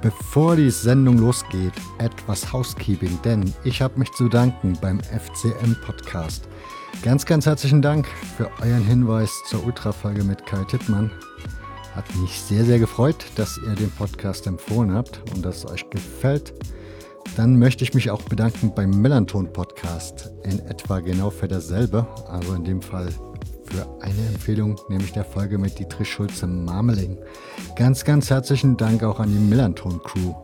Bevor die Sendung losgeht, etwas Housekeeping, denn ich habe mich zu danken beim FCM Podcast. Ganz, ganz herzlichen Dank für euren Hinweis zur Ultrafolge mit Kai Tittmann. Hat mich sehr, sehr gefreut, dass ihr den Podcast empfohlen habt und dass es euch gefällt. Dann möchte ich mich auch bedanken beim Melanton Podcast, in etwa genau für dasselbe, also in dem Fall für eine Empfehlung, nämlich der Folge mit Dietrich Schulze Marmeling. Ganz, ganz herzlichen Dank auch an die Millanton Crew.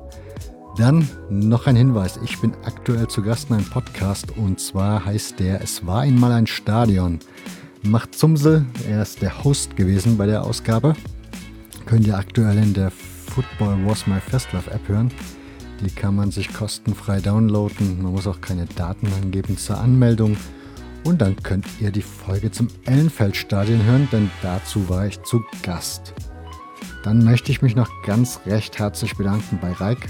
Dann noch ein Hinweis. Ich bin aktuell zu Gast in einem Podcast und zwar heißt der Es war einmal ein Stadion. Macht Zumsel, er ist der Host gewesen bei der Ausgabe. Könnt ihr aktuell in der Football Was My Fest Love App hören. Die kann man sich kostenfrei downloaden. Man muss auch keine Daten angeben zur Anmeldung. Und dann könnt ihr die Folge zum Ellenfeldstadion hören, denn dazu war ich zu Gast. Dann möchte ich mich noch ganz recht herzlich bedanken bei Reik,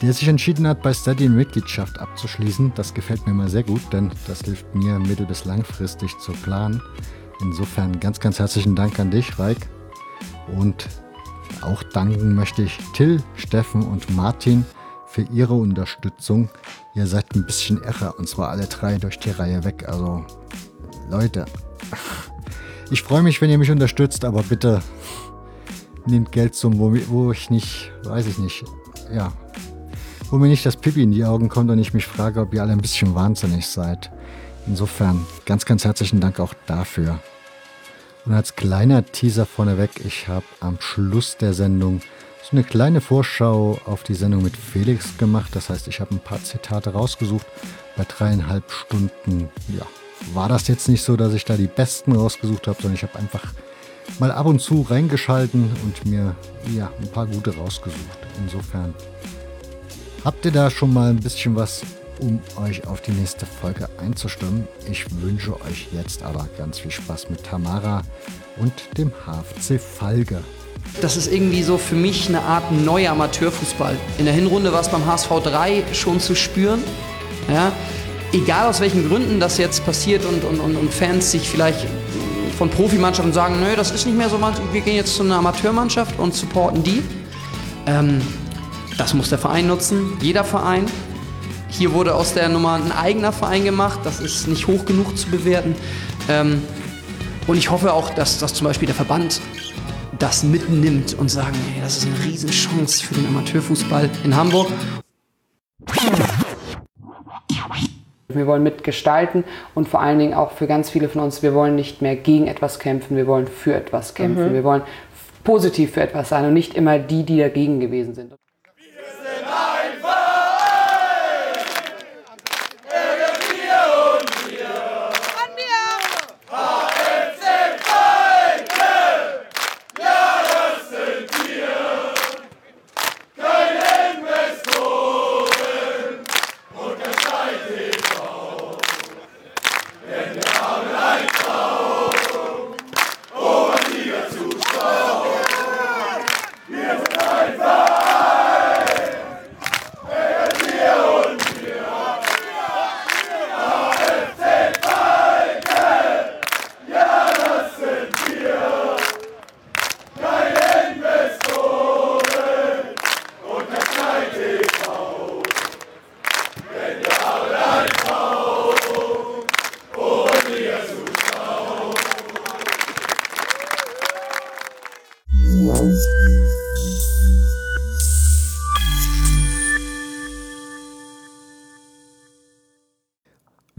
der sich entschieden hat, bei Steady Mitgliedschaft abzuschließen. Das gefällt mir mal sehr gut, denn das hilft mir mittel- bis langfristig zu planen. Insofern ganz, ganz herzlichen Dank an dich, Reik. Und auch danken möchte ich Till, Steffen und Martin für ihre Unterstützung. Ihr seid ein bisschen irre und zwar alle drei durch die Reihe weg. Also Leute, ich freue mich, wenn ihr mich unterstützt, aber bitte nehmt Geld zum, wo, wo ich nicht, weiß ich nicht, ja, wo mir nicht das Pipi in die Augen kommt und ich mich frage, ob ihr alle ein bisschen wahnsinnig seid. Insofern ganz, ganz herzlichen Dank auch dafür. Und als kleiner Teaser vorneweg, ich habe am Schluss der Sendung so eine kleine Vorschau auf die Sendung mit Felix gemacht. Das heißt, ich habe ein paar Zitate rausgesucht. Bei dreieinhalb Stunden, ja, war das jetzt nicht so, dass ich da die besten rausgesucht habe, sondern ich habe einfach mal ab und zu reingeschalten und mir ja, ein paar gute rausgesucht. Insofern habt ihr da schon mal ein bisschen was, um euch auf die nächste Folge einzustimmen. Ich wünsche euch jetzt aber ganz viel Spaß mit Tamara und dem HFC Falge. Das ist irgendwie so für mich eine Art neuer Amateurfußball. In der Hinrunde war es beim HSV 3 schon zu spüren. Ja? Egal aus welchen Gründen das jetzt passiert und, und, und, und Fans sich vielleicht von Profimannschaften sagen, nö, das ist nicht mehr so, wir gehen jetzt zu einer Amateurmannschaft und supporten die. Ähm, das muss der Verein nutzen, jeder Verein. Hier wurde aus der Nummer ein eigener Verein gemacht, das ist nicht hoch genug zu bewerten. Ähm, und ich hoffe auch, dass, dass zum Beispiel der Verband das mitnimmt und sagen, hey, das ist eine Riesenchance für den Amateurfußball in Hamburg. Wir wollen mitgestalten und vor allen Dingen auch für ganz viele von uns, wir wollen nicht mehr gegen etwas kämpfen, wir wollen für etwas kämpfen. Mhm. Wir wollen positiv für etwas sein und nicht immer die, die dagegen gewesen sind.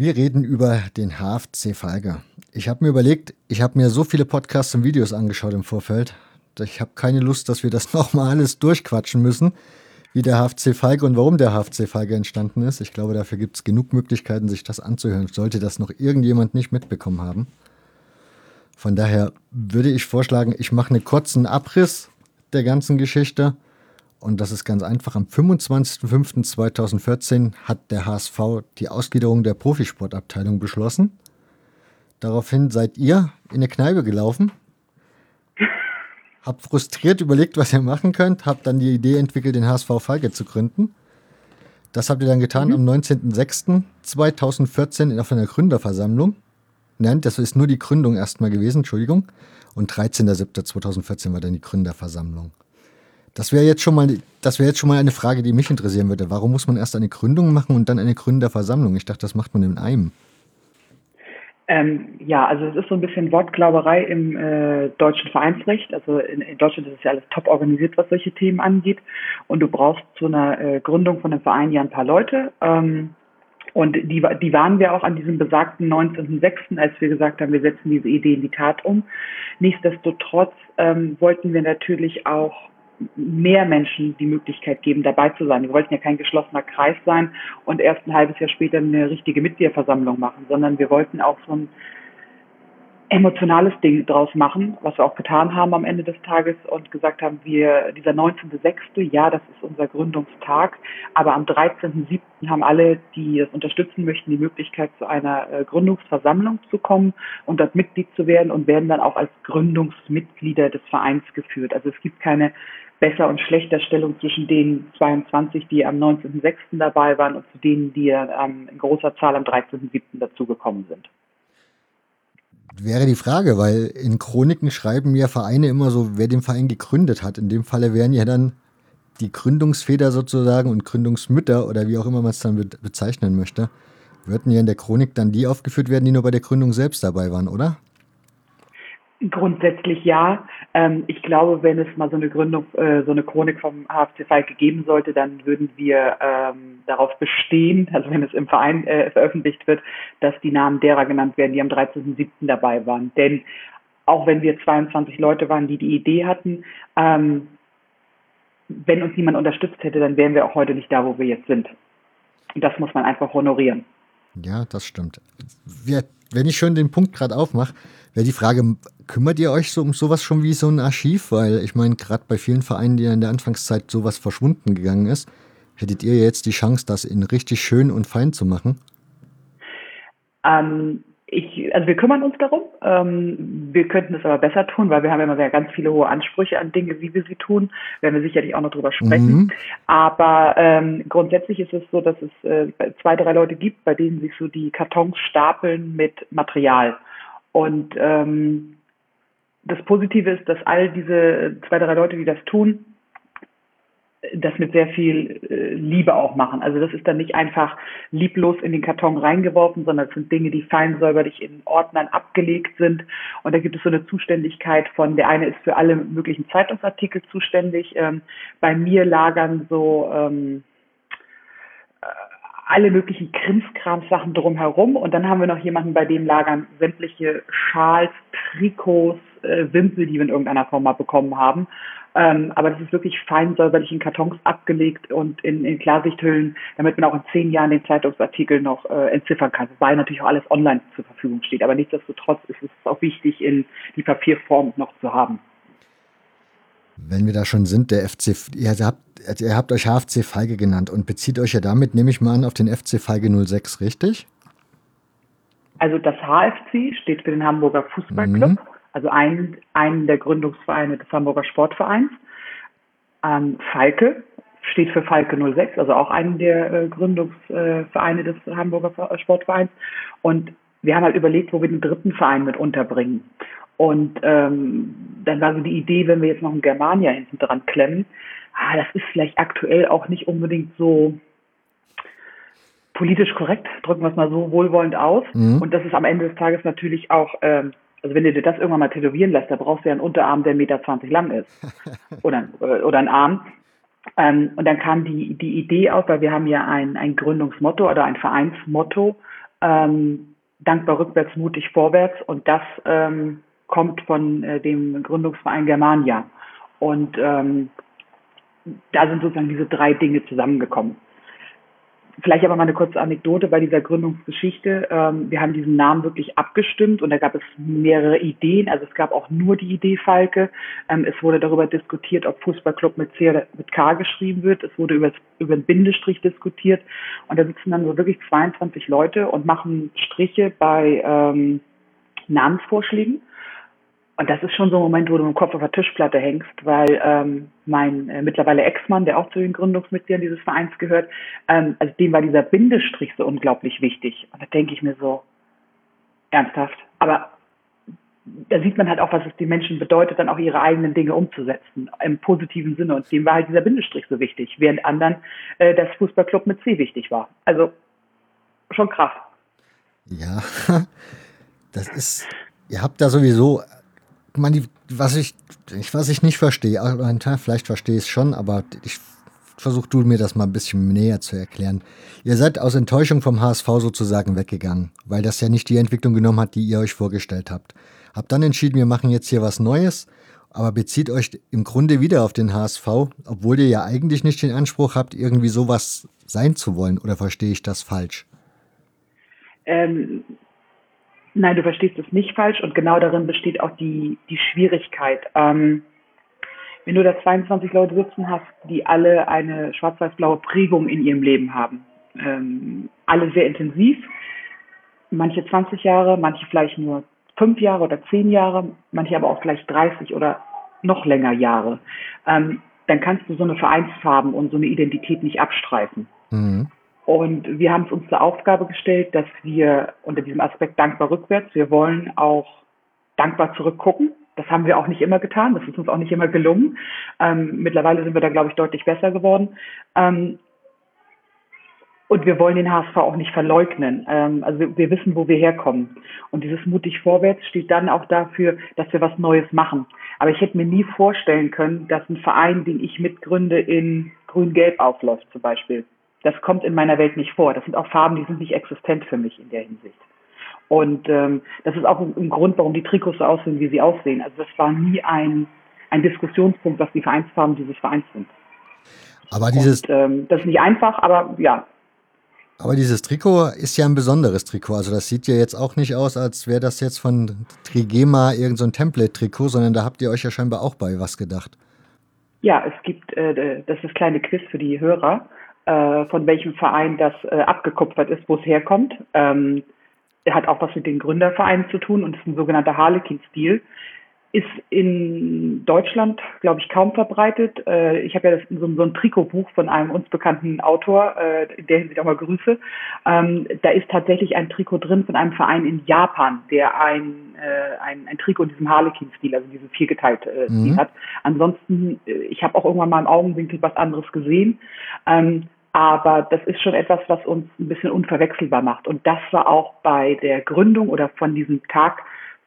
Wir reden über den HFC Falke. Ich habe mir überlegt, ich habe mir so viele Podcasts und Videos angeschaut im Vorfeld. Ich habe keine Lust, dass wir das nochmal alles durchquatschen müssen, wie der HFC Falke und warum der HFC Falke entstanden ist. Ich glaube, dafür gibt es genug Möglichkeiten, sich das anzuhören, sollte das noch irgendjemand nicht mitbekommen haben. Von daher würde ich vorschlagen, ich mache einen kurzen Abriss der ganzen Geschichte und das ist ganz einfach. Am 25.05.2014 hat der HSV die Ausgliederung der Profisportabteilung beschlossen. Daraufhin seid ihr in eine Kneipe gelaufen, Hab frustriert überlegt, was ihr machen könnt, hab dann die Idee entwickelt, den HSV Falke zu gründen. Das habt ihr dann getan mhm. am 19.06.2014 auf einer Gründerversammlung. Nein, das ist nur die Gründung erstmal gewesen, Entschuldigung. Und 13.07.2014 war dann die Gründerversammlung. Das wäre jetzt schon mal, jetzt schon mal eine Frage, die mich interessieren würde. Warum muss man erst eine Gründung machen und dann eine Gründerversammlung? Ich dachte, das macht man in einem. Ähm, ja, also es ist so ein bisschen Wortglauberei im äh, deutschen Vereinsrecht. Also in, in, Deutschland ist es ja alles top organisiert, was solche Themen angeht. Und du brauchst zu einer äh, Gründung von einem Verein ja ein paar Leute. Ähm, und die, die waren wir auch an diesem besagten 19.06., als wir gesagt haben, wir setzen diese Idee in die Tat um. Nichtsdestotrotz ähm, wollten wir natürlich auch mehr Menschen die Möglichkeit geben, dabei zu sein. Wir wollten ja kein geschlossener Kreis sein und erst ein halbes Jahr später eine richtige Mitgliederversammlung machen, sondern wir wollten auch so ein emotionales Ding draus machen, was wir auch getan haben am Ende des Tages und gesagt haben, wir, dieser 19.06., ja, das ist unser Gründungstag, aber am 13.07. haben alle, die das unterstützen möchten, die Möglichkeit, zu einer äh, Gründungsversammlung zu kommen und dort Mitglied zu werden und werden dann auch als Gründungsmitglieder des Vereins geführt. Also es gibt keine besser und schlechter Stellung zwischen den 22, die am 19.06. dabei waren und zu denen, die ähm, in großer Zahl am 13.07. dazugekommen sind. Wäre die Frage, weil in Chroniken schreiben ja Vereine immer so, wer den Verein gegründet hat. In dem Falle wären ja dann die Gründungsväter sozusagen und Gründungsmütter oder wie auch immer man es dann bezeichnen möchte, würden ja in der Chronik dann die aufgeführt werden, die nur bei der Gründung selbst dabei waren, oder? Grundsätzlich ja. Ähm, ich glaube, wenn es mal so eine Gründung, äh, so eine Chronik vom HFC Falk geben sollte, dann würden wir ähm, darauf bestehen, also wenn es im Verein äh, veröffentlicht wird, dass die Namen derer genannt werden, die am 13.07. dabei waren. Denn auch wenn wir 22 Leute waren, die die Idee hatten, ähm, wenn uns niemand unterstützt hätte, dann wären wir auch heute nicht da, wo wir jetzt sind. Und das muss man einfach honorieren. Ja, das stimmt. Wenn ich schon den Punkt gerade aufmache, wäre die Frage, kümmert ihr euch so um sowas schon wie so ein Archiv? Weil ich meine, gerade bei vielen Vereinen, die in der Anfangszeit sowas verschwunden gegangen ist, hättet ihr jetzt die Chance, das in richtig schön und fein zu machen? Ähm, ich, also wir kümmern uns darum. Ähm, wir könnten es aber besser tun, weil wir haben immer sehr ganz viele hohe Ansprüche an Dinge, wie wir sie tun. Werden wir sicherlich auch noch drüber sprechen. Mhm. Aber ähm, grundsätzlich ist es so, dass es äh, zwei, drei Leute gibt, bei denen sich so die Kartons stapeln mit Material. Und ähm, das Positive ist, dass all diese zwei, drei Leute, die das tun, das mit sehr viel äh, Liebe auch machen. Also das ist dann nicht einfach lieblos in den Karton reingeworfen, sondern es sind Dinge, die fein säuberlich in Ordnern abgelegt sind. Und da gibt es so eine Zuständigkeit von, der eine ist für alle möglichen Zeitungsartikel zuständig. Ähm, bei mir lagern so ähm, äh, alle möglichen Krimskrams-Sachen drumherum. Und dann haben wir noch jemanden, bei dem lagern sämtliche Schals, Trikots, äh, Wimpel, die wir in irgendeiner Form mal bekommen haben. Ähm, aber das ist wirklich fein säuberlich in Kartons abgelegt und in, in Klarsichthüllen, damit man auch in zehn Jahren den Zeitungsartikel noch äh, entziffern kann. Wobei natürlich auch alles online zur Verfügung steht. Aber nichtsdestotrotz ist es auch wichtig, in die Papierform noch zu haben. Wenn wir da schon sind, der FC, ihr habt, ihr habt euch HFC Feige genannt und bezieht euch ja damit, nehme ich mal an, auf den FC Feige 06, richtig? Also das HFC steht für den Hamburger Fußballclub. Mhm also einen, einen der Gründungsvereine des Hamburger Sportvereins. Ähm, Falke steht für Falke 06, also auch einen der äh, Gründungsvereine des Hamburger äh, Sportvereins. Und wir haben halt überlegt, wo wir den dritten Verein mit unterbringen. Und ähm, dann war so die Idee, wenn wir jetzt noch einen Germania hinten dran klemmen, ah, das ist vielleicht aktuell auch nicht unbedingt so politisch korrekt, drücken wir es mal so wohlwollend aus. Mhm. Und das ist am Ende des Tages natürlich auch ähm, also wenn du dir das irgendwann mal tätowieren lässt, da brauchst du ja einen Unterarm, der 1,20 Meter lang ist. Oder, oder einen Arm. Ähm, und dann kam die, die Idee auf, weil wir haben ja ein, ein Gründungsmotto oder ein Vereinsmotto, ähm, dankbar rückwärts, mutig vorwärts. Und das ähm, kommt von äh, dem Gründungsverein Germania. Und ähm, da sind sozusagen diese drei Dinge zusammengekommen. Vielleicht aber mal eine kurze Anekdote bei dieser Gründungsgeschichte. Ähm, wir haben diesen Namen wirklich abgestimmt und da gab es mehrere Ideen. Also es gab auch nur die Idee Falke. Ähm, es wurde darüber diskutiert, ob Fußballclub mit C oder mit K geschrieben wird. Es wurde über, über den Bindestrich diskutiert. Und da sitzen dann so wirklich 22 Leute und machen Striche bei ähm, Namensvorschlägen. Und das ist schon so ein Moment, wo du im Kopf auf der Tischplatte hängst, weil ähm, mein äh, mittlerweile Ex-Mann, der auch zu den Gründungsmitgliedern dieses Vereins gehört, ähm, also dem war dieser Bindestrich so unglaublich wichtig. Und da denke ich mir so, ernsthaft. Aber da sieht man halt auch, was es den Menschen bedeutet, dann auch ihre eigenen Dinge umzusetzen, im positiven Sinne. Und dem war halt dieser Bindestrich so wichtig, während anderen äh, das Fußballclub mit C wichtig war. Also schon krass. Ja, das ist, ihr habt da sowieso man, was ich, was ich nicht verstehe, vielleicht verstehe ich es schon, aber ich versuche du mir das mal ein bisschen näher zu erklären. Ihr seid aus Enttäuschung vom HSV sozusagen weggegangen, weil das ja nicht die Entwicklung genommen hat, die ihr euch vorgestellt habt. Habt dann entschieden, wir machen jetzt hier was Neues, aber bezieht euch im Grunde wieder auf den HSV, obwohl ihr ja eigentlich nicht den Anspruch habt, irgendwie sowas sein zu wollen. Oder verstehe ich das falsch? Ähm, Nein, du verstehst es nicht falsch und genau darin besteht auch die, die Schwierigkeit. Ähm, wenn du da 22 Leute sitzen hast, die alle eine schwarz-weiß-blaue Prägung in ihrem Leben haben, ähm, alle sehr intensiv, manche 20 Jahre, manche vielleicht nur 5 Jahre oder 10 Jahre, manche aber auch gleich 30 oder noch länger Jahre, ähm, dann kannst du so eine Vereinsfarben und so eine Identität nicht abstreifen. Mhm. Und wir haben es uns zur Aufgabe gestellt, dass wir unter diesem Aspekt dankbar rückwärts, wir wollen auch dankbar zurückgucken. Das haben wir auch nicht immer getan, das ist uns auch nicht immer gelungen. Ähm, mittlerweile sind wir da, glaube ich, deutlich besser geworden. Ähm, und wir wollen den HSV auch nicht verleugnen. Ähm, also wir, wir, wissen, wo wir herkommen. Und dieses mutig vorwärts steht dann auch dafür, dass wir was Neues machen. Aber ich hätte mir nie vorstellen können, dass ein Verein, den ich mitgründe, in grün-gelb aufläuft zum Beispiel das kommt in meiner Welt nicht vor. Das sind auch Farben, die sind nicht existent für mich in der Hinsicht. Und ähm, das ist auch ein, Grund, warum die Trikots so aussehen, wie sie aussehen. Also das war nie ein, ein Diskussionspunkt, was die Vereinsfarben dieses Vereins sind. Aber dieses. Und, ähm, das ist nicht einfach, aber ja. Aber dieses Trikot ist ja ein besonderes Trikot. Also das sieht ja jetzt auch nicht aus, als wäre das jetzt von Trigema irgendein so Template-Trikot, sondern da habt ihr euch ja scheinbar auch bei was gedacht. Ja, es gibt, äh, das ist kleine Quiz für die Hörer äh, von welchem Verein das äh, abgekupfert ist, wo es herkommt. Ähm, hat auch was mit den Gründervereinen zu tun und ist ein sogenannter Harlequin-Stil. Ist in Deutschland, glaube ich, kaum verbreitet. Äh, ich habe ja das, so, so, ein Trikotbuch von einem uns bekannten Autor, äh, in der Hinsicht auch mal Grüße. Ähm, da ist tatsächlich ein Trikot drin von einem Verein in Japan, der ein, äh, ein, ein Trikot in diesem Harlequin-Stil, also dieses viergeteilte äh, mhm. Stil hat. Ansonsten, äh, ich habe auch irgendwann mal im Augenwinkel was anderes gesehen. Ähm, aber das ist schon etwas, was uns ein bisschen unverwechselbar macht. Und das war auch bei der Gründung oder von diesem Tag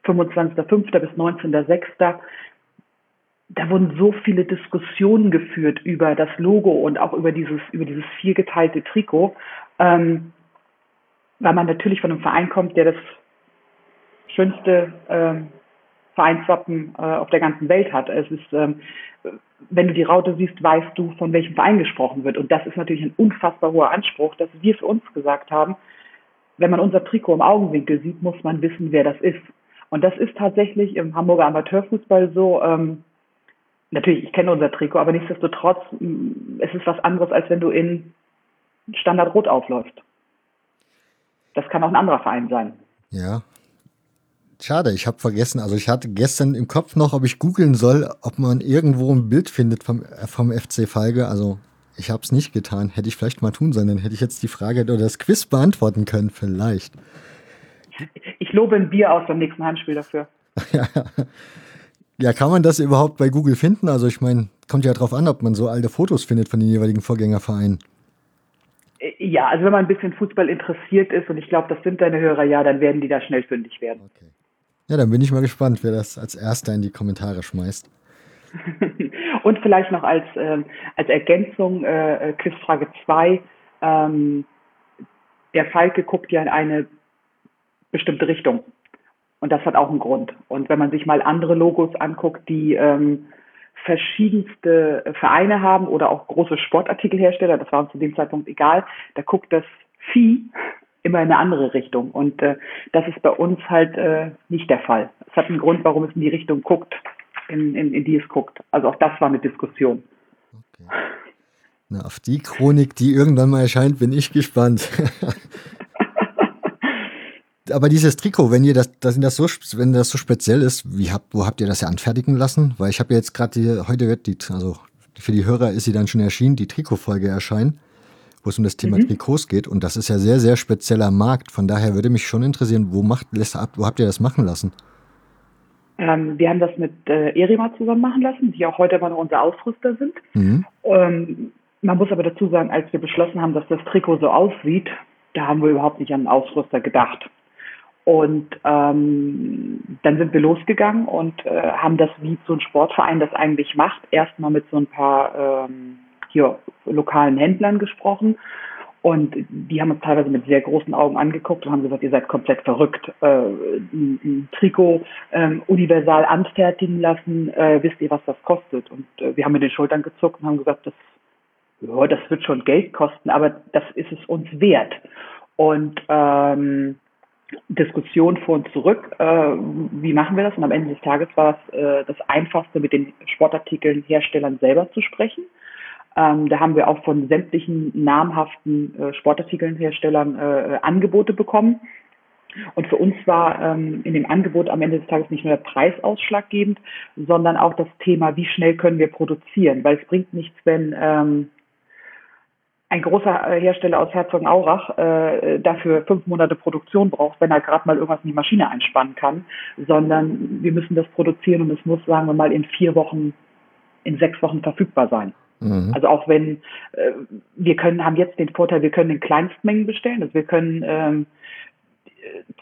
25.05. bis 19.06. Da wurden so viele Diskussionen geführt über das Logo und auch über dieses, über dieses viergeteilte Trikot, ähm, weil man natürlich von einem Verein kommt, der das schönste ähm, Vereinswappen äh, auf der ganzen Welt hat. Es ist, ähm, wenn du die Raute siehst, weißt du, von welchem Verein gesprochen wird. Und das ist natürlich ein unfassbar hoher Anspruch, dass wir für uns gesagt haben, wenn man unser Trikot im Augenwinkel sieht, muss man wissen, wer das ist. Und das ist tatsächlich im Hamburger Amateurfußball so. Ähm, natürlich, ich kenne unser Trikot, aber nichtsdestotrotz, mm, es ist was anderes, als wenn du in Standard Rot aufläufst. Das kann auch ein anderer Verein sein. Ja, Schade, ich habe vergessen. Also ich hatte gestern im Kopf noch, ob ich googeln soll, ob man irgendwo ein Bild findet vom, äh, vom FC Falke. Also ich habe es nicht getan. Hätte ich vielleicht mal tun sollen, dann hätte ich jetzt die Frage oder das Quiz beantworten können, vielleicht. Ich lobe ein Bier aus beim nächsten Heimspiel dafür. ja, kann man das überhaupt bei Google finden? Also ich meine, kommt ja darauf an, ob man so alte Fotos findet von den jeweiligen Vorgängervereinen. Äh, ja, also wenn man ein bisschen Fußball interessiert ist, und ich glaube, das sind deine Hörer ja, dann werden die da schnell fündig werden. Okay. Ja, dann bin ich mal gespannt, wer das als erster in die Kommentare schmeißt. Und vielleicht noch als, äh, als Ergänzung, äh, Quizfrage 2. Ähm, der Falke guckt ja in eine bestimmte Richtung. Und das hat auch einen Grund. Und wenn man sich mal andere Logos anguckt, die ähm, verschiedenste Vereine haben oder auch große Sportartikelhersteller, das war uns zu dem Zeitpunkt egal, da guckt das Vieh immer in eine andere Richtung. Und äh, das ist bei uns halt äh, nicht der Fall. Es hat einen Grund, warum es in die Richtung guckt, in, in, in die es guckt. Also auch das war eine Diskussion. Okay. Na, auf die Chronik, die irgendwann mal erscheint, bin ich gespannt. aber dieses Trikot, wenn ihr das, das, das so, wenn das so speziell ist, wie habt, wo habt ihr das ja anfertigen lassen? Weil ich habe jetzt gerade heute wird die, also für die Hörer ist sie dann schon erschienen, die Trikotfolge erscheinen, wo es um das Thema mhm. Trikots geht. Und das ist ja sehr, sehr spezieller Markt. Von daher würde mich schon interessieren, wo macht, wo habt ihr das machen lassen? Ähm, wir haben das mit äh, Erima zusammen machen lassen, die auch heute immer noch unser Ausrüster sind. Mhm. Ähm, man muss aber dazu sagen, als wir beschlossen haben, dass das Trikot so aussieht, da haben wir überhaupt nicht an den Ausrüster gedacht. Und ähm, dann sind wir losgegangen und äh, haben das, wie so ein Sportverein das eigentlich macht, erstmal mit so ein paar ähm, hier lokalen Händlern gesprochen. Und die haben uns teilweise mit sehr großen Augen angeguckt und haben gesagt, ihr seid komplett verrückt. Äh, ein, ein Trikot ähm, universal anfertigen lassen, äh, wisst ihr, was das kostet? Und äh, wir haben mit den Schultern gezuckt und haben gesagt, das ja, das wird schon Geld kosten, aber das ist es uns wert. Und ähm, Diskussion vor und zurück, äh, wie machen wir das? Und am Ende des Tages war es äh, das Einfachste, mit den Sportartikelherstellern selber zu sprechen. Ähm, da haben wir auch von sämtlichen namhaften äh, Sportartikelherstellern äh, Angebote bekommen. Und für uns war ähm, in dem Angebot am Ende des Tages nicht nur der Preis ausschlaggebend, sondern auch das Thema, wie schnell können wir produzieren. Weil es bringt nichts, wenn ähm, ein großer äh, Hersteller aus Herzogenaurach äh, dafür fünf Monate Produktion braucht, wenn er gerade mal irgendwas in die Maschine einspannen kann, sondern wir müssen das produzieren und es muss, sagen wir mal, in vier Wochen, in sechs Wochen verfügbar sein. Mhm. Also auch wenn äh, wir können, haben jetzt den Vorteil, wir können in Kleinstmengen bestellen, also wir können ähm,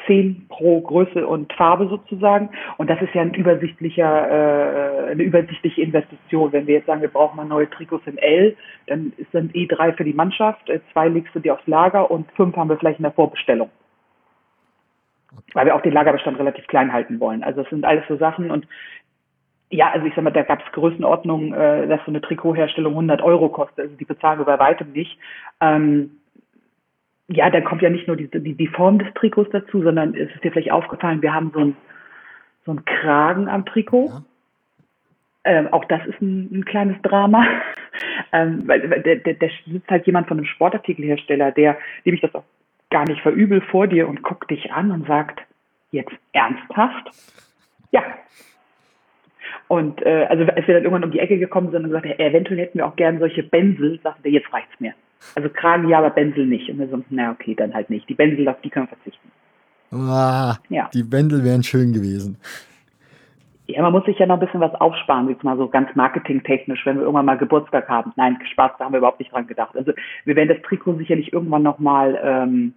10 pro Größe und Farbe sozusagen. Und das ist ja ein übersichtlicher, äh, eine übersichtliche Investition. Wenn wir jetzt sagen, wir brauchen mal neue Trikots in L, dann ist dann eh drei für die Mannschaft, äh, zwei legst du dir aufs Lager und fünf haben wir vielleicht in der Vorbestellung. Weil wir auch den Lagerbestand relativ klein halten wollen. Also es sind alles so Sachen und ja, also ich sag mal, da gab es Größenordnungen, äh, dass so eine Trikotherstellung 100 Euro kostet. Also die bezahlen wir bei weitem nicht. Ähm, ja, da kommt ja nicht nur die, die, die Form des Trikots dazu, sondern es ist dir vielleicht aufgefallen, wir haben so ein so Kragen am Trikot. Ja. Ähm, auch das ist ein, ein kleines Drama, ähm, weil der, der, der sitzt halt jemand von einem Sportartikelhersteller, der, dem ich das auch gar nicht verübel vor dir und guckt dich an und sagt, jetzt ernsthaft? Ja. Und äh, also als wir dann irgendwann um die Ecke gekommen sind und gesagt, eventuell hätten wir auch gern solche Bänsel, sagte der, jetzt reicht's mir. Also Kragen ja, aber Bändel nicht. Und wir so, na okay, dann halt nicht. Die Bändel, auf die können wir verzichten. Ah, ja. Die Bändel wären schön gewesen. Ja, man muss sich ja noch ein bisschen was aufsparen, jetzt mal so ganz marketingtechnisch, wenn wir irgendwann mal Geburtstag haben. Nein, Spaß, da haben wir überhaupt nicht dran gedacht. Also wir werden das Trikot sicherlich irgendwann nochmal ähm,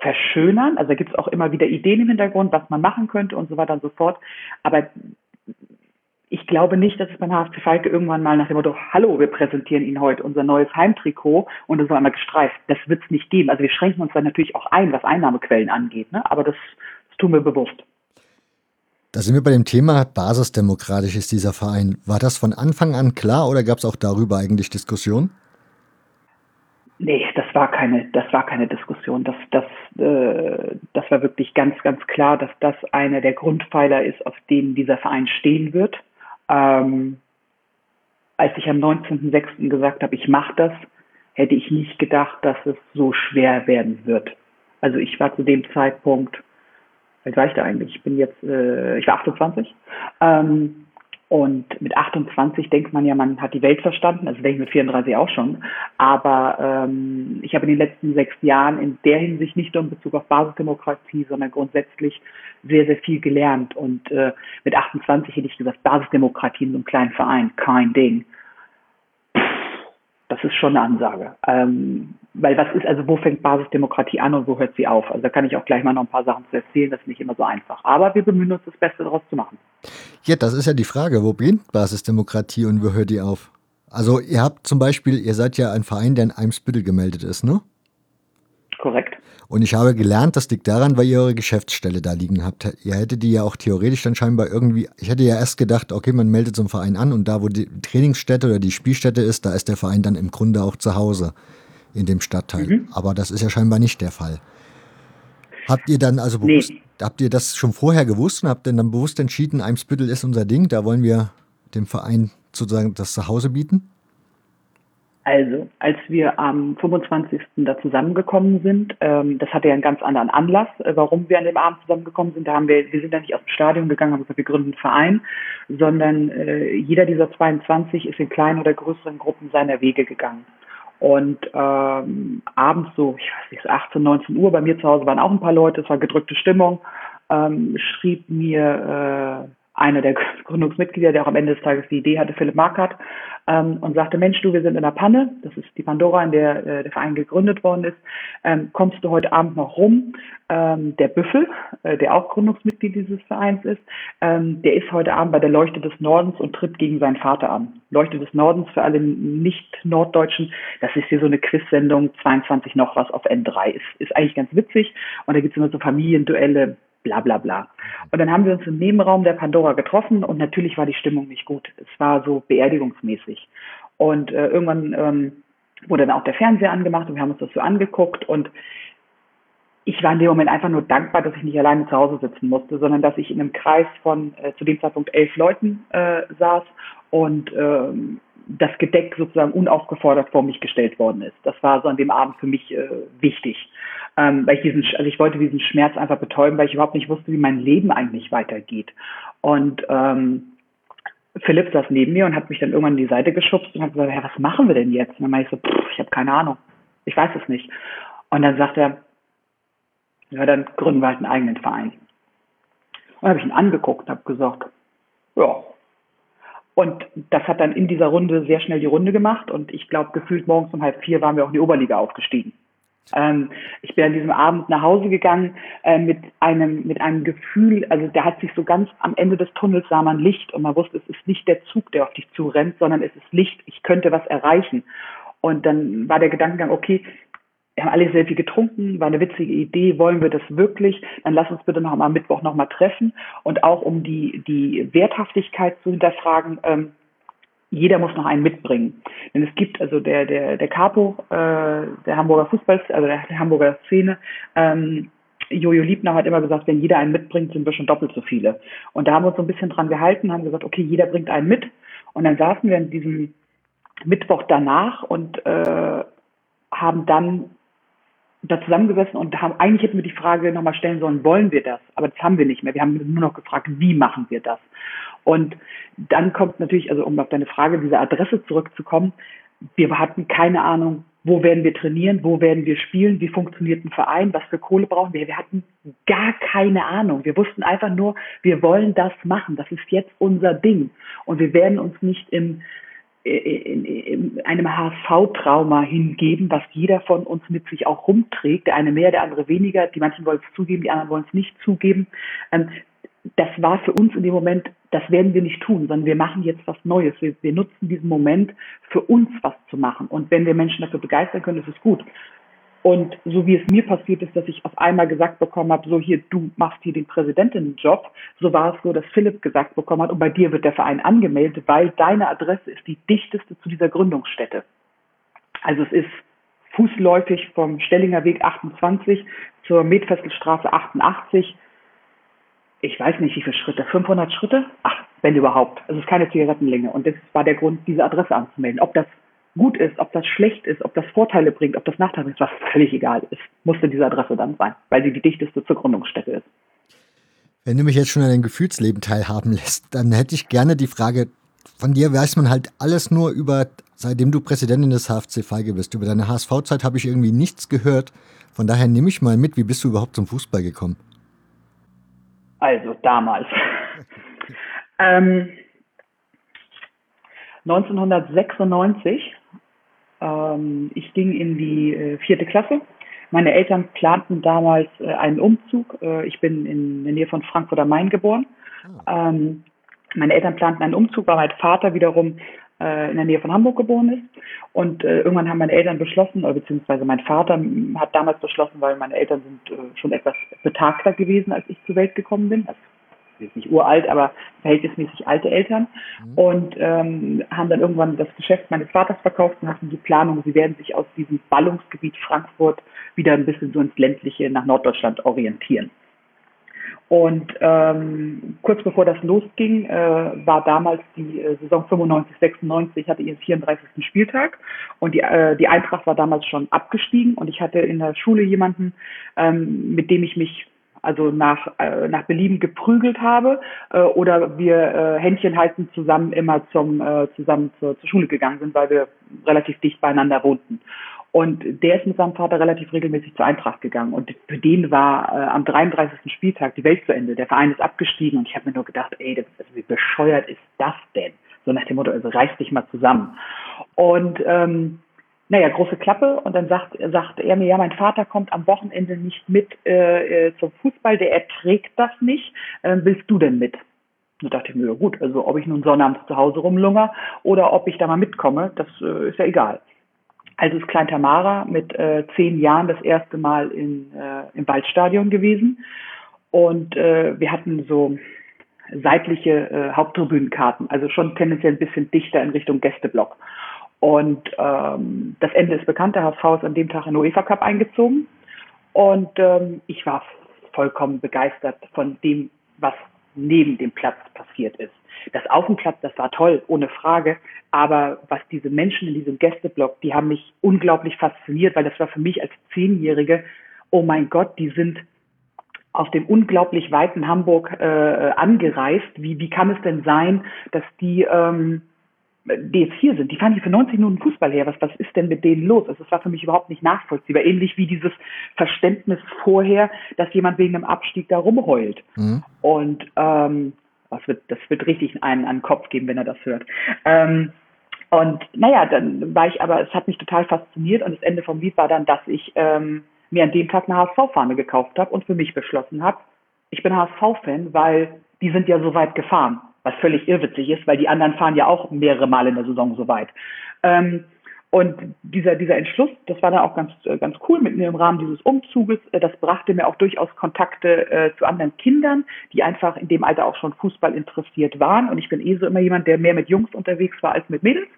verschönern. Also da gibt es auch immer wieder Ideen im Hintergrund, was man machen könnte und so weiter und so fort. Aber ich glaube nicht, dass es beim HFC Falke irgendwann mal nach dem Motto, hallo, wir präsentieren Ihnen heute unser neues Heimtrikot und es soll einmal gestreift. Das wird es nicht geben. Also wir schränken uns dann natürlich auch ein, was Einnahmequellen angeht, ne? aber das, das tun wir bewusst. Da sind wir bei dem Thema, basisdemokratisch ist dieser Verein. War das von Anfang an klar oder gab es auch darüber eigentlich Diskussionen? Nee, das war keine, das war keine Diskussion. Das, das, äh, das war wirklich ganz, ganz klar, dass das einer der Grundpfeiler ist, auf denen dieser Verein stehen wird. Ähm, als ich am 19.06. gesagt habe, ich mache das, hätte ich nicht gedacht, dass es so schwer werden wird. Also ich war zu dem Zeitpunkt, wie war ich da eigentlich? Ich bin jetzt, äh, ich war 28. Ähm, und mit 28 denkt man ja, man hat die Welt verstanden, also denke ich mit 34 auch schon. Aber ähm, ich habe in den letzten sechs Jahren in der Hinsicht nicht nur in Bezug auf Basisdemokratie, sondern grundsätzlich sehr, sehr viel gelernt. Und äh, mit 28 hätte ich gesagt, Basisdemokratie in so einem kleinen Verein, kein Ding. Das ist schon eine Ansage. Ähm, weil was ist, also wo fängt Basisdemokratie an und wo hört sie auf? Also da kann ich auch gleich mal noch ein paar Sachen zu erzählen, das ist nicht immer so einfach. Aber wir bemühen uns, das Beste daraus zu machen. Ja, das ist ja die Frage, wo beginnt Basisdemokratie und wo hört die auf? Also ihr habt zum Beispiel, ihr seid ja ein Verein, der in Eimsbüttel gemeldet ist, ne? Korrekt. Und ich habe gelernt, das liegt daran, weil ihr eure Geschäftsstelle da liegen habt. Ihr hättet die ja auch theoretisch dann scheinbar irgendwie, ich hätte ja erst gedacht, okay, man meldet so einen Verein an und da, wo die Trainingsstätte oder die Spielstätte ist, da ist der Verein dann im Grunde auch zu Hause in dem Stadtteil. Mhm. Aber das ist ja scheinbar nicht der Fall. Habt ihr dann also bewusst, nee. habt ihr das schon vorher gewusst und habt denn dann bewusst entschieden, Eimsbüttel ist unser Ding, da wollen wir dem Verein sozusagen das Zuhause bieten? Also, als wir am 25. da zusammengekommen sind, ähm, das hatte ja einen ganz anderen Anlass, äh, warum wir an dem Abend zusammengekommen sind. Da haben wir, wir sind da nicht aus dem Stadion gegangen, haben gesagt, wir gründen einen Verein, sondern äh, jeder dieser 22 ist in kleinen oder größeren Gruppen seiner Wege gegangen. Und ähm, abends so, ich weiß nicht, so 18, 19 Uhr, bei mir zu Hause waren auch ein paar Leute, es war gedrückte Stimmung, ähm, schrieb mir äh, einer der Gründungsmitglieder, der auch am Ende des Tages die Idee hatte, Philipp Markert, ähm, und sagte, Mensch, du, wir sind in der Panne, das ist die Pandora, in der äh, der Verein gegründet worden ist, ähm, kommst du heute Abend noch rum? Ähm, der Büffel, äh, der auch Gründungsmitglied dieses Vereins ist, ähm, der ist heute Abend bei der Leuchte des Nordens und tritt gegen seinen Vater an. Leuchte des Nordens für alle Nicht-Norddeutschen, das ist hier so eine Quiz-Sendung, 22 noch was auf N3, ist, ist eigentlich ganz witzig und da gibt es immer so Familienduelle, bla bla bla. Und dann haben wir uns im Nebenraum der Pandora getroffen und natürlich war die Stimmung nicht gut. Es war so beerdigungsmäßig. Und äh, irgendwann ähm, wurde dann auch der Fernseher angemacht und wir haben uns das so angeguckt und ich war in dem Moment einfach nur dankbar, dass ich nicht alleine zu Hause sitzen musste, sondern dass ich in einem Kreis von äh, zu dem Zeitpunkt elf Leuten äh, saß und ähm, das Gedeck sozusagen unaufgefordert vor mich gestellt worden ist. Das war so an dem Abend für mich äh, wichtig, ähm, weil ich diesen, also ich wollte diesen Schmerz einfach betäuben, weil ich überhaupt nicht wusste, wie mein Leben eigentlich weitergeht. Und ähm, Philipp saß neben mir und hat mich dann irgendwann in die Seite geschubst und hat gesagt, ja, was machen wir denn jetzt? Und dann meinte ich so, pff, ich habe keine Ahnung, ich weiß es nicht. Und dann sagt er, ja, dann gründen wir halt einen eigenen Verein. Und habe ich ihn angeguckt und habe gesagt, ja, und das hat dann in dieser Runde sehr schnell die Runde gemacht und ich glaube, gefühlt morgens um halb vier waren wir auch in die Oberliga aufgestiegen. Ähm, ich bin an diesem Abend nach Hause gegangen äh, mit einem mit einem Gefühl, also da hat sich so ganz am Ende des Tunnels sah man Licht und man wusste, es ist nicht der Zug, der auf dich zurennt, sondern es ist Licht. Ich könnte was erreichen. Und dann war der Gedankengang, okay, wir haben alle sehr viel getrunken, war eine witzige Idee, wollen wir das wirklich? Dann lass uns bitte noch am Mittwoch noch mal treffen und auch um die, die Werthaftigkeit zu hinterfragen, ähm, jeder muss noch einen mitbringen. Denn es gibt also der, der, der Capo, äh, der Hamburger Fußball, also der, der Hamburger Szene, ähm, Jojo Liebner hat immer gesagt, wenn jeder einen mitbringt, sind wir schon doppelt so viele. Und da haben wir uns so ein bisschen dran gehalten, haben gesagt, okay, jeder bringt einen mit. Und dann saßen wir in diesem Mittwoch danach und äh, haben dann da zusammengesessen und haben, eigentlich hätten wir die Frage nochmal stellen sollen, wollen wir das? Aber das haben wir nicht mehr. Wir haben nur noch gefragt, wie machen wir das? Und dann kommt natürlich, also um auf deine Frage, diese Adresse zurückzukommen, wir hatten keine Ahnung, wo werden wir trainieren, wo werden wir spielen, wie funktioniert ein Verein, was für Kohle brauchen wir. Wir hatten gar keine Ahnung. Wir wussten einfach nur, wir wollen das machen. Das ist jetzt unser Ding. Und wir werden uns nicht im einem HSV-Trauma hingeben, was jeder von uns mit sich auch rumträgt. Der eine mehr, der andere weniger. Die manchen wollen es zugeben, die anderen wollen es nicht zugeben. Ähm, das war für uns in dem Moment, das werden wir nicht tun, sondern wir machen jetzt was Neues. Wir, wir nutzen diesen Moment für uns was zu machen. Und wenn wir Menschen dafür begeistern können, ist es gut. Und so wie es mir passiert ist, dass ich auf einmal gesagt bekommen habe, so hier, du machst hier den Präsidentinnenjob, so war es so, dass Philipp gesagt bekommen hat, und bei dir wird der Verein angemeldet, weil deine Adresse ist die dichteste zu dieser Gründungsstätte. Also es ist fußläufig vom Stellinger Weg 28 zur Metfesselstraße 88. Ich weiß nicht, wie viele Schritte, 500 Schritte? Ach, wenn überhaupt. Also es ist keine Zigarettenlänge. Und das war der Grund, diese Adresse anzumelden. Ob das gut ist, ob das schlecht ist, ob das Vorteile bringt, ob das Nachteile bringt, was völlig egal ist, musste diese Adresse dann sein, weil sie die dichteste zur Gründungsstätte ist. Wenn du mich jetzt schon an dein Gefühlsleben teilhaben lässt, dann hätte ich gerne die Frage, von dir weiß man halt alles nur über, seitdem du Präsidentin des HFC Feige bist. Über deine HSV-Zeit habe ich irgendwie nichts gehört. Von daher nehme ich mal mit, wie bist du überhaupt zum Fußball gekommen? Also damals. ähm, 1996 ähm, ich ging in die äh, vierte Klasse. Meine Eltern planten damals äh, einen Umzug. Äh, ich bin in der Nähe von Frankfurt am Main geboren. Ah. Ähm, meine Eltern planten einen Umzug, weil mein Vater wiederum äh, in der Nähe von Hamburg geboren ist. Und äh, irgendwann haben meine Eltern beschlossen, oder beziehungsweise mein Vater hat damals beschlossen, weil meine Eltern sind äh, schon etwas betagter gewesen, als ich zur Welt gekommen bin. Also jetzt nicht uralt, aber verhältnismäßig alte Eltern mhm. und ähm, haben dann irgendwann das Geschäft meines Vaters verkauft und hatten die Planung, sie werden sich aus diesem Ballungsgebiet Frankfurt wieder ein bisschen so ins ländliche nach Norddeutschland orientieren. Und ähm, kurz bevor das losging, äh, war damals die äh, Saison 95, 96, hatte ihren 34. Spieltag und die, äh, die Eintracht war damals schon abgestiegen und ich hatte in der Schule jemanden, ähm, mit dem ich mich also nach, äh, nach Belieben geprügelt habe äh, oder wir äh, Händchen halten zusammen immer zum, äh, zusammen zur, zur Schule gegangen sind, weil wir relativ dicht beieinander wohnten. Und der ist mit seinem Vater relativ regelmäßig zur Eintracht gegangen. Und für den war äh, am 33. Spieltag die Welt zu Ende. Der Verein ist abgestiegen und ich habe mir nur gedacht, ey, das, also wie bescheuert ist das denn? So nach dem Motto, also reiß dich mal zusammen. Und ähm, naja, große Klappe. Und dann sagt, sagt er mir, ja, mein Vater kommt am Wochenende nicht mit äh, äh zum Fußball, der erträgt das nicht. Äh, willst du denn mit? Da dachte ich mir, ja gut, also ob ich nun sonnabends zu Hause rumlunger oder ob ich da mal mitkomme, das äh, ist ja egal. Also ist Klein Tamara mit äh, zehn Jahren das erste Mal in, äh, im Waldstadion gewesen. Und äh, wir hatten so seitliche äh, Haupttribünenkarten, also schon tendenziell ein bisschen dichter in Richtung Gästeblock. Und ähm, das Ende ist bekannt, der HSV ist an dem Tag in den UEFA Cup eingezogen. Und ähm, ich war vollkommen begeistert von dem, was neben dem Platz passiert ist. Das auf dem Platz, das war toll, ohne Frage. Aber was diese Menschen in diesem Gästeblock, die haben mich unglaublich fasziniert, weil das war für mich als Zehnjährige, oh mein Gott, die sind aus dem unglaublich weiten Hamburg äh, angereist. Wie, wie kann es denn sein, dass die ähm, die jetzt hier sind, die fahren hier für 90 Minuten Fußball her. Was, was ist denn mit denen los? Also, das war für mich überhaupt nicht nachvollziehbar. Ähnlich wie dieses Verständnis vorher, dass jemand wegen einem Abstieg da rumheult. Mhm. Und ähm, das, wird, das wird richtig einen an den Kopf geben, wenn er das hört. Ähm, und naja, dann war ich aber, es hat mich total fasziniert und das Ende vom Lied war dann, dass ich ähm, mir an dem Tag eine HSV-Fahne gekauft habe und für mich beschlossen habe, ich bin HSV-Fan, weil die sind ja so weit gefahren was völlig irrwitzig ist, weil die anderen fahren ja auch mehrere Mal in der Saison so weit. Ähm, und dieser, dieser Entschluss, das war dann auch ganz, äh, ganz cool mit mir im Rahmen dieses Umzuges. Äh, das brachte mir auch durchaus Kontakte äh, zu anderen Kindern, die einfach in dem Alter auch schon Fußball interessiert waren. Und ich bin eh so immer jemand, der mehr mit Jungs unterwegs war als mit Mädels.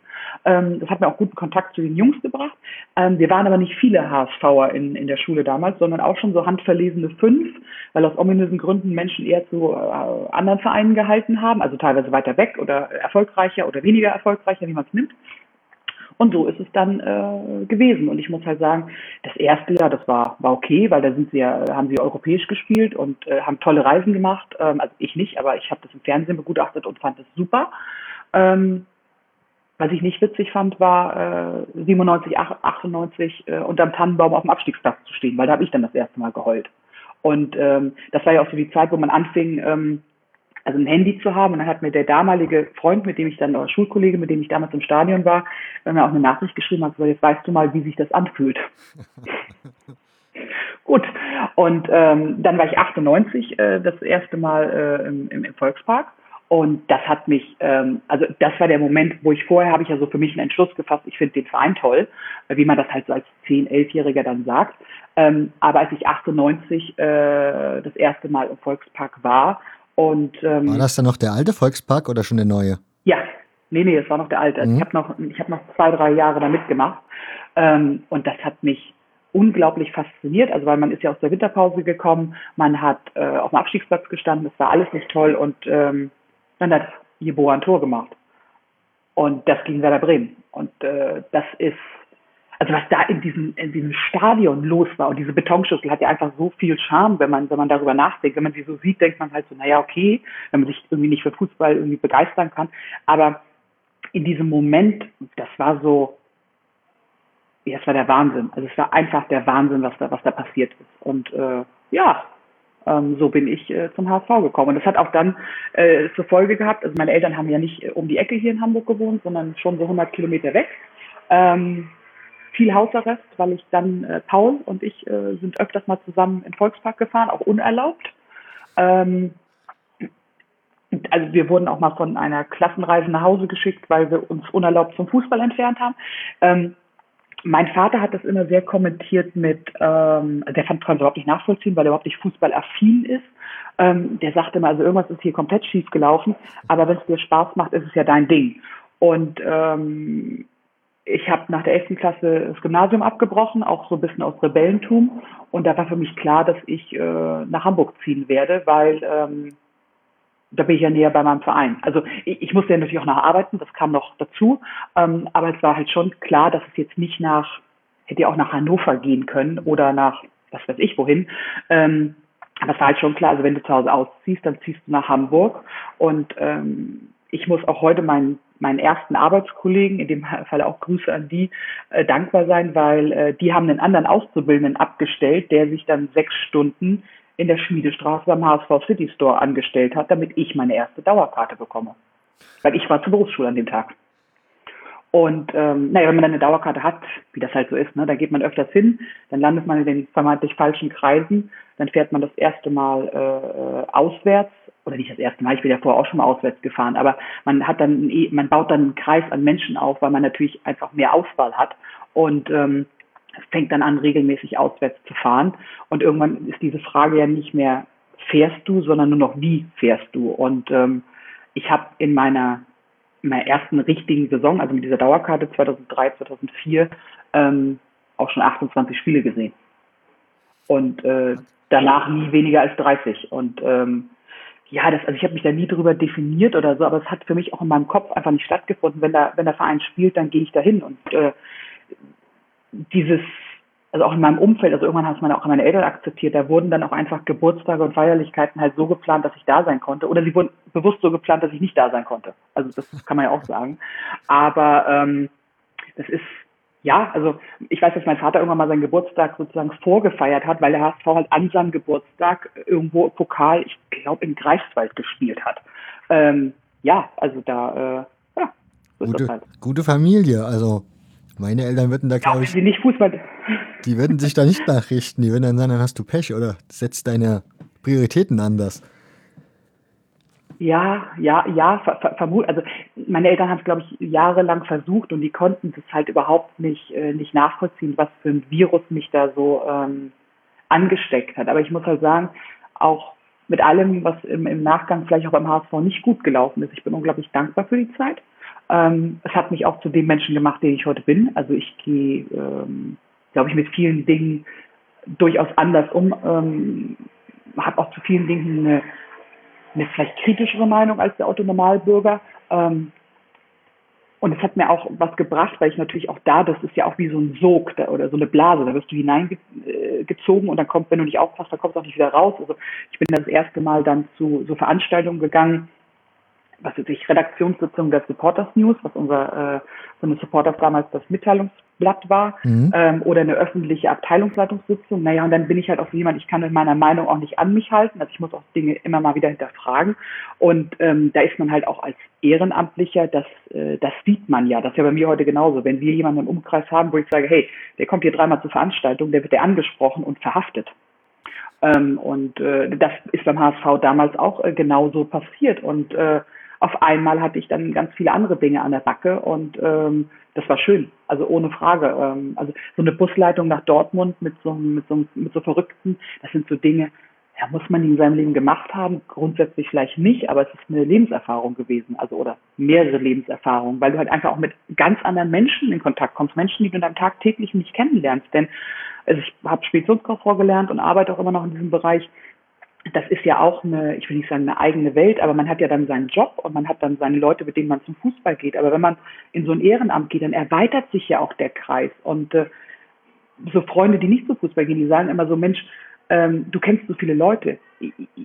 Ähm, das hat mir auch guten Kontakt zu den Jungs gebracht. Ähm, wir waren aber nicht viele HSVer in, in der Schule damals, sondern auch schon so handverlesene fünf, weil aus ominösen Gründen Menschen eher zu äh, anderen Vereinen gehalten haben, also teilweise weiter weg oder erfolgreicher oder weniger erfolgreicher, wie man es nimmt. Und so ist es dann äh, gewesen. Und ich muss halt sagen, das erste Jahr, das war, war okay, weil da sind sie ja, haben sie europäisch gespielt und äh, haben tolle Reisen gemacht. Ähm, also ich nicht, aber ich habe das im Fernsehen begutachtet und fand es super. Ähm, was ich nicht witzig fand, war äh, 97, 98 äh, unterm Tannenbaum auf dem Abstiegsplatz zu stehen, weil da habe ich dann das erste Mal geheult. Und ähm, das war ja auch so die Zeit, wo man anfing, ähm, also ein Handy zu haben. Und dann hat mir der damalige Freund, mit dem ich dann, oder Schulkollege, mit dem ich damals im Stadion war, mir auch eine Nachricht geschrieben hat, so jetzt weißt du mal, wie sich das anfühlt. Gut. Und ähm, dann war ich 98 äh, das erste Mal äh, im, im Volkspark. Und das hat mich, ähm, also das war der Moment, wo ich vorher habe ich ja so für mich einen Entschluss gefasst, ich finde den Verein toll, wie man das halt so als 10-, 11-Jähriger dann sagt. Ähm, aber als ich 98 äh, das erste Mal im Volkspark war und ähm, war das dann noch der alte Volkspark oder schon der neue? Ja, nee, nee, es war noch der alte. Mhm. Ich habe noch, ich habe noch zwei, drei Jahre da mitgemacht ähm, und das hat mich unglaublich fasziniert, also weil man ist ja aus der Winterpause gekommen, man hat äh, auf dem Abstiegsplatz gestanden, es war alles nicht toll und ähm, dann hat Jeboa ein Tor gemacht und das gegen Werder Bremen und äh, das ist also was da in diesem, in diesem Stadion los war und diese Betonschüssel hat ja einfach so viel Charme, wenn man, wenn man darüber nachdenkt. Wenn man sie so sieht, denkt man halt so, naja, okay, wenn man sich irgendwie nicht für Fußball irgendwie begeistern kann. Aber in diesem Moment, das war so, ja, es war der Wahnsinn. Also es war einfach der Wahnsinn, was da, was da passiert ist. Und äh, ja, ähm, so bin ich äh, zum HSV gekommen. Und das hat auch dann äh, zur Folge gehabt, also meine Eltern haben ja nicht äh, um die Ecke hier in Hamburg gewohnt, sondern schon so 100 Kilometer weg. Ähm, viel Hausarrest, weil ich dann, äh, Paul und ich äh, sind öfters mal zusammen in den Volkspark gefahren, auch unerlaubt. Ähm, also wir wurden auch mal von einer Klassenreise nach Hause geschickt, weil wir uns unerlaubt zum Fußball entfernt haben. Ähm, mein Vater hat das immer sehr kommentiert mit, ähm, der fand es überhaupt nicht nachvollziehen, weil er überhaupt nicht fußballaffin ist. Ähm, der sagte immer, also irgendwas ist hier komplett schief gelaufen, aber wenn es dir Spaß macht, ist es ja dein Ding. Und ähm, ich habe nach der 11. Klasse das Gymnasium abgebrochen, auch so ein bisschen aus Rebellentum. Und da war für mich klar, dass ich äh, nach Hamburg ziehen werde, weil ähm, da bin ich ja näher bei meinem Verein. Also ich, ich musste ja natürlich auch nacharbeiten, das kam noch dazu. Ähm, aber es war halt schon klar, dass es jetzt nicht nach, hätte ja auch nach Hannover gehen können oder nach, was weiß ich wohin. Ähm, aber es war halt schon klar, also wenn du zu Hause ausziehst, dann ziehst du nach Hamburg. Und ähm, ich muss auch heute meinen meinen ersten Arbeitskollegen, in dem Fall auch Grüße an die, äh, dankbar sein, weil äh, die haben einen anderen Auszubildenden abgestellt, der sich dann sechs Stunden in der Schmiedestraße beim HSV City Store angestellt hat, damit ich meine erste Dauerkarte bekomme. Weil ich war zur Berufsschule an dem Tag. Und ähm, naja, wenn man dann eine Dauerkarte hat, wie das halt so ist, ne, da geht man öfters hin, dann landet man in den vermeintlich falschen Kreisen, dann fährt man das erste Mal äh, äh auswärts, oder nicht das erste Mal, ich bin ja vorher auch schon mal auswärts gefahren, aber man hat dann, man baut dann einen Kreis an Menschen auf, weil man natürlich einfach mehr Auswahl hat. Und ähm, fängt dann an, regelmäßig auswärts zu fahren. Und irgendwann ist diese Frage ja nicht mehr, fährst du, sondern nur noch, wie fährst du? Und ähm, ich habe in meiner, in meiner ersten richtigen Saison, also mit dieser Dauerkarte 2003, 2004, ähm, auch schon 28 Spiele gesehen. Und äh, danach nie weniger als 30. Und ähm, ja, das, also ich habe mich da nie drüber definiert oder so, aber es hat für mich auch in meinem Kopf einfach nicht stattgefunden. Wenn der, wenn der Verein spielt, dann gehe ich dahin. Und äh, dieses, also auch in meinem Umfeld, also irgendwann hat es meine, auch meine Eltern akzeptiert, da wurden dann auch einfach Geburtstage und Feierlichkeiten halt so geplant, dass ich da sein konnte. Oder sie wurden bewusst so geplant, dass ich nicht da sein konnte. Also das kann man ja auch sagen. Aber ähm, das ist, ja, also ich weiß, dass mein Vater irgendwann mal seinen Geburtstag sozusagen vorgefeiert hat, weil der HSV halt an seinem Geburtstag irgendwo Pokal, ich glaube, in Greifswald gespielt hat. Ähm, ja, also da, äh, ja, so gute, halt. gute Familie, also meine Eltern würden da, glaube ich. Die nicht Fußball. Die würden sich da nicht nachrichten. Die würden dann sagen, dann hast du Pech oder setzt deine Prioritäten anders. Ja, ja, ja, ver vermut. Also meine Eltern haben es, glaube ich, jahrelang versucht und die konnten es halt überhaupt nicht, äh, nicht nachvollziehen, was für ein Virus mich da so ähm, angesteckt hat. Aber ich muss halt sagen, auch mit allem, was im, im Nachgang vielleicht auch beim HSV nicht gut gelaufen ist, ich bin unglaublich dankbar für die Zeit. Ähm, es hat mich auch zu dem Menschen gemacht, den ich heute bin. Also ich gehe, ähm, glaube ich, mit vielen Dingen durchaus anders um. Ähm, habe auch zu vielen Dingen eine, eine vielleicht kritischere Meinung als der Autonormalbürger. Ähm, und es hat mir auch was gebracht, weil ich natürlich auch da, das ist ja auch wie so ein Sog da, oder so eine Blase, da wirst du hineingezogen und dann kommt, wenn du nicht aufpasst, dann kommst du auch nicht wieder raus. Also ich bin das erste Mal dann zu so Veranstaltungen gegangen, was weiß ich, Redaktionssitzung der Supporters News, was unser äh, von den Supporters damals das Mitteilungsblatt war, mhm. ähm, oder eine öffentliche Abteilungsleitungssitzung. Naja, und dann bin ich halt auch so jemand, ich kann mit meiner Meinung auch nicht an mich halten, also ich muss auch Dinge immer mal wieder hinterfragen. Und ähm, da ist man halt auch als Ehrenamtlicher, das, äh, das sieht man ja, das ist ja bei mir heute genauso. Wenn wir jemanden im Umkreis haben, wo ich sage, hey, der kommt hier dreimal zur Veranstaltung, der wird der angesprochen und verhaftet. Ähm, und äh, das ist beim HSV damals auch äh, genauso passiert. Und äh, auf einmal hatte ich dann ganz viele andere Dinge an der Backe und ähm, das war schön, also ohne Frage. Ähm, also so eine Busleitung nach Dortmund mit so, mit so, mit so Verrückten, das sind so Dinge, ja, muss man in seinem Leben gemacht haben? Grundsätzlich vielleicht nicht, aber es ist eine Lebenserfahrung gewesen, also oder mehrere Lebenserfahrungen, weil du halt einfach auch mit ganz anderen Menschen in Kontakt kommst, Menschen, die du in deinem tagtäglich nicht kennenlernst. Denn also ich habe Speditionskauffrau gelernt und arbeite auch immer noch in diesem Bereich das ist ja auch eine, ich will nicht sagen eine eigene Welt, aber man hat ja dann seinen Job und man hat dann seine Leute, mit denen man zum Fußball geht. Aber wenn man in so ein Ehrenamt geht, dann erweitert sich ja auch der Kreis. Und äh, so Freunde, die nicht zum Fußball gehen, die sagen immer so, Mensch, ähm, du kennst so viele Leute.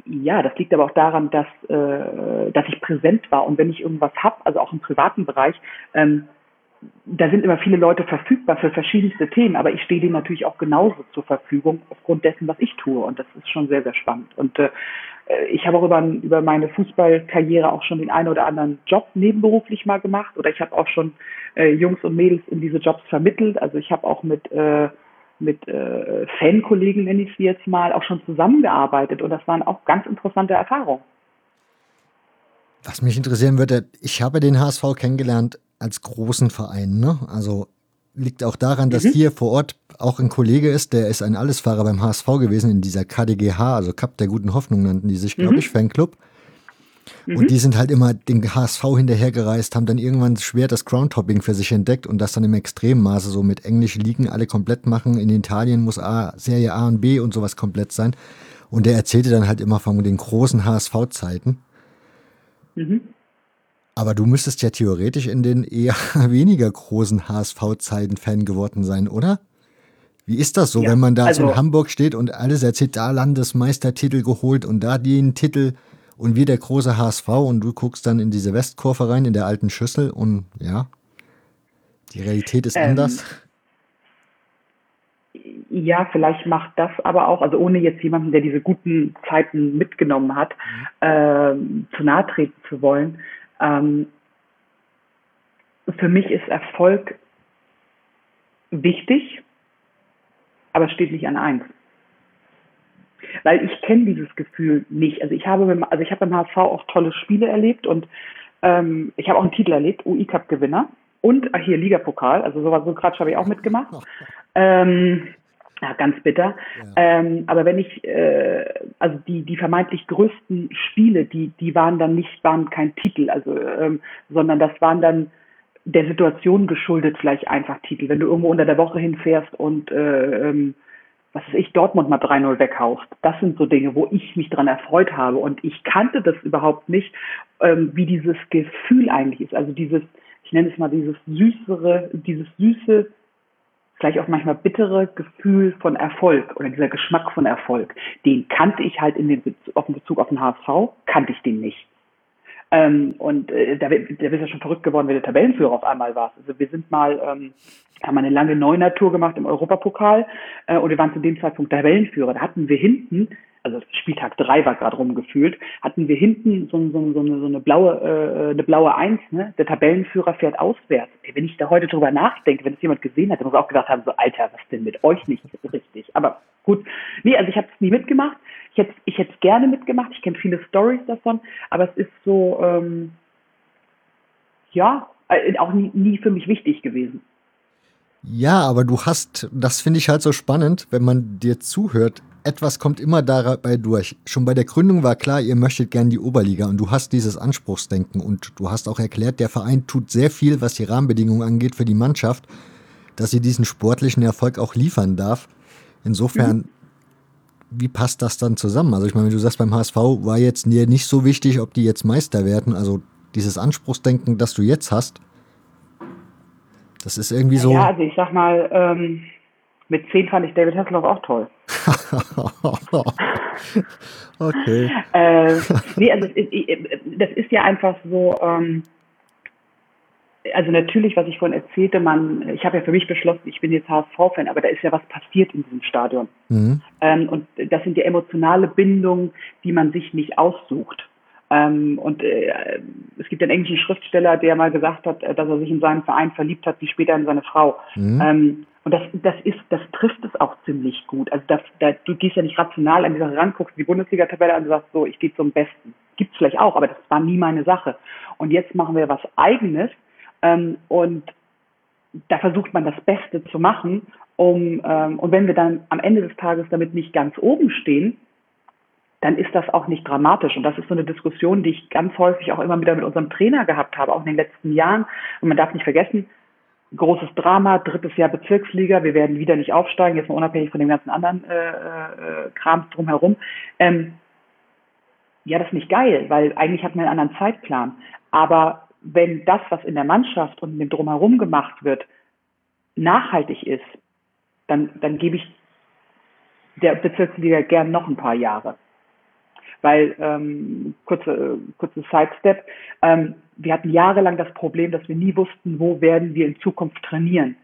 Ja, das liegt aber auch daran, dass, äh, dass ich präsent war. Und wenn ich irgendwas habe, also auch im privaten Bereich, ähm, da sind immer viele Leute verfügbar für verschiedenste Themen, aber ich stehe denen natürlich auch genauso zur Verfügung aufgrund dessen, was ich tue. Und das ist schon sehr, sehr spannend. Und äh, ich habe auch über, über meine Fußballkarriere auch schon den einen oder anderen Job nebenberuflich mal gemacht oder ich habe auch schon äh, Jungs und Mädels in diese Jobs vermittelt. Also ich habe auch mit äh, mit äh, Fankollegen, nenne ich sie jetzt mal, auch schon zusammengearbeitet und das waren auch ganz interessante Erfahrungen. Was mich interessieren würde, ich habe den HSV kennengelernt als großen Verein. Ne? Also liegt auch daran, dass mhm. hier vor Ort auch ein Kollege ist, der ist ein Allesfahrer beim HSV gewesen in dieser KDGH, also Cup der guten Hoffnung nannten die sich, glaube mhm. ich, Fanclub. Mhm. Und die sind halt immer den HSV hinterhergereist, haben dann irgendwann schwer das Groundhopping für sich entdeckt und das dann im extremen Maße so mit englischen Ligen alle komplett machen. In Italien muss A, Serie A und B und sowas komplett sein. Und der erzählte dann halt immer von den großen HSV-Zeiten. Mhm. Aber du müsstest ja theoretisch in den eher weniger großen HSV-Zeiten Fan geworden sein, oder? Wie ist das so, ja, wenn man da also, so in Hamburg steht und alles erzählt, da Landesmeistertitel geholt und da den Titel und wir der große HSV und du guckst dann in diese Westkurve rein, in der alten Schüssel und ja, die Realität ist ähm, anders. Ja, vielleicht macht das aber auch, also ohne jetzt jemanden, der diese guten Zeiten mitgenommen hat, äh, zu nahe treten zu wollen. Ähm, für mich ist Erfolg wichtig, aber es steht nicht an eins. Weil ich kenne dieses Gefühl nicht. Also ich habe, beim, also ich habe beim HSV auch tolle Spiele erlebt und ähm, ich habe auch einen Titel erlebt, UI Cup Gewinner und ach hier Ligapokal, also sowas so Quatsch habe ich auch mitgemacht. Ähm, ja, ganz bitter. Ja. Ähm, aber wenn ich, äh, also die, die vermeintlich größten Spiele, die, die waren dann nicht, waren kein Titel, also, ähm, sondern das waren dann der Situation geschuldet vielleicht einfach Titel. Wenn du irgendwo unter der Woche hinfährst und, äh, ähm, was weiß ich, Dortmund mal 3-0 weghaust. Das sind so Dinge, wo ich mich dran erfreut habe. Und ich kannte das überhaupt nicht, ähm, wie dieses Gefühl eigentlich ist. Also dieses, ich nenne es mal dieses süßere, dieses süße, vielleicht auch manchmal bittere Gefühl von Erfolg oder dieser Geschmack von Erfolg, den kannte ich halt in den Bezug, auf den Bezug auf den HSV, kannte ich den nicht. Ähm, und äh, da, da bist du ja schon verrückt geworden, wenn der Tabellenführer auf einmal war. Also wir sind mal, ähm, haben eine lange Neuner-Tour gemacht im Europapokal äh, und wir waren zu dem Zeitpunkt Tabellenführer. Da hatten wir hinten also Spieltag drei war gerade rumgefühlt, hatten wir hinten so, so, so, eine, so eine blaue äh, eine blaue Eins, ne? Der Tabellenführer fährt auswärts. Wenn ich da heute drüber nachdenke, wenn es jemand gesehen hat, dann muss auch gedacht haben, so Alter, was denn mit euch nicht richtig? Aber gut, nee, also ich habe es nie mitgemacht. Ich hätte ich hätte es gerne mitgemacht. Ich kenne viele Stories davon, aber es ist so ähm, ja äh, auch nie, nie für mich wichtig gewesen. Ja, aber du hast, das finde ich halt so spannend, wenn man dir zuhört etwas kommt immer dabei durch. Schon bei der Gründung war klar, ihr möchtet gern die Oberliga und du hast dieses Anspruchsdenken und du hast auch erklärt, der Verein tut sehr viel, was die Rahmenbedingungen angeht für die Mannschaft, dass sie diesen sportlichen Erfolg auch liefern darf. Insofern, mhm. wie passt das dann zusammen? Also ich meine, wenn du sagst, beim HSV war jetzt nicht so wichtig, ob die jetzt Meister werden, also dieses Anspruchsdenken, das du jetzt hast, das ist irgendwie so. Ja, also ich sag mal, ähm, mit zehn fand ich David Hasselhoff auch toll. okay. Äh, nee, also das ist ja einfach so, ähm, also natürlich, was ich vorhin erzählte, man, ich habe ja für mich beschlossen, ich bin jetzt HSV-Fan, aber da ist ja was passiert in diesem Stadion. Mhm. Ähm, und das sind ja emotionale Bindungen, die man sich nicht aussucht. Ähm, und äh, es gibt einen englischen Schriftsteller, der mal gesagt hat, äh, dass er sich in seinen Verein verliebt hat, wie später in seine Frau. Mhm. Ähm, und das, das ist, das trifft es auch ziemlich gut. Also das, da, du gehst ja nicht rational an die Sache ran, guckst die Bundesliga-Tabelle an und sagst so, ich gehe zum Besten. Gibt's vielleicht auch, aber das war nie meine Sache. Und jetzt machen wir was Eigenes ähm, und da versucht man das Beste zu machen, um ähm, und wenn wir dann am Ende des Tages damit nicht ganz oben stehen, dann ist das auch nicht dramatisch. Und das ist so eine Diskussion, die ich ganz häufig auch immer wieder mit unserem Trainer gehabt habe, auch in den letzten Jahren. Und man darf nicht vergessen, großes Drama, drittes Jahr Bezirksliga, wir werden wieder nicht aufsteigen, jetzt mal unabhängig von dem ganzen anderen äh, äh, Kram drumherum. Ähm, ja, das ist nicht geil, weil eigentlich hat man einen anderen Zeitplan. Aber wenn das, was in der Mannschaft und dem Drumherum gemacht wird, nachhaltig ist, dann, dann gebe ich der Bezirksliga gern noch ein paar Jahre weil ähm, kurze, kurze Sidestep, ähm, wir hatten jahrelang das Problem, dass wir nie wussten, wo werden wir in Zukunft trainieren.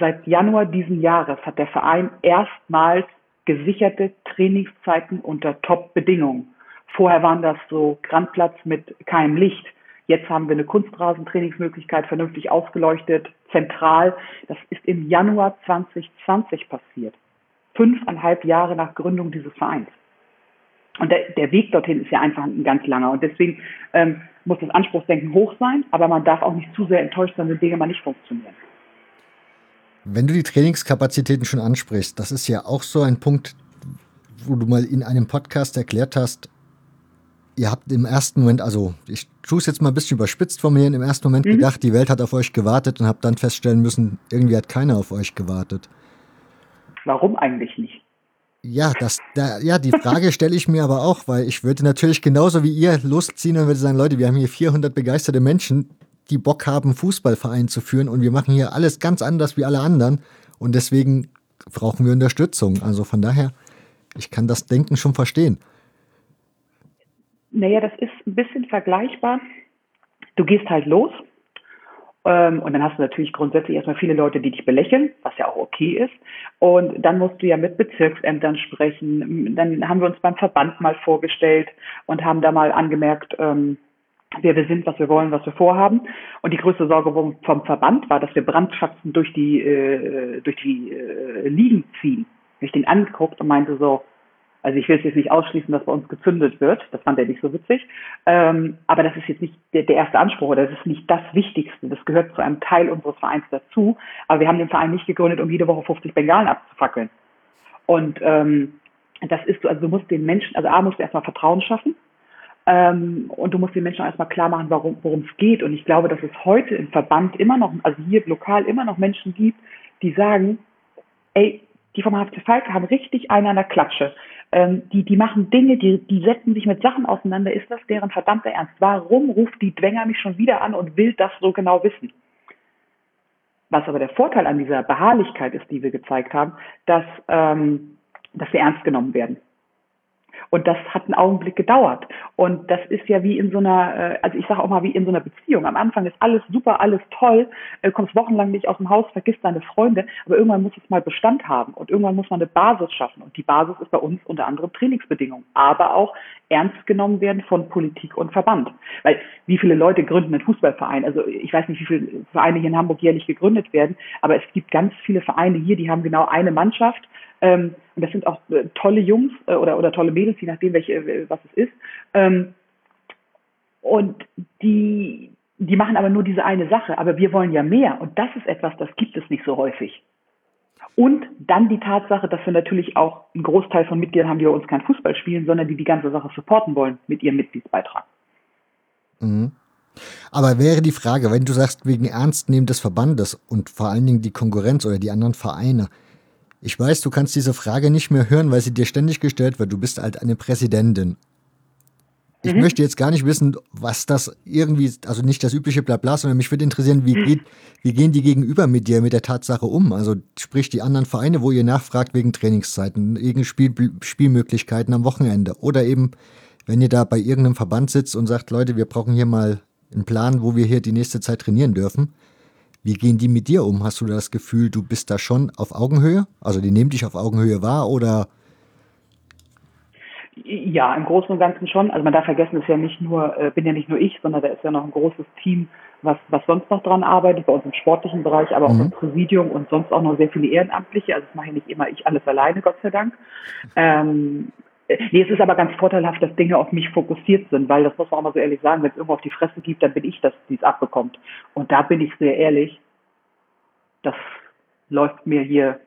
Seit Januar diesen Jahres hat der Verein erstmals gesicherte Trainingszeiten unter Top-Bedingungen. Vorher waren das so Grandplatz mit keinem Licht. Jetzt haben wir eine Kunstrasentrainingsmöglichkeit vernünftig ausgeleuchtet, zentral. Das ist im Januar 2020 passiert. Fünfeinhalb Jahre nach Gründung dieses Vereins. Und der, der Weg dorthin ist ja einfach ein ganz langer. Und deswegen ähm, muss das Anspruchsdenken hoch sein, aber man darf auch nicht zu sehr enttäuscht sein, wenn Dinge mal nicht funktionieren. Wenn du die Trainingskapazitäten schon ansprichst, das ist ja auch so ein Punkt, wo du mal in einem Podcast erklärt hast, ihr habt im ersten Moment, also ich tue es jetzt mal ein bisschen überspitzt formulieren, im ersten Moment mhm. gedacht, die Welt hat auf euch gewartet und habt dann feststellen müssen, irgendwie hat keiner auf euch gewartet. Warum eigentlich nicht? Ja, das, da, ja, die Frage stelle ich mir aber auch, weil ich würde natürlich genauso wie ihr losziehen und würde sagen, Leute, wir haben hier 400 begeisterte Menschen, die Bock haben, Fußballverein zu führen und wir machen hier alles ganz anders wie alle anderen und deswegen brauchen wir Unterstützung. Also von daher, ich kann das Denken schon verstehen. Naja, das ist ein bisschen vergleichbar. Du gehst halt los und dann hast du natürlich grundsätzlich erstmal viele Leute, die dich belächeln, was ja auch okay ist. Und dann musst du ja mit Bezirksämtern sprechen. Dann haben wir uns beim Verband mal vorgestellt und haben da mal angemerkt, ähm, wer wir sind, was wir wollen, was wir vorhaben. Und die größte Sorge vom Verband war, dass wir Brandschatzen durch die, äh, durch die äh, Ligen ziehen. Ich den angeguckt und meinte so, also ich will jetzt nicht ausschließen, dass bei uns gezündet wird. Das fand er nicht so witzig. Ähm, aber das ist jetzt nicht der, der, erste Anspruch oder das ist nicht das Wichtigste. Das gehört zu einem Teil unseres Vereins dazu. Aber wir haben den Verein nicht gegründet, um jede Woche 50 Bengalen abzufackeln. Und ähm, das ist so, also du musst den Menschen, also A musst du erstmal Vertrauen schaffen. Ähm, und du musst den Menschen erstmal klar machen, worum es geht. Und ich glaube, dass es heute im Verband immer noch, also hier lokal immer noch Menschen gibt, die sagen, ey, die vom HFC Falke haben richtig einen an der Klatsche. Ähm, die, die machen Dinge, die, die setzen sich mit Sachen auseinander. Ist das deren verdammter Ernst? Warum ruft die Dwenger mich schon wieder an und will das so genau wissen? Was aber der Vorteil an dieser Beharrlichkeit ist, die wir gezeigt haben, dass, ähm, dass wir ernst genommen werden. Und das hat einen Augenblick gedauert. Und das ist ja wie in so einer, äh, also ich sage auch mal wie in so einer Beziehung. Am Anfang ist alles super, alles toll, äh, kommst wochenlang nicht aus dem Haus, vergisst deine Freunde, aber irgendwann muss es mal Bestand haben und irgendwann muss man eine Basis schaffen. Und die Basis ist bei uns unter anderem Trainingsbedingungen, aber auch ernst genommen werden von Politik und Verband. Weil wie viele Leute gründen einen Fußballverein? Also ich weiß nicht, wie viele Vereine hier in Hamburg jährlich gegründet werden, aber es gibt ganz viele Vereine hier, die haben genau eine Mannschaft ähm, und das sind auch äh, tolle Jungs äh, oder, oder tolle Mädels, je nachdem, welche, äh, was es ist. Ähm, und die, die machen aber nur diese eine Sache. Aber wir wollen ja mehr. Und das ist etwas, das gibt es nicht so häufig. Und dann die Tatsache, dass wir natürlich auch einen Großteil von Mitgliedern haben, die bei uns kein Fußball spielen, sondern die die ganze Sache supporten wollen mit ihrem Mitgliedsbeitrag. Mhm. Aber wäre die Frage, wenn du sagst, wegen Ernstnehmen des Verbandes und vor allen Dingen die Konkurrenz oder die anderen Vereine, ich weiß, du kannst diese Frage nicht mehr hören, weil sie dir ständig gestellt wird. Du bist halt eine Präsidentin. Ich mhm. möchte jetzt gar nicht wissen, was das irgendwie, also nicht das übliche Blabla, sondern mich würde interessieren, wie, geht, wie gehen die gegenüber mit dir, mit der Tatsache um? Also sprich die anderen Vereine, wo ihr nachfragt wegen Trainingszeiten, wegen Spiel, Spielmöglichkeiten am Wochenende oder eben, wenn ihr da bei irgendeinem Verband sitzt und sagt, Leute, wir brauchen hier mal einen Plan, wo wir hier die nächste Zeit trainieren dürfen. Wie gehen die mit dir um? Hast du das Gefühl, du bist da schon auf Augenhöhe? Also die nehmen dich auf Augenhöhe wahr oder? Ja, im Großen und Ganzen schon. Also man darf vergessen, ist ja nicht nur, äh, bin ja nicht nur ich, sondern da ist ja noch ein großes Team, was, was sonst noch dran arbeitet, bei uns im sportlichen Bereich, aber auch mhm. im Präsidium und sonst auch noch sehr viele Ehrenamtliche. Also das mache ich nicht immer ich alles alleine, Gott sei Dank. Ähm, Nee, es ist aber ganz vorteilhaft, dass Dinge auf mich fokussiert sind, weil das muss man auch mal so ehrlich sagen, wenn es irgendwo auf die Fresse gibt, dann bin ich das, die es abbekommt. Und da bin ich sehr ehrlich, das läuft mir hier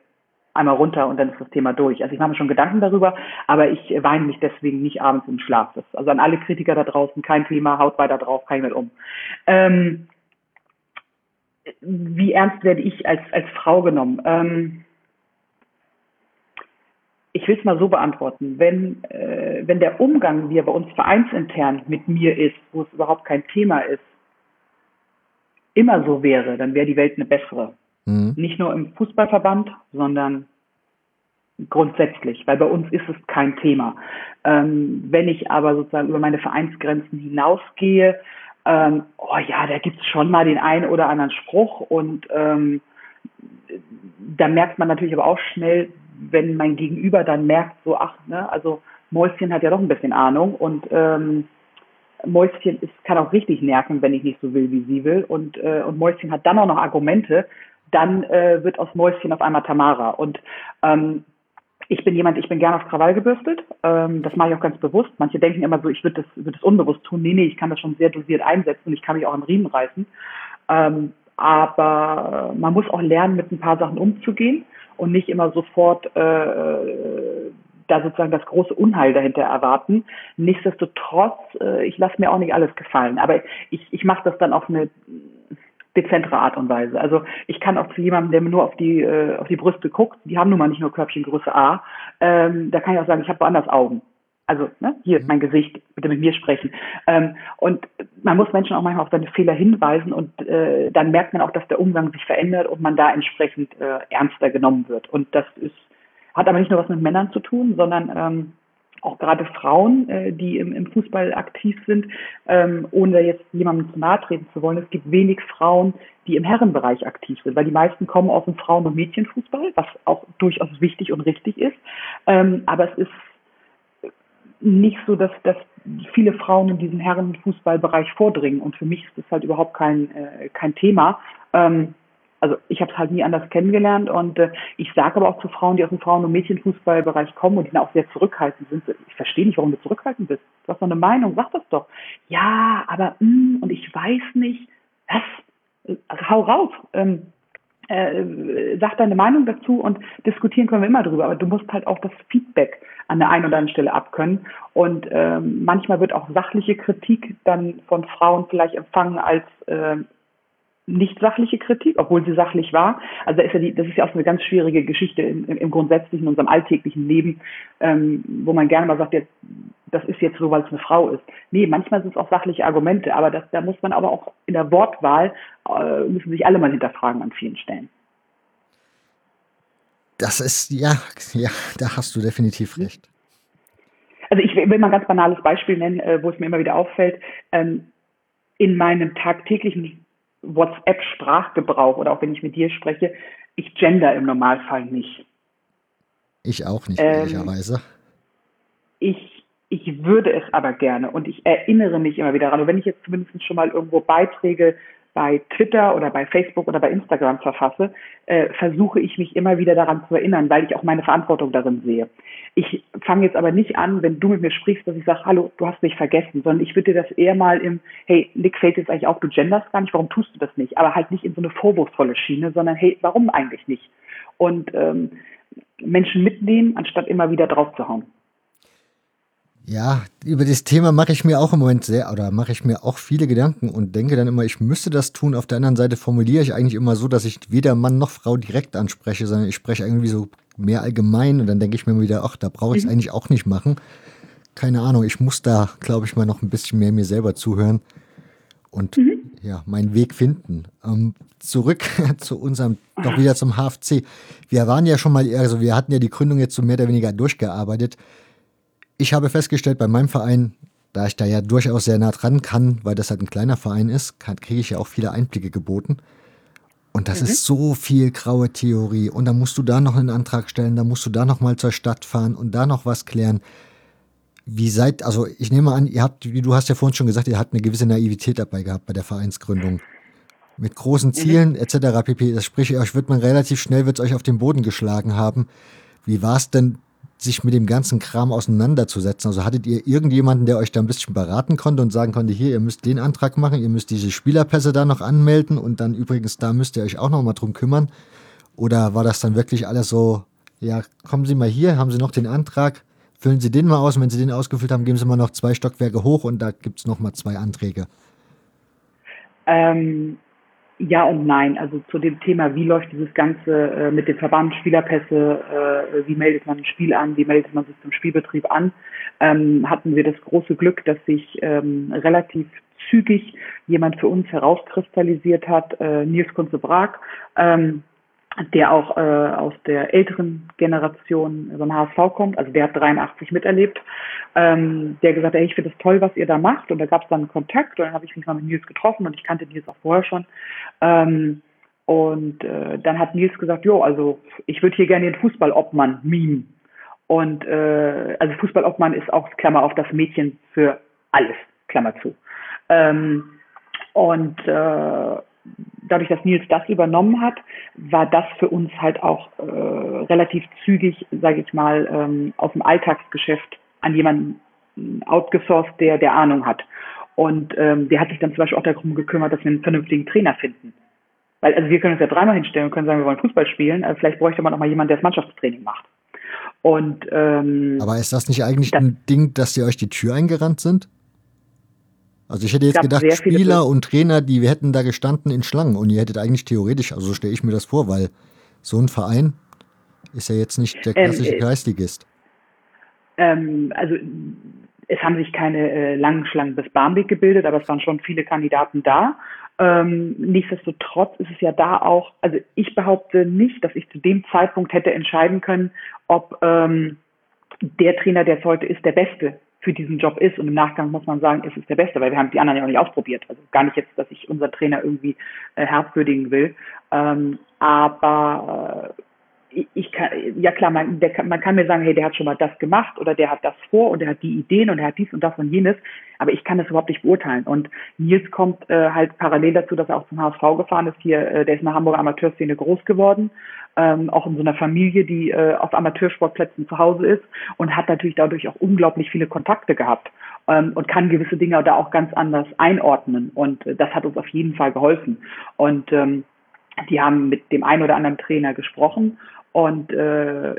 einmal runter und dann ist das Thema durch. Also ich mache mir schon Gedanken darüber, aber ich weine mich deswegen nicht abends im Schlaf. Also an alle Kritiker da draußen, kein Thema, haut weiter drauf, ich mit um. Ähm, wie ernst werde ich als, als Frau genommen? Ähm, ich will es mal so beantworten, wenn, äh, wenn der Umgang, wie er bei uns vereinsintern mit mir ist, wo es überhaupt kein Thema ist, immer so wäre, dann wäre die Welt eine bessere. Mhm. Nicht nur im Fußballverband, sondern grundsätzlich, weil bei uns ist es kein Thema. Ähm, wenn ich aber sozusagen über meine Vereinsgrenzen hinausgehe, ähm, oh ja, da gibt es schon mal den einen oder anderen Spruch und ähm, da merkt man natürlich aber auch schnell, wenn mein Gegenüber dann merkt, so, ach, ne, also Mäuschen hat ja doch ein bisschen Ahnung und ähm, Mäuschen ist, kann auch richtig nerven, wenn ich nicht so will, wie sie will. Und, äh, und Mäuschen hat dann auch noch Argumente, dann äh, wird aus Mäuschen auf einmal Tamara. Und ähm, ich bin jemand, ich bin gerne auf Krawall gebürstet. Ähm, das mache ich auch ganz bewusst. Manche denken immer so, ich würde das, würd das unbewusst tun. Nee, nee, ich kann das schon sehr dosiert einsetzen und ich kann mich auch am Riemen reißen. Ähm, aber man muss auch lernen, mit ein paar Sachen umzugehen und nicht immer sofort äh, da sozusagen das große Unheil dahinter erwarten. Nichtsdestotrotz, äh, ich lasse mir auch nicht alles gefallen, aber ich, ich mache das dann auf eine dezentere Art und Weise. Also ich kann auch zu jemandem, der nur auf die äh, auf die Brüste guckt, die haben nun mal nicht nur Körbchen Größe A, ähm, da kann ich auch sagen, ich habe woanders Augen. Also ne, hier ist mhm. mein Gesicht, bitte mit mir sprechen. Ähm, und man muss Menschen auch manchmal auf seine Fehler hinweisen und äh, dann merkt man auch, dass der Umgang sich verändert und man da entsprechend äh, ernster genommen wird. Und das ist hat aber nicht nur was mit Männern zu tun, sondern ähm, auch gerade Frauen, äh, die im, im Fußball aktiv sind, ähm, ohne jetzt jemandem zu nahe treten zu wollen. Es gibt wenig Frauen, die im Herrenbereich aktiv sind, weil die meisten kommen aus dem Frauen- und Mädchenfußball, was auch durchaus wichtig und richtig ist. Ähm, aber es ist nicht so, dass, dass viele Frauen in diesen Herrenfußballbereich vordringen. Und für mich ist das halt überhaupt kein, äh, kein Thema. Ähm, also ich habe es halt nie anders kennengelernt und äh, ich sage aber auch zu Frauen, die aus dem Frauen- und Mädchenfußballbereich kommen und die auch sehr zurückhaltend sind, ich verstehe nicht, warum du zurückhaltend bist. Du hast doch eine Meinung, sag das doch. Ja, aber mh, hm, und ich weiß nicht, was? Also, hau raus. Ähm, äh, sag deine Meinung dazu und diskutieren können wir immer drüber, aber du musst halt auch das Feedback an der einen oder anderen Stelle abkönnen. Und ähm, manchmal wird auch sachliche Kritik dann von Frauen vielleicht empfangen als äh, nicht sachliche Kritik, obwohl sie sachlich war. Also da ist ja die, das ist ja auch eine ganz schwierige Geschichte im, im grundsätzlichen, in unserem alltäglichen Leben, ähm, wo man gerne mal sagt, jetzt, das ist jetzt so, weil es eine Frau ist. Nee, manchmal sind es auch sachliche Argumente, aber das, da muss man aber auch in der Wortwahl, äh, müssen sich alle mal hinterfragen an vielen Stellen. Das ist, ja, ja, da hast du definitiv recht. Also ich will mal ein ganz banales Beispiel nennen, äh, wo es mir immer wieder auffällt. Ähm, in meinem tagtäglichen WhatsApp-Sprachgebrauch oder auch wenn ich mit dir spreche, ich gender im Normalfall nicht. Ich auch nicht, ähm, ehrlicherweise. Ich, ich würde es aber gerne und ich erinnere mich immer wieder daran. Und wenn ich jetzt zumindest schon mal irgendwo Beiträge bei Twitter oder bei Facebook oder bei Instagram verfasse, äh, versuche ich mich immer wieder daran zu erinnern, weil ich auch meine Verantwortung darin sehe. Ich fange jetzt aber nicht an, wenn du mit mir sprichst, dass ich sage, hallo, du hast mich vergessen, sondern ich würde dir das eher mal im, hey, Nick fällt jetzt eigentlich auf, du genderst gar nicht, warum tust du das nicht? Aber halt nicht in so eine vorwurfsvolle Schiene, sondern hey, warum eigentlich nicht? Und ähm, Menschen mitnehmen, anstatt immer wieder drauf zu hauen. Ja, über das Thema mache ich mir auch im Moment sehr, oder mache ich mir auch viele Gedanken und denke dann immer, ich müsste das tun. Auf der anderen Seite formuliere ich eigentlich immer so, dass ich weder Mann noch Frau direkt anspreche, sondern ich spreche irgendwie so mehr allgemein und dann denke ich mir wieder, ach, da brauche ich es mhm. eigentlich auch nicht machen. Keine Ahnung, ich muss da, glaube ich, mal noch ein bisschen mehr mir selber zuhören und mhm. ja, meinen Weg finden. Ähm, zurück zu unserem, doch wieder zum HFC. Wir waren ja schon mal, also wir hatten ja die Gründung jetzt so mehr oder weniger durchgearbeitet ich habe festgestellt, bei meinem Verein, da ich da ja durchaus sehr nah dran kann, weil das halt ein kleiner Verein ist, kriege ich ja auch viele Einblicke geboten. Und das mhm. ist so viel graue Theorie. Und dann musst du da noch einen Antrag stellen, dann musst du da noch mal zur Stadt fahren und da noch was klären. Wie seid, also ich nehme an, ihr habt, wie du hast ja vorhin schon gesagt, ihr habt eine gewisse Naivität dabei gehabt bei der Vereinsgründung. Mit großen mhm. Zielen mhm. etc. pp. Das sprich, euch wird man relativ schnell, wird euch auf den Boden geschlagen haben. Wie war es denn sich mit dem ganzen Kram auseinanderzusetzen? Also hattet ihr irgendjemanden, der euch da ein bisschen beraten konnte und sagen konnte, hier, ihr müsst den Antrag machen, ihr müsst diese Spielerpässe da noch anmelden und dann übrigens, da müsst ihr euch auch noch mal drum kümmern? Oder war das dann wirklich alles so, ja, kommen Sie mal hier, haben Sie noch den Antrag, füllen Sie den mal aus und wenn Sie den ausgefüllt haben, geben Sie mal noch zwei Stockwerke hoch und da gibt es noch mal zwei Anträge? Ähm, ja und nein. Also zu dem Thema, wie läuft dieses Ganze äh, mit den Verband, Spielerpässe, äh, wie meldet man ein Spiel an, wie meldet man sich zum Spielbetrieb an, ähm, hatten wir das große Glück, dass sich ähm, relativ zügig jemand für uns herauskristallisiert hat, äh, Nils Kunze-Brag, ähm, der auch äh, aus der älteren Generation beim HSV kommt, also der hat 83 miterlebt, ähm, der gesagt hat, hey, ich finde es toll, was ihr da macht. Und da gab es dann Kontakt. Und dann habe ich mich mal mit Nils getroffen. Und ich kannte Nils auch vorher schon. Ähm, und äh, dann hat Nils gesagt, jo, also ich würde hier gerne den Fußballobmann mimen. Und äh, also Fußballobmann ist auch Klammer auf das Mädchen für alles, Klammer zu. Ähm, und äh, dadurch, dass Nils das übernommen hat, war das für uns halt auch äh, relativ zügig, sage ich mal, ähm, aus dem Alltagsgeschäft an jemanden outgesourced, der der Ahnung hat. Und ähm, der hat sich dann zum Beispiel auch darum gekümmert, dass wir einen vernünftigen Trainer finden. Weil, also wir können uns ja dreimal hinstellen und können sagen, wir wollen Fußball spielen, also vielleicht bräuchte man auch mal jemanden, der das Mannschaftstraining macht. Und, ähm, Aber ist das nicht eigentlich das, ein Ding, dass sie euch die Tür eingerannt sind? Also ich hätte jetzt gedacht, Spieler und Trainer, die hätten da gestanden in Schlangen und ihr hättet eigentlich theoretisch, also so stelle ich mir das vor, weil so ein Verein ist ja jetzt nicht der ähm, klassische ähm, Geistligist. Ähm, also es haben sich keine äh, langen Schlangen bis Barmbek gebildet, aber es waren schon viele Kandidaten da. Ähm, nichtsdestotrotz ist es ja da auch, also ich behaupte nicht, dass ich zu dem Zeitpunkt hätte entscheiden können, ob ähm, der Trainer, der es heute ist, der Beste für diesen Job ist. Und im Nachgang muss man sagen, ist es der Beste, weil wir haben die anderen ja auch nicht ausprobiert. Also gar nicht jetzt, dass ich unser Trainer irgendwie äh, herabwürdigen will. Ähm, aber äh, ich kann, ja klar, man, der, man kann mir sagen, hey, der hat schon mal das gemacht oder der hat das vor und der hat die Ideen und der hat dies und das und jenes, aber ich kann das überhaupt nicht beurteilen. Und Nils kommt äh, halt parallel dazu, dass er auch zum HSV gefahren ist. Hier, äh, der ist in der Hamburger Amateurszene groß geworden, ähm, auch in so einer Familie, die äh, auf Amateursportplätzen zu Hause ist und hat natürlich dadurch auch unglaublich viele Kontakte gehabt ähm, und kann gewisse Dinge da auch ganz anders einordnen. Und äh, das hat uns auf jeden Fall geholfen. Und ähm, die haben mit dem einen oder anderen Trainer gesprochen und äh,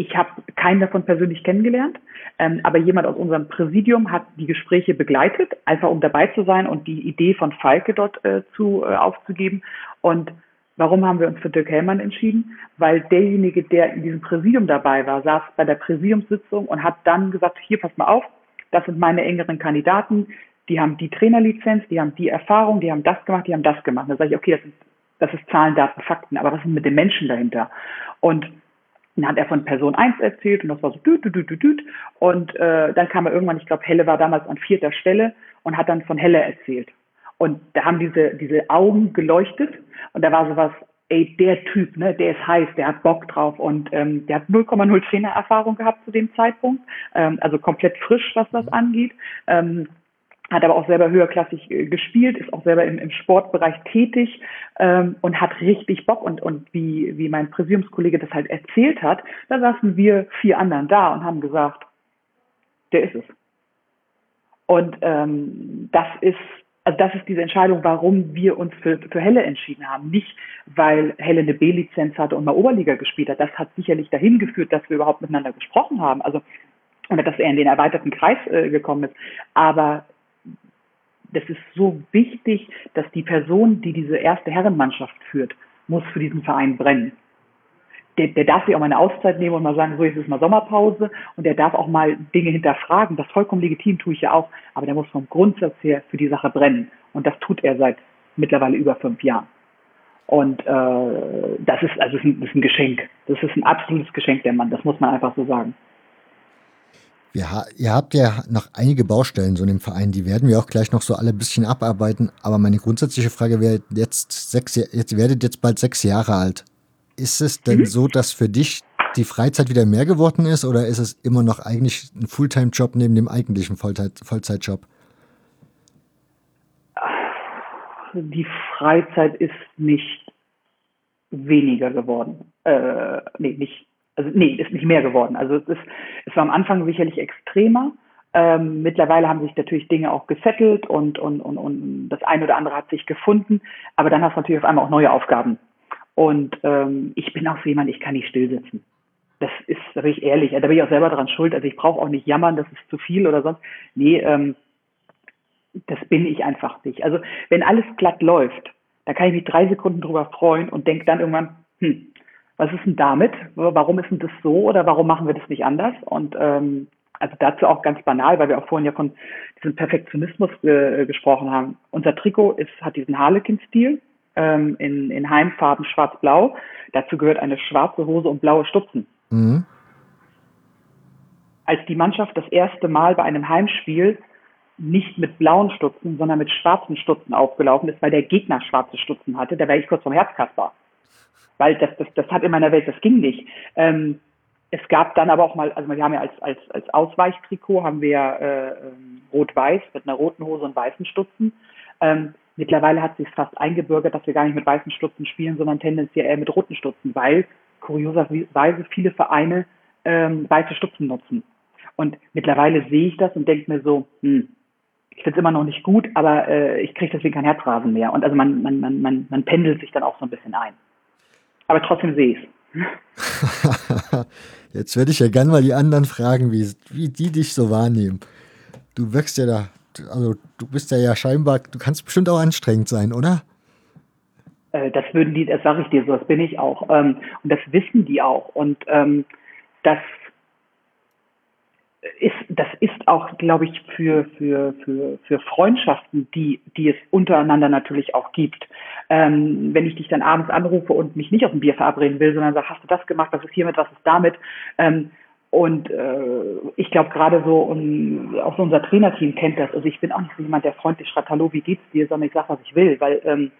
ich habe keinen davon persönlich kennengelernt, ähm, aber jemand aus unserem Präsidium hat die Gespräche begleitet, einfach um dabei zu sein und die Idee von Falke dort äh, zu äh, aufzugeben. Und warum haben wir uns für Dirk Hellmann entschieden? Weil derjenige, der in diesem Präsidium dabei war, saß bei der Präsidiumssitzung und hat dann gesagt, hier pass mal auf, das sind meine engeren Kandidaten, die haben die Trainerlizenz, die haben die Erfahrung, die haben das gemacht, die haben das gemacht. Da sage ich, okay, das sind das ist Zahlen, Daten, Fakten, aber was ist mit den Menschen dahinter? Und dann hat er von Person 1 erzählt und das war so düt, düt, düt, düt. Und äh, dann kam er irgendwann, ich glaube, Helle war damals an vierter Stelle und hat dann von Helle erzählt. Und da haben diese, diese Augen geleuchtet und da war sowas, ey, der Typ, ne, der ist heiß, der hat Bock drauf und ähm, der hat 0,0 Trainererfahrung gehabt zu dem Zeitpunkt, ähm, also komplett frisch, was das angeht. Ähm, hat aber auch selber höherklassig äh, gespielt, ist auch selber im, im Sportbereich tätig ähm, und hat richtig Bock. Und, und wie, wie mein Präsidiumskollege das halt erzählt hat, da saßen wir vier anderen da und haben gesagt, der ist es. Und ähm, das ist, also das ist diese Entscheidung, warum wir uns für, für Helle entschieden haben. Nicht, weil Helle eine B-Lizenz hatte und mal Oberliga gespielt hat. Das hat sicherlich dahin geführt, dass wir überhaupt miteinander gesprochen haben. Also oder dass er in den erweiterten Kreis äh, gekommen ist. Aber das ist so wichtig, dass die Person, die diese erste Herrenmannschaft führt, muss für diesen Verein brennen. Der, der darf sich auch mal eine Auszeit nehmen und mal sagen, so jetzt ist mal Sommerpause und der darf auch mal Dinge hinterfragen. Das vollkommen legitim tue ich ja auch, aber der muss vom Grundsatz her für die Sache brennen. Und das tut er seit mittlerweile über fünf Jahren. Und äh, das ist also das ist ein, das ist ein Geschenk. Das ist ein absolutes Geschenk, der Mann. Das muss man einfach so sagen. Ja, ihr habt ja noch einige Baustellen so in dem Verein, die werden wir auch gleich noch so alle ein bisschen abarbeiten. Aber meine grundsätzliche Frage wäre jetzt sechs, jetzt werdet jetzt bald sechs Jahre alt. Ist es denn mhm. so, dass für dich die Freizeit wieder mehr geworden ist oder ist es immer noch eigentlich ein Fulltime-Job neben dem eigentlichen Vollzeit Vollzeitjob? Die Freizeit ist nicht weniger geworden. Äh, nee, nicht also nee, ist nicht mehr geworden. Also es, ist, es war am Anfang sicherlich extremer. Ähm, mittlerweile haben sich natürlich Dinge auch gesettelt und, und, und, und das eine oder andere hat sich gefunden. Aber dann hast du natürlich auf einmal auch neue Aufgaben. Und ähm, ich bin auch so jemand, ich kann nicht stillsitzen. Das ist, da bin ich ehrlich, da bin ich auch selber dran schuld. Also ich brauche auch nicht jammern, das ist zu viel oder sonst. Nee, ähm, das bin ich einfach nicht. Also wenn alles glatt läuft, dann kann ich mich drei Sekunden drüber freuen und denke dann irgendwann, hm, was ist denn damit? Warum ist denn das so oder warum machen wir das nicht anders? Und ähm, also dazu auch ganz banal, weil wir auch vorhin ja von diesem Perfektionismus äh, gesprochen haben. Unser Trikot ist, hat diesen Harlequin-Stil ähm, in, in Heimfarben schwarz-blau. Dazu gehört eine schwarze Hose und blaue Stutzen. Mhm. Als die Mannschaft das erste Mal bei einem Heimspiel nicht mit blauen Stutzen, sondern mit schwarzen Stutzen aufgelaufen ist, weil der Gegner schwarze Stutzen hatte, da wäre ich kurz vom Herzkasper weil das, das, das hat in meiner Welt, das ging nicht. Ähm, es gab dann aber auch mal, also wir haben ja als, als, als Ausweichtrikot haben wir äh, ähm, rot-weiß mit einer roten Hose und weißen Stutzen. Ähm, mittlerweile hat sich fast eingebürgert, dass wir gar nicht mit weißen Stutzen spielen, sondern tendenziell eher mit roten Stutzen, weil kurioserweise viele Vereine ähm, weiße Stutzen nutzen. Und mittlerweile sehe ich das und denke mir so, hm, ich finde es immer noch nicht gut, aber äh, ich kriege deswegen kein Herzrasen mehr. Und also man, man, man, man, man pendelt sich dann auch so ein bisschen ein aber trotzdem sehe ich es. Jetzt werde ich ja gern mal die anderen fragen, wie, wie die dich so wahrnehmen. Du wirkst ja da, also du bist ja, ja scheinbar, du kannst bestimmt auch anstrengend sein, oder? Äh, das würden die, das sage ich dir so, das bin ich auch. Ähm, und das wissen die auch. Und ähm, das ist, das ist auch, glaube ich, für, für, für, für Freundschaften, die, die es untereinander natürlich auch gibt. Ähm, wenn ich dich dann abends anrufe und mich nicht auf ein Bier verabreden will, sondern sage, hast du das gemacht, was ist hiermit, was ist damit? Ähm, und äh, ich glaube gerade so, um, auch so unser Trainerteam kennt das. Also ich bin auch nicht so jemand, der freundlich schreibt, hallo, wie geht's dir, sondern ich sage, was ich will, weil ähm,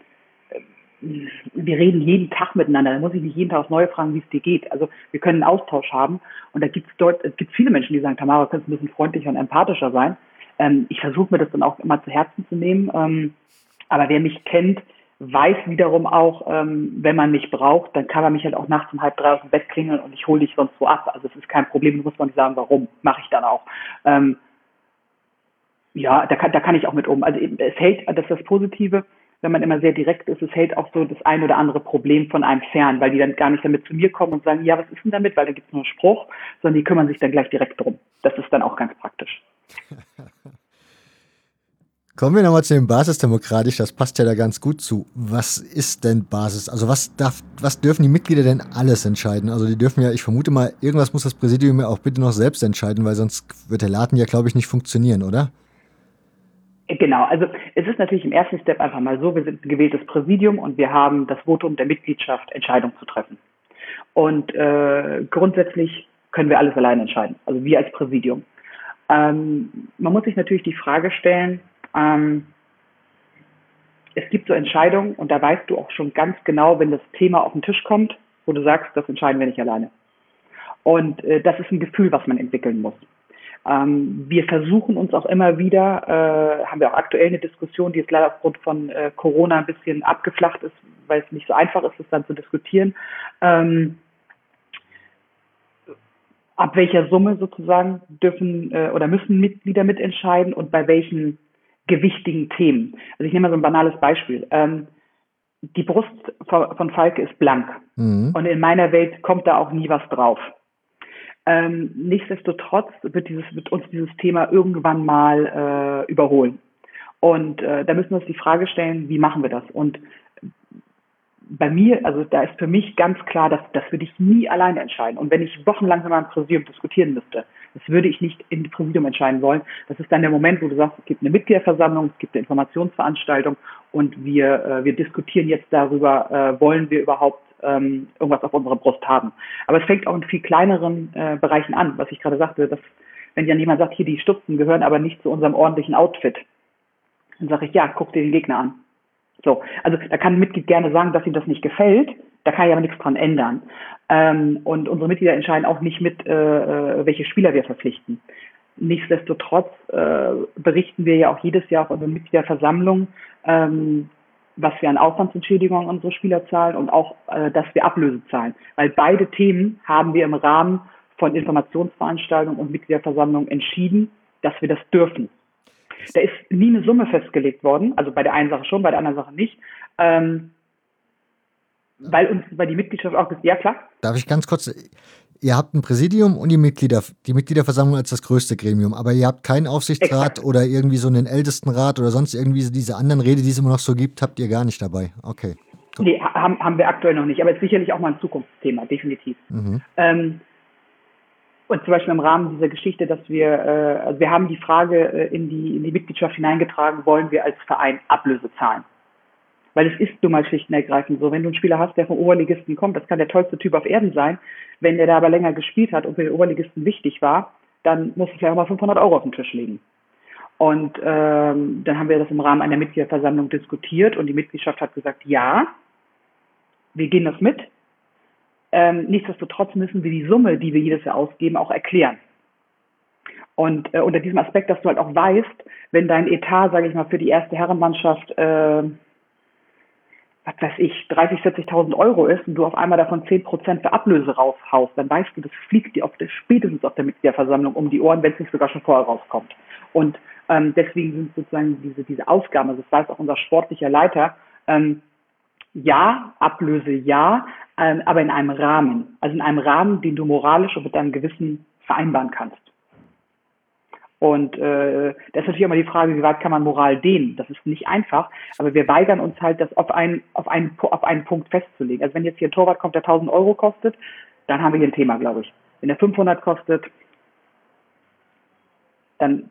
wir reden jeden Tag miteinander. Da muss ich nicht jeden Tag aufs Neue fragen, wie es dir geht. Also wir können einen Austausch haben. Und da gibt es dort, es gibt viele Menschen, die sagen, Tamara, du könntest ein bisschen freundlicher und empathischer sein. Ähm, ich versuche mir das dann auch immer zu Herzen zu nehmen. Ähm, aber wer mich kennt, weiß wiederum auch, ähm, wenn man mich braucht, dann kann man mich halt auch nachts um halb drei aus dem Bett klingeln und ich hole dich sonst so ab. Also es ist kein Problem, muss man nicht sagen, warum, mache ich dann auch. Ähm, ja, da kann, da kann ich auch mit um. Also es hält, das ist das Positive, wenn man immer sehr direkt ist, es hält auch so das ein oder andere Problem von einem fern, weil die dann gar nicht damit zu mir kommen und sagen, ja, was ist denn damit, weil da gibt es nur einen Spruch, sondern die kümmern sich dann gleich direkt drum. Das ist dann auch ganz praktisch. Kommen wir nochmal zu dem Basisdemokratisch, das passt ja da ganz gut zu. Was ist denn Basis? Also was darf, was dürfen die Mitglieder denn alles entscheiden? Also die dürfen ja, ich vermute mal, irgendwas muss das Präsidium ja auch bitte noch selbst entscheiden, weil sonst wird der Laden ja, glaube ich, nicht funktionieren, oder? Genau, also es ist natürlich im ersten Step einfach mal so, wir sind ein gewähltes Präsidium und wir haben das Votum der Mitgliedschaft, Entscheidungen zu treffen. Und äh, grundsätzlich können wir alles allein entscheiden, also wir als Präsidium. Ähm, man muss sich natürlich die Frage stellen, ähm, es gibt so Entscheidungen und da weißt du auch schon ganz genau, wenn das Thema auf den Tisch kommt, wo du sagst, das entscheiden wir nicht alleine. Und äh, das ist ein Gefühl, was man entwickeln muss. Ähm, wir versuchen uns auch immer wieder, äh, haben wir auch aktuell eine Diskussion, die jetzt leider aufgrund von äh, Corona ein bisschen abgeflacht ist, weil es nicht so einfach ist, das dann zu diskutieren. Ähm, ab welcher Summe sozusagen dürfen äh, oder müssen Mitglieder mitentscheiden und bei welchen gewichtigen Themen. Also ich nehme mal so ein banales Beispiel. Ähm, die Brust von Falke ist blank mhm. und in meiner Welt kommt da auch nie was drauf. Ähm, nichtsdestotrotz wird, dieses, wird uns dieses Thema irgendwann mal äh, überholen. Und äh, da müssen wir uns die Frage stellen, wie machen wir das? Und bei mir, also da ist für mich ganz klar, dass das würde ich nie alleine entscheiden. Und wenn ich wochenlang mit meinem Präsidium diskutieren müsste, das würde ich nicht im Präsidium entscheiden wollen. Das ist dann der Moment, wo du sagst, es gibt eine Mitgliederversammlung, es gibt eine Informationsveranstaltung und wir, äh, wir diskutieren jetzt darüber, äh, wollen wir überhaupt ähm, irgendwas auf unserer Brust haben. Aber es fängt auch in viel kleineren äh, Bereichen an, was ich gerade sagte, dass wenn dann jemand sagt, hier die Stutzen gehören aber nicht zu unserem ordentlichen Outfit, dann sage ich, ja, guck dir den Gegner an. So, also da kann ein Mitglied gerne sagen, dass ihm das nicht gefällt, da kann ich aber nichts dran ändern. Ähm, und unsere Mitglieder entscheiden auch nicht mit, äh, äh welche Spieler wir verpflichten. Nichtsdestotrotz äh, berichten wir ja auch jedes Jahr auf unserer Mitgliederversammlung, ähm, was wir an Aufwandsentschädigungen an unsere Spieler zahlen und auch, äh, dass wir Ablöse zahlen. Weil beide Themen haben wir im Rahmen von Informationsveranstaltungen und Mitgliederversammlungen entschieden, dass wir das dürfen. Da ist nie eine Summe festgelegt worden, also bei der einen Sache schon, bei der anderen Sache nicht. Ähm, weil uns, weil die Mitgliedschaft auch ja klar. Darf ich ganz kurz, ihr habt ein Präsidium und die Mitglieder, die Mitgliederversammlung als das größte Gremium, aber ihr habt keinen Aufsichtsrat Exakt. oder irgendwie so einen Ältestenrat oder sonst irgendwie diese anderen Rede, die es immer noch so gibt, habt ihr gar nicht dabei. Okay. Gut. Nee, haben, haben wir aktuell noch nicht, aber ist sicherlich auch mal ein Zukunftsthema, definitiv. Mhm. Ähm, und zum Beispiel im Rahmen dieser Geschichte, dass wir, äh, also wir haben die Frage äh, in, die, in die Mitgliedschaft hineingetragen, wollen wir als Verein Ablöse zahlen? Weil es ist nun mal schlicht und ergreifend so, wenn du einen Spieler hast, der vom Oberligisten kommt, das kann der tollste Typ auf Erden sein, wenn der da aber länger gespielt hat und für den Oberligisten wichtig war, dann muss es vielleicht auch mal 500 Euro auf den Tisch legen. Und ähm, dann haben wir das im Rahmen einer Mitgliederversammlung diskutiert und die Mitgliedschaft hat gesagt, ja, wir gehen das mit. Ähm, nichtsdestotrotz müssen wir die Summe, die wir jedes Jahr ausgeben, auch erklären. Und äh, unter diesem Aspekt, dass du halt auch weißt, wenn dein Etat, sage ich mal, für die erste Herrenmannschaft äh, was weiß ich, 30, 40.000 Euro ist und du auf einmal davon 10 Prozent für Ablöse raushaust, dann weißt du, das fliegt dir auf der, spätestens auf der Mitgliederversammlung um die Ohren, wenn es nicht sogar schon vorher rauskommt. Und ähm, deswegen sind sozusagen diese, diese Aufgaben, also das weiß auch unser sportlicher Leiter, ähm, ja, Ablöse ja, ähm, aber in einem Rahmen. Also in einem Rahmen, den du moralisch und mit deinem Gewissen vereinbaren kannst. Und äh, das ist natürlich immer die Frage, wie weit kann man Moral dehnen? Das ist nicht einfach, aber wir weigern uns halt, das auf einen, auf einen, auf einen Punkt festzulegen. Also wenn jetzt hier ein Torwart kommt, der 1000 Euro kostet, dann haben wir hier ein Thema, glaube ich. Wenn der 500 kostet, dann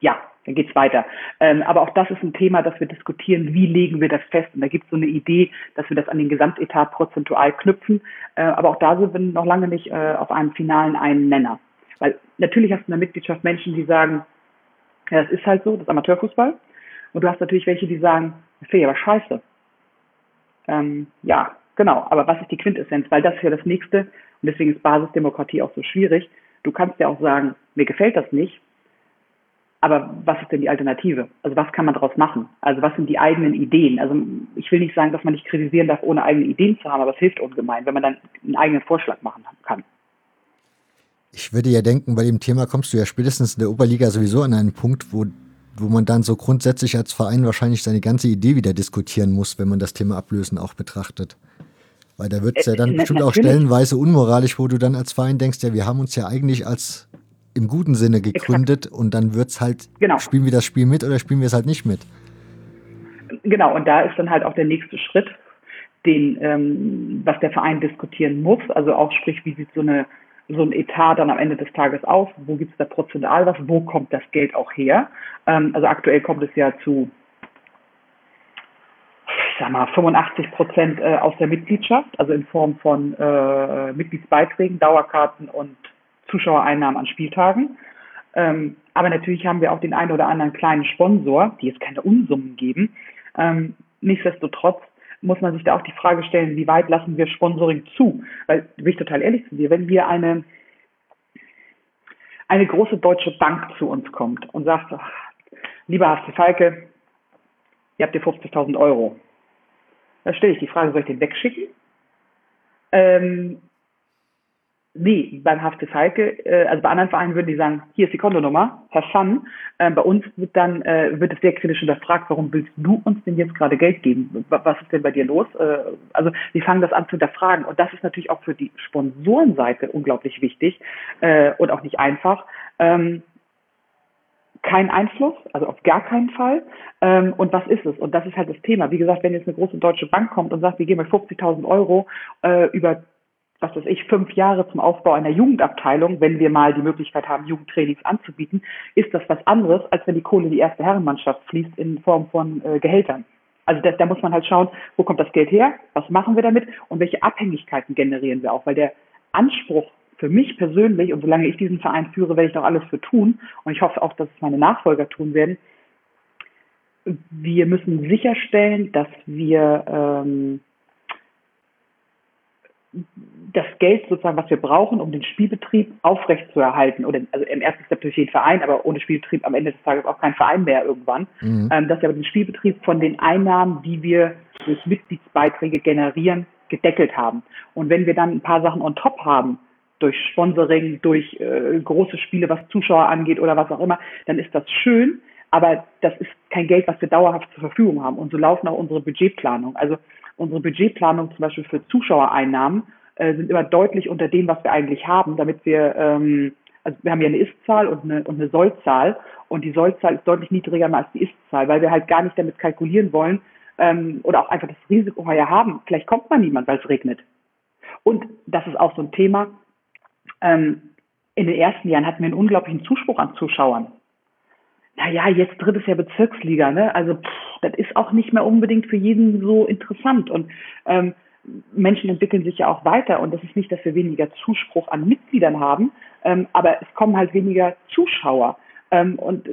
ja, dann geht's weiter. Ähm, aber auch das ist ein Thema, das wir diskutieren, wie legen wir das fest. Und da gibt es so eine Idee, dass wir das an den Gesamtetat prozentual knüpfen. Äh, aber auch da sind wir noch lange nicht äh, auf einem finalen einen Nenner. Weil natürlich hast du in der Mitgliedschaft Menschen, die sagen, ja, das ist halt so, das ist Amateurfußball. Und du hast natürlich welche, die sagen, das finde ich aber scheiße. Ähm, ja, genau. Aber was ist die Quintessenz? Weil das ist ja das Nächste. Und deswegen ist Basisdemokratie auch so schwierig. Du kannst ja auch sagen, mir gefällt das nicht. Aber was ist denn die Alternative? Also was kann man daraus machen? Also was sind die eigenen Ideen? Also ich will nicht sagen, dass man nicht kritisieren darf, ohne eigene Ideen zu haben, aber es hilft ungemein, wenn man dann einen eigenen Vorschlag machen kann. Ich würde ja denken, bei dem Thema kommst du ja spätestens in der Oberliga sowieso an einen Punkt, wo, wo man dann so grundsätzlich als Verein wahrscheinlich seine ganze Idee wieder diskutieren muss, wenn man das Thema Ablösen auch betrachtet. Weil da wird es ja dann äh, bestimmt auch stellenweise unmoralisch, wo du dann als Verein denkst, ja, wir haben uns ja eigentlich als im guten Sinne gegründet Exakt. und dann wird es halt, genau. spielen wir das Spiel mit oder spielen wir es halt nicht mit. Genau, und da ist dann halt auch der nächste Schritt, den, ähm, was der Verein diskutieren muss. Also auch sprich, wie sieht so eine so ein Etat dann am Ende des Tages aus? Wo gibt es da prozentual was? Wo kommt das Geld auch her? Ähm, also aktuell kommt es ja zu, ich sag mal, 85 Prozent äh, aus der Mitgliedschaft, also in Form von äh, Mitgliedsbeiträgen, Dauerkarten und Zuschauereinnahmen an Spieltagen. Ähm, aber natürlich haben wir auch den einen oder anderen kleinen Sponsor, die jetzt keine Unsummen geben. Ähm, nichtsdestotrotz muss man sich da auch die Frage stellen, wie weit lassen wir Sponsoring zu? Weil, bin ich total ehrlich zu dir, wenn wir eine, eine große deutsche Bank zu uns kommt und sagt, ach, lieber HFC Falke, ihr habt hier 50.000 Euro. Da stelle ich die Frage, soll ich den wegschicken? Ähm, Nee, beim HFC Falke, äh, also bei anderen Vereinen würden die sagen, hier ist die Kontonummer, have fun. Äh, bei uns wird dann, äh, wird es sehr kritisch hinterfragt, warum willst du uns denn jetzt gerade Geld geben? Was ist denn bei dir los? Äh, also die fangen das an zu hinterfragen. Und das ist natürlich auch für die Sponsorenseite unglaublich wichtig äh, und auch nicht einfach. Ähm, kein Einfluss, also auf gar keinen Fall. Ähm, und was ist es? Und das ist halt das Thema. Wie gesagt, wenn jetzt eine große deutsche Bank kommt und sagt, wir geben euch 50.000 Euro äh, über was weiß ich, fünf Jahre zum Aufbau einer Jugendabteilung, wenn wir mal die Möglichkeit haben, Jugendtrainings anzubieten, ist das was anderes, als wenn die Kohle in die erste Herrenmannschaft fließt in Form von äh, Gehältern. Also da, da muss man halt schauen, wo kommt das Geld her, was machen wir damit und welche Abhängigkeiten generieren wir auch, weil der Anspruch für mich persönlich und solange ich diesen Verein führe, werde ich doch alles für tun und ich hoffe auch, dass es meine Nachfolger tun werden. Wir müssen sicherstellen, dass wir ähm, das Geld sozusagen, was wir brauchen, um den Spielbetrieb aufrechtzuerhalten, oder also im ersten Step durch den Verein, aber ohne Spielbetrieb am Ende des Tages auch kein Verein mehr irgendwann, mhm. ähm, dass wir aber den Spielbetrieb von den Einnahmen, die wir durch Mitgliedsbeiträge generieren, gedeckelt haben. Und wenn wir dann ein paar Sachen on top haben, durch Sponsoring, durch äh, große Spiele, was Zuschauer angeht oder was auch immer, dann ist das schön, aber das ist kein Geld, was wir dauerhaft zur Verfügung haben. Und so laufen auch unsere Budgetplanung. Also unsere Budgetplanung zum Beispiel für Zuschauereinnahmen äh, sind immer deutlich unter dem, was wir eigentlich haben, damit wir, ähm, also wir haben ja eine Ist-Zahl und eine, und eine Soll-Zahl und die Soll-Zahl ist deutlich niedriger als die Ist-Zahl, weil wir halt gar nicht damit kalkulieren wollen ähm, oder auch einfach das Risiko ja haben. Vielleicht kommt mal niemand, weil es regnet. Und das ist auch so ein Thema. Ähm, in den ersten Jahren hatten wir einen unglaublichen Zuspruch an Zuschauern naja, jetzt drittes Jahr Bezirksliga, ne? Also pff, das ist auch nicht mehr unbedingt für jeden so interessant. Und ähm, Menschen entwickeln sich ja auch weiter und das ist nicht, dass wir weniger Zuspruch an Mitgliedern haben, ähm, aber es kommen halt weniger Zuschauer. Ähm, und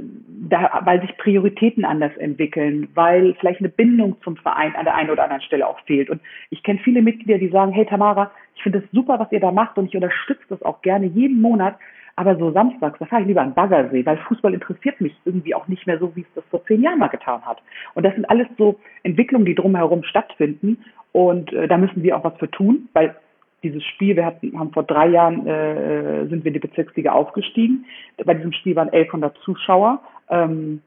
da, weil sich Prioritäten anders entwickeln, weil vielleicht eine Bindung zum Verein an der einen oder anderen Stelle auch fehlt. Und ich kenne viele Mitglieder, die sagen, hey Tamara, ich finde es super, was ihr da macht und ich unterstütze das auch gerne jeden Monat, aber so samstags, da fahre ich lieber an Baggersee, weil Fußball interessiert mich irgendwie auch nicht mehr so, wie es das vor zehn Jahren mal getan hat. Und das sind alles so Entwicklungen, die drumherum stattfinden. Und äh, da müssen wir auch was für tun, weil dieses Spiel, wir hatten, haben vor drei Jahren äh, sind wir in die Bezirksliga aufgestiegen. Bei diesem Spiel waren 1100 Zuschauer. Ähm,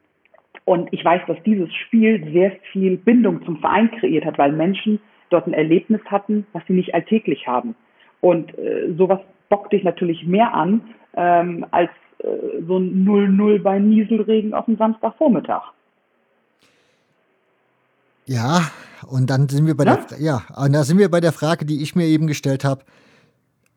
Und ich weiß, dass dieses Spiel sehr viel Bindung zum Verein kreiert hat, weil Menschen dort ein Erlebnis hatten, was sie nicht alltäglich haben. Und äh, sowas bockt dich natürlich mehr an ähm, als äh, so ein 0-0 bei Nieselregen auf dem Samstagvormittag. Ja, und dann sind wir bei ja? der ja, und da sind wir bei der Frage, die ich mir eben gestellt habe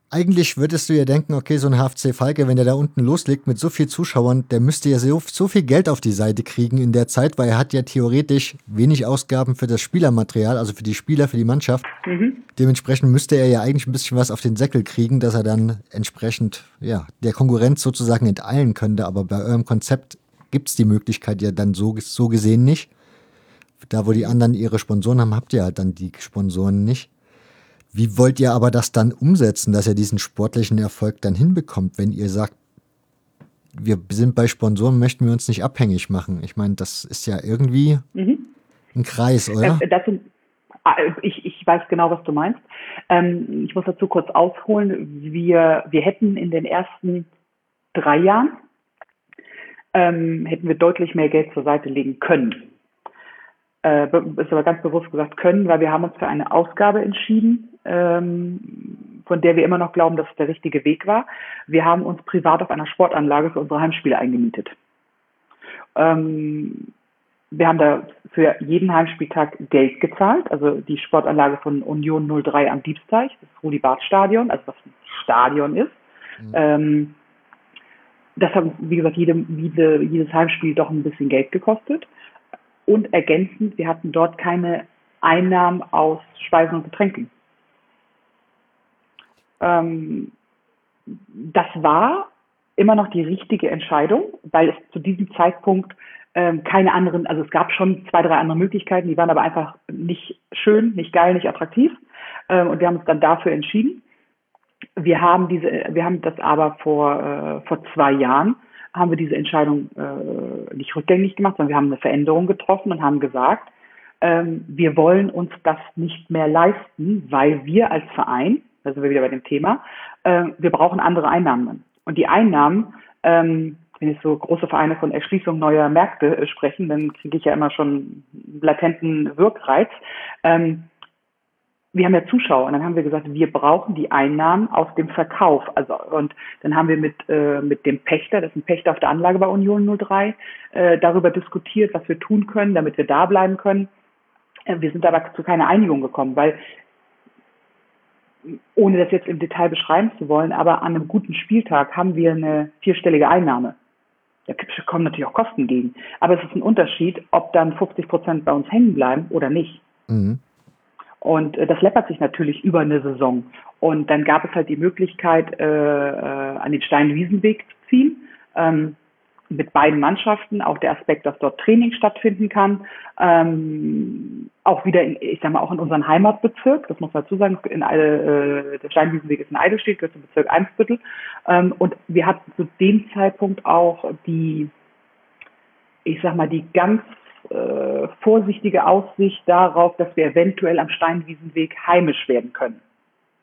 eigentlich würdest du ja denken, okay, so ein HFC Falke, wenn der da unten loslegt mit so viel Zuschauern, der müsste ja so, so viel Geld auf die Seite kriegen in der Zeit, weil er hat ja theoretisch wenig Ausgaben für das Spielermaterial, also für die Spieler, für die Mannschaft. Mhm. Dementsprechend müsste er ja eigentlich ein bisschen was auf den Säckel kriegen, dass er dann entsprechend ja, der Konkurrenz sozusagen enteilen könnte. Aber bei eurem Konzept gibt es die Möglichkeit ja dann so, so gesehen nicht. Da, wo die anderen ihre Sponsoren haben, habt ihr halt dann die Sponsoren nicht. Wie wollt ihr aber das dann umsetzen, dass ihr diesen sportlichen Erfolg dann hinbekommt, wenn ihr sagt, wir sind bei Sponsoren, möchten wir uns nicht abhängig machen? Ich meine, das ist ja irgendwie mhm. ein Kreis, oder? Äh, dazu, ah, ich, ich weiß genau, was du meinst. Ähm, ich muss dazu kurz ausholen. Wir, wir hätten in den ersten drei Jahren ähm, hätten wir deutlich mehr Geld zur Seite legen können. Äh, ist aber ganz bewusst gesagt können, weil wir haben uns für eine Ausgabe entschieden, ähm, von der wir immer noch glauben, dass es der richtige Weg war. Wir haben uns privat auf einer Sportanlage für unsere Heimspiele eingemietet. Ähm, wir haben da für jeden Heimspieltag Geld gezahlt, also die Sportanlage von Union 03 am Diebsteich, das Rudi-Barth-Stadion, also was ein Stadion ist. Mhm. Ähm, das hat, wie gesagt, jede, jede, jedes Heimspiel doch ein bisschen Geld gekostet. Und ergänzend, wir hatten dort keine Einnahmen aus Speisen und Getränken. Ähm, das war immer noch die richtige Entscheidung, weil es zu diesem Zeitpunkt ähm, keine anderen, also es gab schon zwei, drei andere Möglichkeiten, die waren aber einfach nicht schön, nicht geil, nicht attraktiv. Ähm, und wir haben uns dann dafür entschieden. Wir haben diese, wir haben das aber vor, äh, vor zwei Jahren haben wir diese Entscheidung äh, nicht rückgängig gemacht, sondern wir haben eine Veränderung getroffen und haben gesagt, ähm, wir wollen uns das nicht mehr leisten, weil wir als Verein da sind wir wieder bei dem Thema, äh, wir brauchen andere Einnahmen. Und die Einnahmen, ähm, wenn jetzt so große Vereine von Erschließung neuer Märkte äh, sprechen, dann kriege ich ja immer schon latenten Wirkreiz. Ähm, wir haben ja Zuschauer und dann haben wir gesagt, wir brauchen die Einnahmen aus dem Verkauf. Also und dann haben wir mit äh, mit dem Pächter, das ist ein Pächter auf der Anlage bei Union 03, äh, darüber diskutiert, was wir tun können, damit wir da bleiben können. Äh, wir sind aber zu keiner Einigung gekommen, weil ohne das jetzt im Detail beschreiben zu wollen, aber an einem guten Spieltag haben wir eine vierstellige Einnahme. Da kommen natürlich auch Kosten gegen. Aber es ist ein Unterschied, ob dann 50 Prozent bei uns hängen bleiben oder nicht. Mhm. Und äh, das läppert sich natürlich über eine Saison. Und dann gab es halt die Möglichkeit, äh, äh, an den Steinwiesenweg zu ziehen. Ähm, mit beiden Mannschaften, auch der Aspekt, dass dort Training stattfinden kann, ähm, auch wieder, in, ich sag mal, auch in unseren Heimatbezirk, das muss man dazu sagen, in, äh, der Steinwiesenweg ist in Eidelstedt, gehört zum Bezirk Eimsbüttel, ähm, und wir hatten zu dem Zeitpunkt auch die, ich sag mal, die ganz äh, vorsichtige Aussicht darauf, dass wir eventuell am Steinwiesenweg heimisch werden können.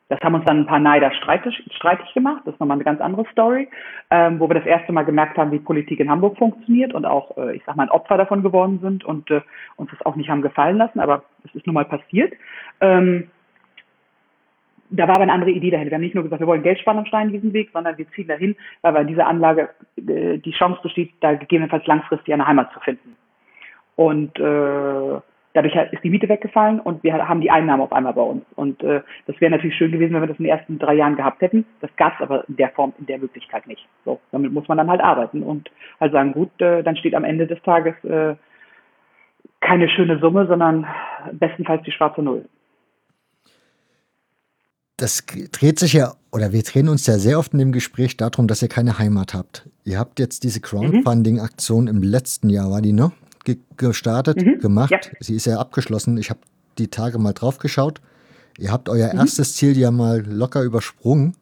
Das haben uns dann ein paar Neider streitig, streitig gemacht. Das ist nochmal eine ganz andere Story, ähm, wo wir das erste Mal gemerkt haben, wie Politik in Hamburg funktioniert und auch, äh, ich sag mal, ein Opfer davon geworden sind und äh, uns das auch nicht haben gefallen lassen, aber es ist nun mal passiert. Ähm, da war aber eine andere Idee dahinter. Wir haben nicht nur gesagt, wir wollen Geld sparen am Steinwiesenweg, sondern wir ziehen dahin, weil bei dieser Anlage äh, die Chance besteht, da gegebenenfalls langfristig eine Heimat zu finden. Und äh, Dadurch ist die Miete weggefallen und wir haben die Einnahmen auf einmal bei uns. Und äh, das wäre natürlich schön gewesen, wenn wir das in den ersten drei Jahren gehabt hätten. Das gab es aber in der Form, in der Möglichkeit nicht. So, damit muss man dann halt arbeiten und halt sagen, gut, äh, dann steht am Ende des Tages äh, keine schöne Summe, sondern bestenfalls die schwarze Null. Das dreht sich ja, oder wir drehen uns ja sehr oft in dem Gespräch darum, dass ihr keine Heimat habt. Ihr habt jetzt diese Crowdfunding-Aktion im letzten Jahr, war die, ne? Ge gestartet, mhm. gemacht. Ja. Sie ist ja abgeschlossen. Ich habe die Tage mal drauf geschaut. Ihr habt euer mhm. erstes Ziel ja mal locker übersprungen.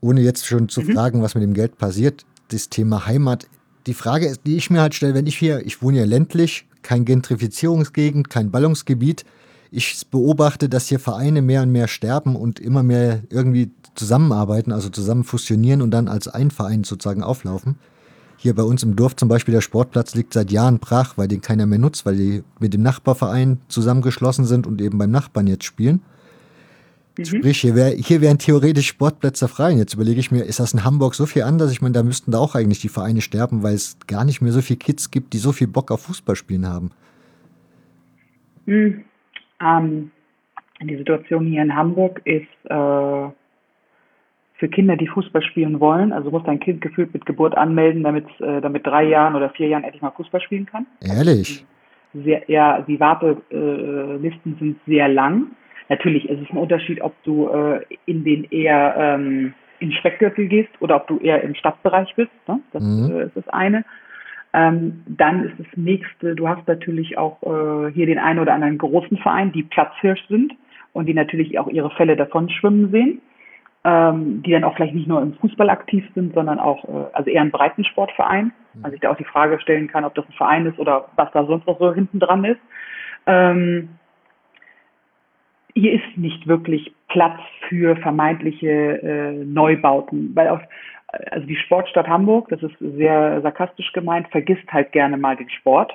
Ohne jetzt schon zu mhm. fragen, was mit dem Geld passiert. Das Thema Heimat. Die Frage, die ich mir halt stelle, wenn ich hier, ich wohne ja ländlich, kein Gentrifizierungsgegend, kein Ballungsgebiet. Ich beobachte, dass hier Vereine mehr und mehr sterben und immer mehr irgendwie zusammenarbeiten, also zusammen fusionieren und dann als ein Verein sozusagen auflaufen. Hier bei uns im Dorf zum Beispiel, der Sportplatz liegt seit Jahren brach, weil den keiner mehr nutzt, weil die mit dem Nachbarverein zusammengeschlossen sind und eben beim Nachbarn jetzt spielen. Mhm. Sprich, hier, wär, hier wären theoretisch Sportplätze frei. Und jetzt überlege ich mir, ist das in Hamburg so viel anders? Ich meine, da müssten da auch eigentlich die Vereine sterben, weil es gar nicht mehr so viele Kids gibt, die so viel Bock auf Fußballspielen haben. Mhm. Ähm, die Situation hier in Hamburg ist äh, für Kinder, die Fußball spielen wollen, also muss dein Kind gefühlt mit Geburt anmelden, damit äh, damit drei Jahren oder vier Jahren endlich mal Fußball spielen kann. Ehrlich? Sehr, ja, die Wartelisten sind sehr lang. Natürlich ist es ein Unterschied, ob du äh, in den eher ähm, in Speckgürtel gehst oder ob du eher im Stadtbereich bist. Ne? Das mhm. äh, ist das eine. Ähm, dann ist das nächste, du hast natürlich auch äh, hier den einen oder anderen großen Verein, die Platzhirsch sind und die natürlich auch ihre Fälle davon schwimmen sehen, ähm, die dann auch vielleicht nicht nur im Fußball aktiv sind, sondern auch, äh, also eher ein Breitensportverein. Mhm. Man sich da auch die Frage stellen kann, ob das ein Verein ist oder was da sonst noch so hinten dran ist. Ähm, hier ist nicht wirklich Platz für vermeintliche äh, Neubauten, weil auf, also die Sportstadt Hamburg, das ist sehr sarkastisch gemeint, vergisst halt gerne mal den Sport.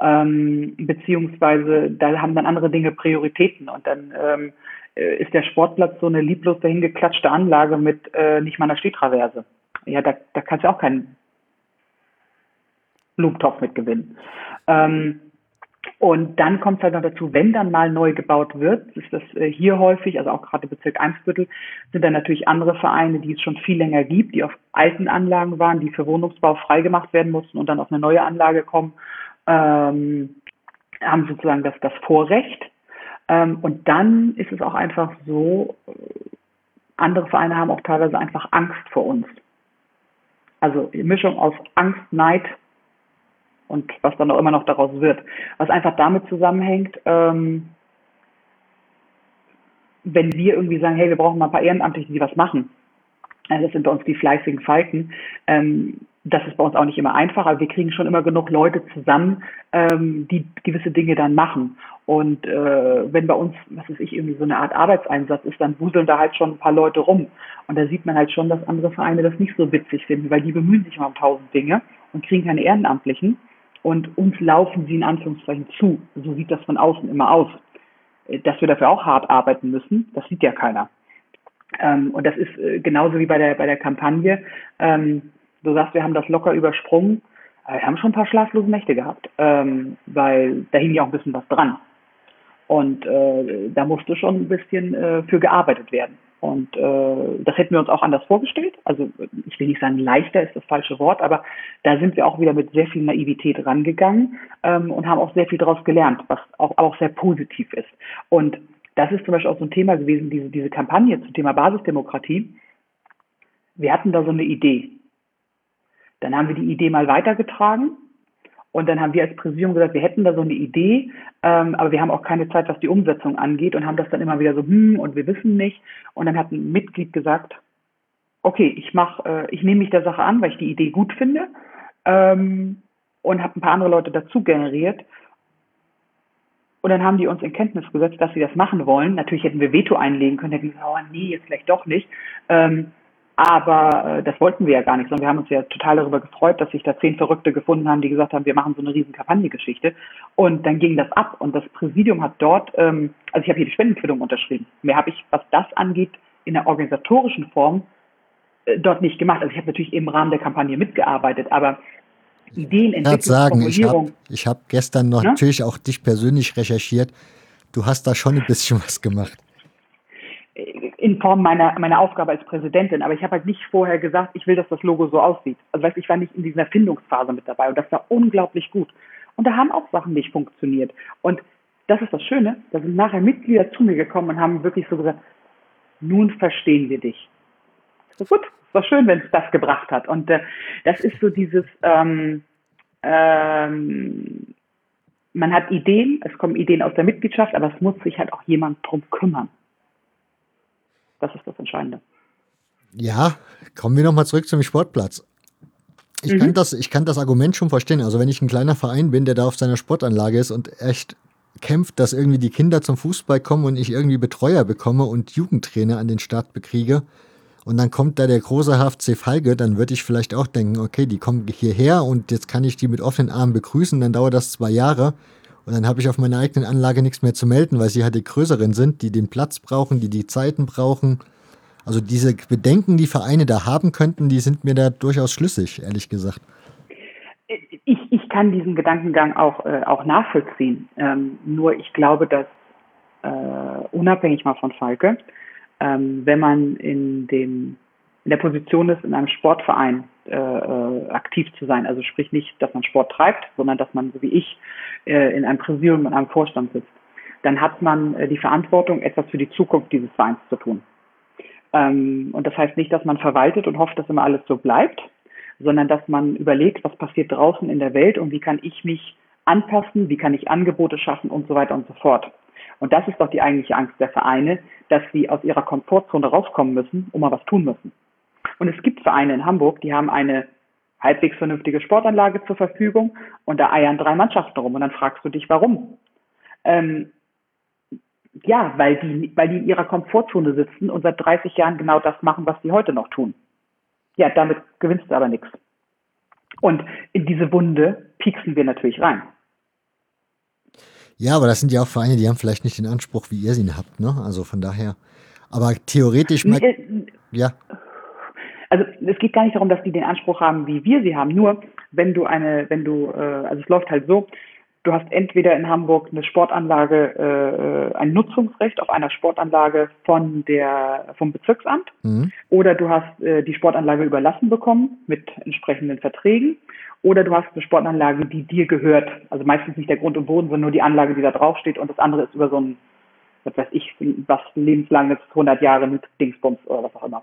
Ähm, beziehungsweise da haben dann andere Dinge Prioritäten und dann ähm, äh, ist der Sportplatz so eine lieblos dahingeklatschte Anlage mit äh, nicht mal einer Stehtraverse. Ja, da, da kannst du auch keinen Blumentopf mit gewinnen. Ähm, und dann kommt es halt noch dazu, wenn dann mal neu gebaut wird, ist das äh, hier häufig, also auch gerade Bezirk Eimsbüttel, sind dann natürlich andere Vereine, die es schon viel länger gibt, die auf alten Anlagen waren, die für Wohnungsbau freigemacht werden mussten und dann auf eine neue Anlage kommen, ähm, haben sozusagen das, das Vorrecht. Ähm, und dann ist es auch einfach so, äh, andere Vereine haben auch teilweise einfach Angst vor uns. Also die Mischung aus Angst, Neid und was dann auch immer noch daraus wird. Was einfach damit zusammenhängt, ähm, wenn wir irgendwie sagen, hey, wir brauchen mal ein paar Ehrenamtliche, die was machen. Also das sind bei uns die fleißigen Falken. Ähm, das ist bei uns auch nicht immer einfach, aber wir kriegen schon immer genug Leute zusammen, ähm, die gewisse Dinge dann machen. Und äh, wenn bei uns, was weiß ich, irgendwie so eine Art Arbeitseinsatz ist, dann wuseln da halt schon ein paar Leute rum. Und da sieht man halt schon, dass andere Vereine das nicht so witzig finden, weil die bemühen sich immer um tausend Dinge und kriegen keine Ehrenamtlichen und uns laufen sie in Anführungszeichen zu. So sieht das von außen immer aus. Äh, dass wir dafür auch hart arbeiten müssen, das sieht ja keiner. Ähm, und das ist äh, genauso wie bei der, bei der Kampagne. Ähm, du sagst, wir haben das locker übersprungen. Äh, wir haben schon ein paar schlaflose Nächte gehabt, ähm, weil da hing ja auch ein bisschen was dran. Und äh, da musste schon ein bisschen äh, für gearbeitet werden. Und äh, das hätten wir uns auch anders vorgestellt. Also ich will nicht sagen, leichter ist das falsche Wort, aber da sind wir auch wieder mit sehr viel Naivität rangegangen ähm, und haben auch sehr viel daraus gelernt, was auch, auch sehr positiv ist. Und das ist zum Beispiel auch so ein Thema gewesen, diese, diese Kampagne zum Thema Basisdemokratie. Wir hatten da so eine Idee. Dann haben wir die Idee mal weitergetragen und dann haben wir als Präsidium gesagt, wir hätten da so eine Idee, ähm, aber wir haben auch keine Zeit, was die Umsetzung angeht und haben das dann immer wieder so, hm, und wir wissen nicht. Und dann hat ein Mitglied gesagt, okay, ich mach, äh, ich nehme mich der Sache an, weil ich die Idee gut finde ähm, und habe ein paar andere Leute dazu generiert. Und dann haben die uns in Kenntnis gesetzt, dass sie das machen wollen. Natürlich hätten wir Veto einlegen können, hätten gesagt, oh nee, jetzt vielleicht doch nicht. Ähm, aber äh, das wollten wir ja gar nicht, sondern wir haben uns ja total darüber gefreut, dass sich da zehn Verrückte gefunden haben, die gesagt haben, wir machen so eine riesen Kampagnengeschichte. Und dann ging das ab und das Präsidium hat dort, ähm, also ich habe hier die Spendenquittung unterschrieben. Mehr habe ich, was das angeht, in der organisatorischen Form äh, dort nicht gemacht. Also ich habe natürlich im Rahmen der Kampagne mitgearbeitet, aber Ideen entwickelt, sagen, ich habe hab gestern noch ja? natürlich auch dich persönlich recherchiert. Du hast da schon ein bisschen was gemacht in Form meiner, meiner Aufgabe als Präsidentin. Aber ich habe halt nicht vorher gesagt, ich will, dass das Logo so aussieht. Also weißt, ich war nicht in dieser Findungsphase mit dabei und das war unglaublich gut. Und da haben auch Sachen nicht funktioniert. Und das ist das Schöne, da sind nachher Mitglieder zu mir gekommen und haben wirklich so gesagt, nun verstehen wir dich. So gut, es war schön, wenn es das gebracht hat. Und äh, das ist so dieses, ähm, ähm, man hat Ideen, es kommen Ideen aus der Mitgliedschaft, aber es muss sich halt auch jemand drum kümmern. Das ist das Entscheidende. Ja, kommen wir nochmal zurück zum Sportplatz. Ich, mhm. kann das, ich kann das Argument schon verstehen. Also wenn ich ein kleiner Verein bin, der da auf seiner Sportanlage ist und echt kämpft, dass irgendwie die Kinder zum Fußball kommen und ich irgendwie Betreuer bekomme und Jugendtrainer an den Start bekriege und dann kommt da der große HFC Falke, dann würde ich vielleicht auch denken, okay, die kommen hierher und jetzt kann ich die mit offenen Armen begrüßen, dann dauert das zwei Jahre und dann habe ich auf meiner eigenen Anlage nichts mehr zu melden, weil sie halt die größeren sind, die den Platz brauchen, die die Zeiten brauchen. Also diese Bedenken, die Vereine da haben könnten, die sind mir da durchaus schlüssig, ehrlich gesagt. Ich, ich kann diesen Gedankengang auch, äh, auch nachvollziehen. Ähm, nur ich glaube, dass äh, unabhängig mal von Falke, ähm, wenn man in, dem, in der Position ist, in einem Sportverein äh, äh, aktiv zu sein. Also sprich nicht, dass man Sport treibt, sondern dass man, so wie ich, äh, in einem Präsidium, in einem Vorstand sitzt. Dann hat man äh, die Verantwortung, etwas für die Zukunft dieses Vereins zu tun. Ähm, und das heißt nicht, dass man verwaltet und hofft, dass immer alles so bleibt, sondern dass man überlegt, was passiert draußen in der Welt und wie kann ich mich anpassen, wie kann ich Angebote schaffen und so weiter und so fort. Und das ist doch die eigentliche Angst der Vereine, dass sie aus ihrer Komfortzone rauskommen müssen, um mal was tun müssen. Und es gibt Vereine in Hamburg, die haben eine halbwegs vernünftige Sportanlage zur Verfügung und da eiern drei Mannschaften rum und dann fragst du dich, warum? Ähm, ja, weil die, weil die in ihrer Komfortzone sitzen und seit 30 Jahren genau das machen, was sie heute noch tun. Ja, damit gewinnst du aber nichts. Und in diese Wunde pieksen wir natürlich rein. Ja, aber das sind ja auch Vereine, die haben vielleicht nicht den Anspruch, wie ihr sie habt, ne? Also von daher. Aber theoretisch. Äh, ja. Also es geht gar nicht darum, dass die den Anspruch haben, wie wir sie haben. Nur wenn du eine, wenn du, äh, also es läuft halt so, du hast entweder in Hamburg eine Sportanlage, äh, ein Nutzungsrecht auf einer Sportanlage von der vom Bezirksamt, mhm. oder du hast äh, die Sportanlage überlassen bekommen mit entsprechenden Verträgen oder du hast eine Sportanlage, die dir gehört. Also meistens nicht der Grund und Boden, sondern nur die Anlage, die da draufsteht und das andere ist über so ein, was weiß ich, was lebenslanges 100 Jahre mit Dingsbums oder was auch immer.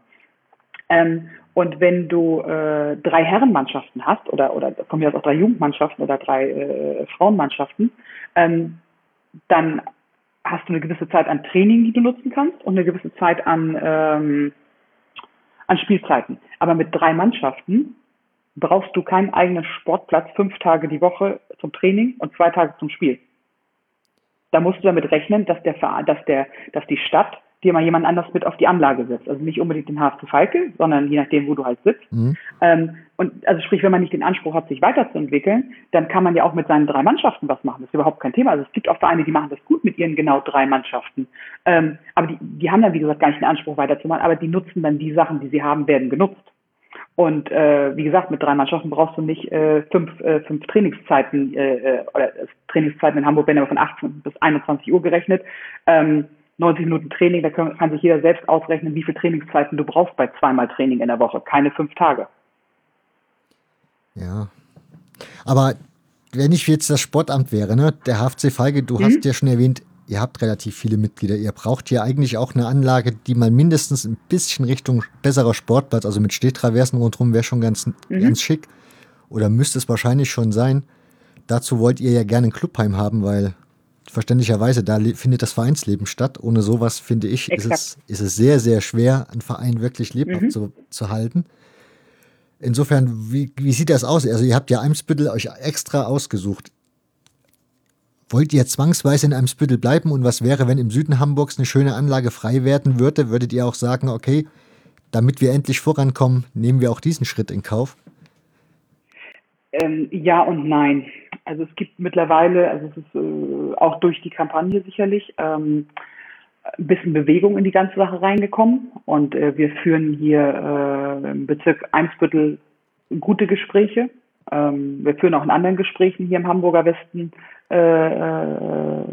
Ähm, und wenn du äh, drei Herrenmannschaften hast oder oder von mir aus auch drei Jugendmannschaften oder drei äh, Frauenmannschaften, ähm, dann hast du eine gewisse Zeit an Training, die du nutzen kannst und eine gewisse Zeit an ähm, an Spielzeiten. Aber mit drei Mannschaften brauchst du keinen eigenen Sportplatz fünf Tage die Woche zum Training und zwei Tage zum Spiel. Da musst du damit rechnen, dass der, dass der, dass die Stadt dir mal jemand anders mit auf die Anlage setzt. Also nicht unbedingt den HFC Falke, sondern je nachdem, wo du halt sitzt. Mhm. Ähm, und also sprich, wenn man nicht den Anspruch hat, sich weiterzuentwickeln, dann kann man ja auch mit seinen drei Mannschaften was machen. Das ist überhaupt kein Thema. Also es gibt auch Vereine, die machen das gut mit ihren genau drei Mannschaften. Ähm, aber die, die haben dann, wie gesagt, gar nicht den Anspruch weiterzumachen, aber die nutzen dann die Sachen, die sie haben, werden genutzt. Und äh, wie gesagt, mit drei Mannschaften brauchst du nicht äh, fünf, äh, fünf Trainingszeiten äh, äh oder Trainingszeiten in Hamburg werden aber von 18 bis 21 Uhr gerechnet. Ähm, 90 Minuten Training, da kann, kann sich jeder selbst ausrechnen, wie viele Trainingszeiten du brauchst bei zweimal Training in der Woche. Keine fünf Tage. Ja. Aber wenn ich jetzt das Sportamt wäre, ne, der HFC Feige, du mhm. hast ja schon erwähnt, ihr habt relativ viele Mitglieder. Ihr braucht ja eigentlich auch eine Anlage, die mal mindestens ein bisschen Richtung besserer Sportplatz, also mit Stehtraversen rundherum, wäre schon ganz, mhm. ganz schick. Oder müsste es wahrscheinlich schon sein. Dazu wollt ihr ja gerne ein Clubheim haben, weil verständlicherweise da findet das Vereinsleben statt. Ohne sowas, finde ich, ist es, ist es sehr, sehr schwer, einen Verein wirklich lebhaft mhm. zu, zu halten. Insofern, wie, wie sieht das aus? Also ihr habt ja Eimsbüttel euch extra ausgesucht. Wollt ihr zwangsweise in einem Spüttel bleiben und was wäre, wenn im Süden Hamburgs eine schöne Anlage frei werden würde? Würdet ihr auch sagen, okay, damit wir endlich vorankommen, nehmen wir auch diesen Schritt in Kauf? Ähm, ja und nein. Also es gibt mittlerweile, also es ist äh, auch durch die Kampagne sicherlich, ähm, ein bisschen Bewegung in die ganze Sache reingekommen und äh, wir führen hier äh, im Bezirk Eimsbüttel gute Gespräche. Ähm, wir führen auch in anderen Gesprächen hier im Hamburger Westen äh, äh,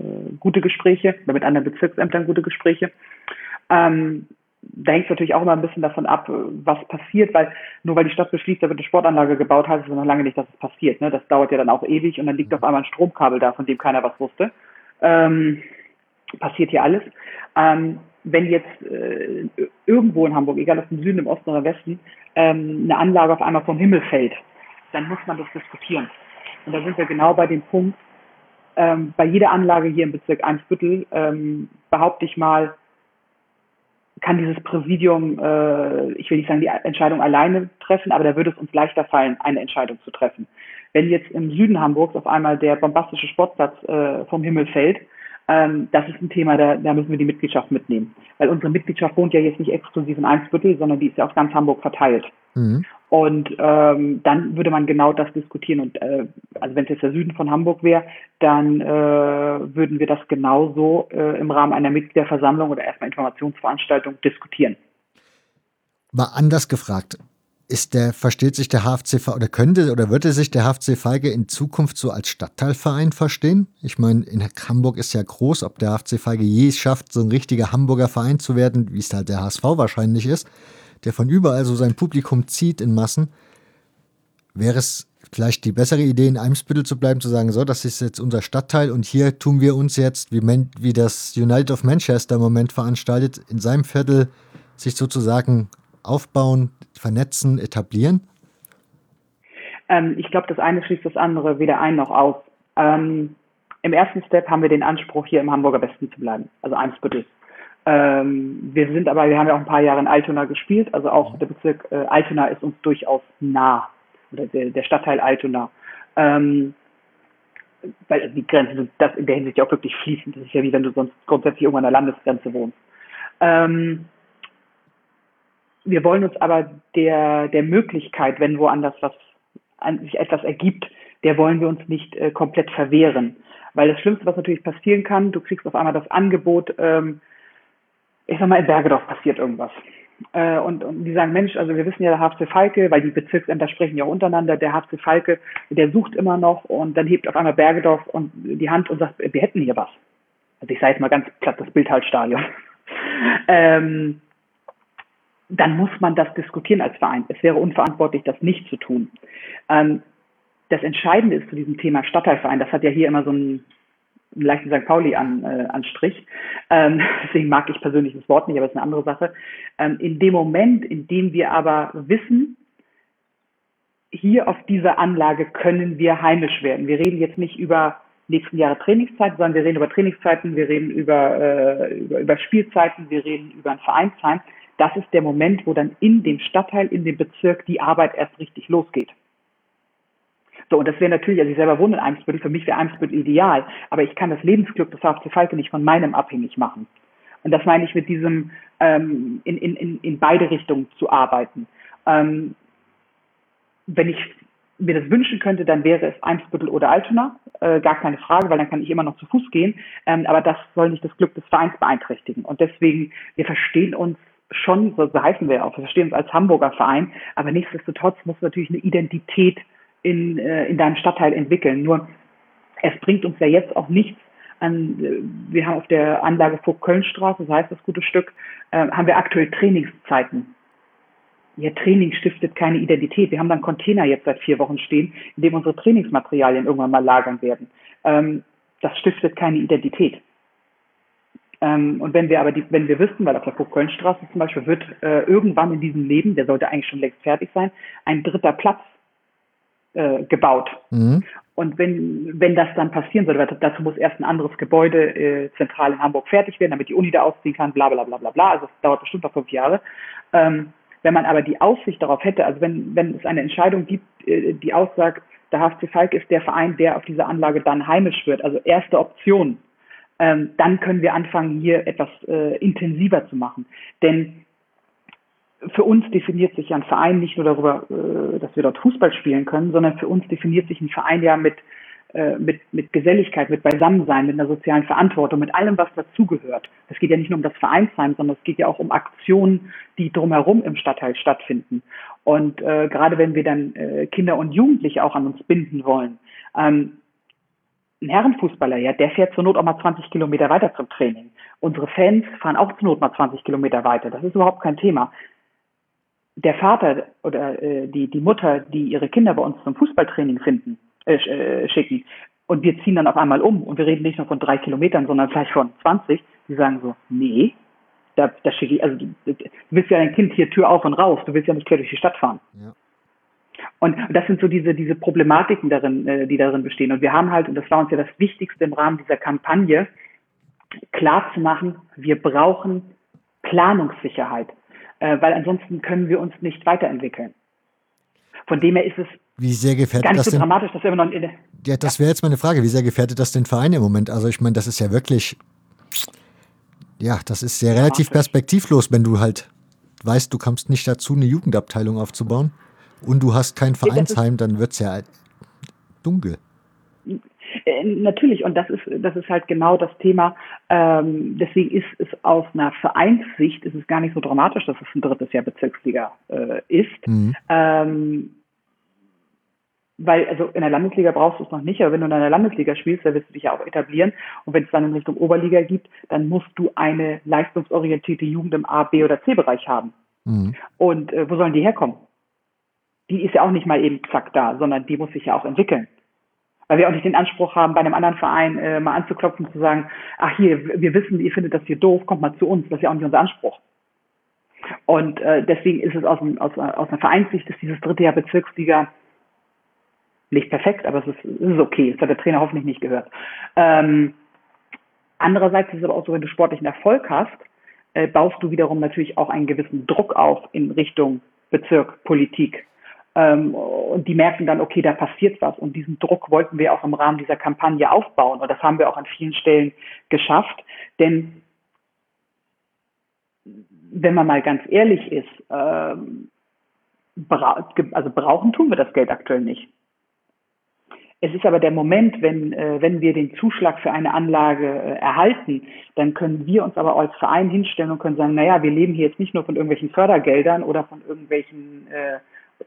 gute Gespräche, mit anderen Bezirksämtern gute Gespräche. Ähm, da hängt es natürlich auch immer ein bisschen davon ab, was passiert, weil nur weil die Stadt beschließt, da wird eine Sportanlage gebaut, heißt es noch lange nicht, dass es passiert. Ne? Das dauert ja dann auch ewig und dann liegt auf einmal ein Stromkabel da, von dem keiner was wusste. Ähm, passiert hier alles. Ähm, wenn jetzt äh, irgendwo in Hamburg, egal ob im Süden, im Osten oder Westen, ähm, eine Anlage auf einmal vom Himmel fällt, dann muss man das diskutieren. Und da sind wir genau bei dem Punkt, ähm, bei jeder Anlage hier im Bezirk Eimsbüttel, ähm, behaupte ich mal, kann dieses Präsidium, äh, ich will nicht sagen, die Entscheidung alleine treffen, aber da würde es uns leichter fallen, eine Entscheidung zu treffen. Wenn jetzt im Süden Hamburgs auf einmal der bombastische Sportplatz äh, vom Himmel fällt, Ähm, das ist ein Thema, da, da müssen wir die Mitgliedschaft mitnehmen. Weil unsere Mitgliedschaft wohnt ja jetzt nicht exklusiv in Eimsbüttel, sondern die ist ja auf ganz Hamburg verteilt. Mhm. Und ähm, dann würde man genau das diskutieren. Und äh, also wenn es jetzt der Süden von Hamburg wäre, dann äh, würden wir das genauso äh, im Rahmen einer Mitgliederversammlung oder erstmal Informationsveranstaltung diskutieren. Mal anders gefragt, ist der, versteht sich der HFC oder könnte oder würde sich der HFC Feige in Zukunft so als Stadtteilverein verstehen? Ich meine, in Hamburg ist ja groß, ob der HFC Feige je schafft, so ein richtiger Hamburger Verein zu werden, wie es halt der HSV wahrscheinlich ist der von überall so sein Publikum zieht in Massen, wäre es vielleicht die bessere Idee, in Eimsbüttel zu bleiben, zu sagen, so, das ist jetzt unser Stadtteil und hier tun wir uns jetzt, wie, wie das United of Manchester im Moment veranstaltet, in seinem Viertel sich sozusagen aufbauen, vernetzen, etablieren? Ähm, ich glaube, das eine schließt das andere weder ein noch aus. Ähm, Im ersten Step haben wir den Anspruch, hier im Hamburger Westen zu bleiben, also Eimsbüttel. Ähm, wir sind aber, wir haben ja auch ein paar Jahre in Altona gespielt, also auch der Bezirk äh, Altona ist uns durchaus nah, oder der, der Stadtteil Altona. Ähm, weil die Grenzen sind das in der Hinsicht ja auch wirklich fließend. Das ist ja wie wenn du sonst grundsätzlich irgendwo an der Landesgrenze wohnst. Ähm, wir wollen uns aber der, der Möglichkeit, wenn woanders was an sich etwas ergibt, der wollen wir uns nicht äh, komplett verwehren. Weil das Schlimmste, was natürlich passieren kann, du kriegst auf einmal das Angebot, ähm, ich sag mal, in Bergedorf passiert irgendwas. Äh, und, und die sagen, Mensch, also wir wissen ja, der HFC Falke, weil die Bezirksämter sprechen ja untereinander, der HFC Falke, der sucht immer noch und dann hebt auf einmal Bergedorf und die Hand und sagt, wir hätten hier was. Also ich sage jetzt mal ganz platt, das Bildhaltstadion. ähm, dann muss man das diskutieren als Verein. Es wäre unverantwortlich, das nicht zu tun. Ähm, das Entscheidende ist zu diesem Thema Stadtteilverein, das hat ja hier immer so ein einen leichten St. Pauli an, äh, Anstrich. Ähm, deswegen mag ich persönlich das Wort nicht, aber es ist eine andere Sache. Ähm, in dem Moment, in dem wir aber wissen, hier auf dieser Anlage können wir heimisch werden. Wir reden jetzt nicht über nächsten Jahre Trainingszeiten, sondern wir reden über Trainingszeiten, wir reden über, äh, über, über Spielzeiten, wir reden über ein Vereinsheim. Das ist der Moment, wo dann in dem Stadtteil, in dem Bezirk die Arbeit erst richtig losgeht. So, und das wäre natürlich, also ich selber wohne in Eimsbüttel, für mich wäre Eimsbüttel ideal, aber ich kann das Lebensglück des HFC Falke nicht von meinem abhängig machen. Und das meine ich mit diesem, ähm, in, in, in beide Richtungen zu arbeiten. Ähm, wenn ich mir das wünschen könnte, dann wäre es Eimsbüttel oder Altona, äh, gar keine Frage, weil dann kann ich immer noch zu Fuß gehen. Ähm, aber das soll nicht das Glück des Vereins beeinträchtigen. Und deswegen, wir verstehen uns schon, so, so heißen wir auch, wir verstehen uns als Hamburger Verein, aber nichtsdestotrotz muss natürlich eine Identität in, äh, in deinem Stadtteil entwickeln. Nur es bringt uns ja jetzt auch nichts an, äh, wir haben auf der Anlage vor Kölnstraße, so heißt das gute Stück, äh, haben wir aktuell Trainingszeiten. Ja, Training stiftet keine Identität. Wir haben dann Container jetzt seit vier Wochen stehen, in dem unsere Trainingsmaterialien irgendwann mal lagern werden. Ähm, das stiftet keine Identität. Ähm, und wenn wir aber die, wenn wir wissen, weil auf der Kölnstraße zum Beispiel wird äh, irgendwann in diesem Leben, der sollte eigentlich schon längst fertig sein, ein dritter Platz äh, gebaut. Mhm. Und wenn, wenn das dann passieren sollte, dazu muss erst ein anderes Gebäude äh, zentral in Hamburg fertig werden, damit die Uni da ausziehen kann, bla bla bla bla bla. Also es dauert bestimmt noch fünf Jahre. Ähm, wenn man aber die Aussicht darauf hätte, also wenn, wenn es eine Entscheidung gibt, äh, die aussagt, der HFC Falk ist der Verein, der auf dieser Anlage dann heimisch wird, also erste Option, ähm, dann können wir anfangen, hier etwas äh, intensiver zu machen. Denn für uns definiert sich ja ein Verein nicht nur darüber, äh, dass wir dort Fußball spielen können, sondern für uns definiert sich ein Verein ja mit, äh, mit, mit Geselligkeit, mit Beisammensein, mit einer sozialen Verantwortung, mit allem, was dazugehört. Es geht ja nicht nur um das Vereinsheim, sondern es geht ja auch um Aktionen, die drumherum im Stadtteil stattfinden. Und äh, gerade wenn wir dann äh, Kinder und Jugendliche auch an uns binden wollen, ähm, ein Herrenfußballer, ja, der fährt zur Not auch mal 20 Kilometer weiter zum Training. Unsere Fans fahren auch zur Not mal 20 Kilometer weiter. Das ist überhaupt kein Thema der Vater oder äh, die, die Mutter, die ihre Kinder bei uns zum Fußballtraining finden, äh, äh, schicken, und wir ziehen dann auf einmal um und wir reden nicht nur von drei Kilometern, sondern vielleicht von 20, die sagen so, nee, da, da schicke ich, also du, du willst ja dein Kind hier Tür auf und raus, du willst ja nicht quer durch die Stadt fahren. Ja. Und das sind so diese, diese Problematiken darin, äh, die darin bestehen. Und wir haben halt, und das war uns ja das Wichtigste im Rahmen dieser Kampagne, klar zu machen, wir brauchen Planungssicherheit äh, weil ansonsten können wir uns nicht weiterentwickeln. Von dem her ist es Wie sehr gefährdet Gar nicht das so denn? dramatisch, dass wir immer noch in, Ja, das wäre jetzt meine Frage. Wie sehr gefährdet das den Verein im Moment? Also ich meine, das ist ja wirklich, ja, das ist ja relativ perspektivlos, wenn du halt weißt, du kommst nicht dazu, eine Jugendabteilung aufzubauen und du hast kein Vereinsheim, dann wird es ja dunkel. Äh, natürlich, und das ist, das ist halt genau das Thema. Ähm, deswegen ist es aus einer Vereinssicht ist es gar nicht so dramatisch, dass es ein drittes Jahr Bezirksliga äh, ist. Mhm. Ähm, weil, also in der Landesliga brauchst du es noch nicht, aber wenn du in einer Landesliga spielst, dann wirst du dich ja auch etablieren. Und wenn es dann in Richtung Oberliga gibt, dann musst du eine leistungsorientierte Jugend im A, B oder C-Bereich haben. Mhm. Und äh, wo sollen die herkommen? Die ist ja auch nicht mal eben zack da, sondern die muss sich ja auch entwickeln. Weil wir auch nicht den Anspruch haben, bei einem anderen Verein äh, mal anzuklopfen zu sagen, ach hier, wir wissen, ihr findet das hier doof, kommt mal zu uns. Das ist ja auch nicht unser Anspruch. Und äh, deswegen ist es aus, aus, aus einer Vereinssicht, ist dieses dritte Jahr Bezirksliga nicht perfekt, aber es ist, es ist okay. Das hat der Trainer hoffentlich nicht gehört. Ähm, andererseits ist es aber auch so, wenn du sportlichen Erfolg hast, äh, baust du wiederum natürlich auch einen gewissen Druck auf in Richtung Bezirk, Politik. Ähm, und die merken dann, okay, da passiert was. Und diesen Druck wollten wir auch im Rahmen dieser Kampagne aufbauen. Und das haben wir auch an vielen Stellen geschafft. Denn wenn man mal ganz ehrlich ist, ähm, bra also brauchen tun wir das Geld aktuell nicht. Es ist aber der Moment, wenn, äh, wenn wir den Zuschlag für eine Anlage äh, erhalten, dann können wir uns aber als Verein hinstellen und können sagen, naja, wir leben hier jetzt nicht nur von irgendwelchen Fördergeldern oder von irgendwelchen äh,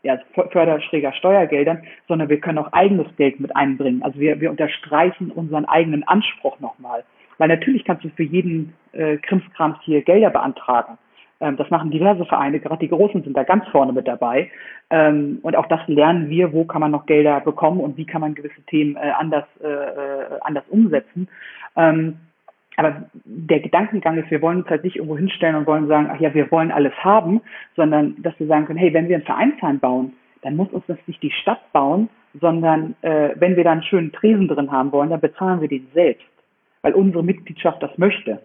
ja, Förderschräger Steuergeldern, sondern wir können auch eigenes Geld mit einbringen. Also wir, wir unterstreichen unseren eigenen Anspruch nochmal. Weil natürlich kannst du für jeden äh, Krimskrams hier Gelder beantragen. Ähm, das machen diverse Vereine, gerade die Großen sind da ganz vorne mit dabei. Ähm, und auch das lernen wir, wo kann man noch Gelder bekommen und wie kann man gewisse Themen äh, anders, äh, äh, anders umsetzen. Ähm, aber der Gedankengang ist, wir wollen uns halt nicht irgendwo hinstellen und wollen sagen, ach ja, wir wollen alles haben, sondern dass wir sagen können, hey, wenn wir ein Vereinsheim bauen, dann muss uns das nicht die Stadt bauen, sondern äh, wenn wir da einen schönen Tresen drin haben wollen, dann bezahlen wir den selbst, weil unsere Mitgliedschaft das möchte.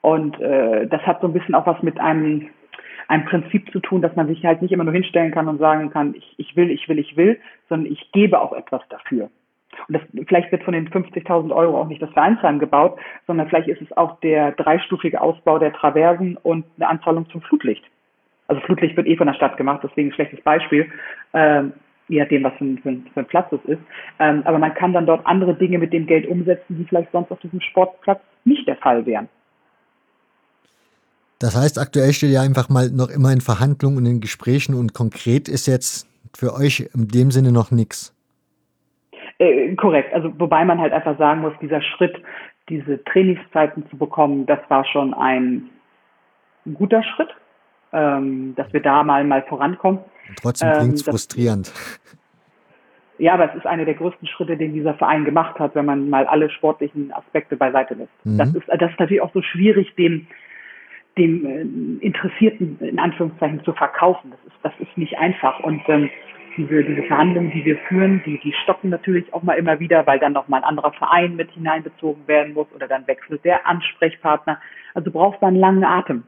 Und äh, das hat so ein bisschen auch was mit einem, einem Prinzip zu tun, dass man sich halt nicht immer nur hinstellen kann und sagen kann, ich, ich will, ich will, ich will, sondern ich gebe auch etwas dafür. Und das, vielleicht wird von den 50.000 Euro auch nicht das Vereinsheim gebaut, sondern vielleicht ist es auch der dreistufige Ausbau der Traversen und eine Anzahlung zum Flutlicht. Also Flutlicht wird eh von der Stadt gemacht, deswegen ein schlechtes Beispiel, ähm, je nachdem, was für ein, für ein, für ein Platz es ist. Ähm, aber man kann dann dort andere Dinge mit dem Geld umsetzen, die vielleicht sonst auf diesem Sportplatz nicht der Fall wären. Das heißt, aktuell steht ja einfach mal noch immer in Verhandlungen und in Gesprächen und konkret ist jetzt für euch in dem Sinne noch nichts. Äh, korrekt. Also wobei man halt einfach sagen muss, dieser Schritt, diese Trainingszeiten zu bekommen, das war schon ein guter Schritt, ähm, dass wir da mal mal vorankommen. Und trotzdem Ähm, klingt es das- frustrierend. Ja, aber es ist einer der größten Schritte, den dieser Verein gemacht hat, wenn man mal alle sportlichen Aspekte beiseite lässt. Mhm. Das ist das ist natürlich auch so schwierig, dem dem äh, Interessierten in Anführungszeichen zu verkaufen. Das ist das ist nicht einfach und ähm, diese, diese Verhandlungen, die wir führen, die, die stocken natürlich auch mal immer wieder, weil dann noch mal ein anderer Verein mit hineinbezogen werden muss oder dann wechselt der Ansprechpartner. Also du brauchst da einen langen Atem.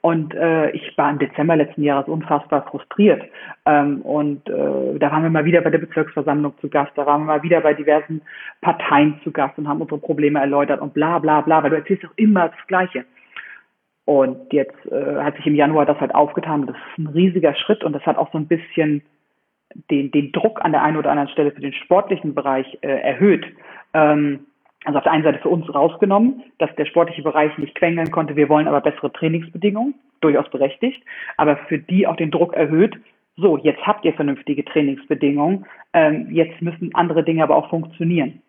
Und äh, ich war im Dezember letzten Jahres unfassbar frustriert. Ähm, und äh, da waren wir mal wieder bei der Bezirksversammlung zu Gast, da waren wir mal wieder bei diversen Parteien zu Gast und haben unsere Probleme erläutert und bla bla bla, weil du erzählst doch immer das Gleiche. Und jetzt äh, hat sich im Januar das halt aufgetan. Das ist ein riesiger Schritt und das hat auch so ein bisschen den, den Druck an der einen oder anderen Stelle für den sportlichen Bereich äh, erhöht. Ähm, also auf der einen Seite für uns rausgenommen, dass der sportliche Bereich nicht quengeln konnte, wir wollen aber bessere Trainingsbedingungen, durchaus berechtigt, aber für die auch den Druck erhöht, so, jetzt habt ihr vernünftige Trainingsbedingungen, ähm, jetzt müssen andere Dinge aber auch funktionieren.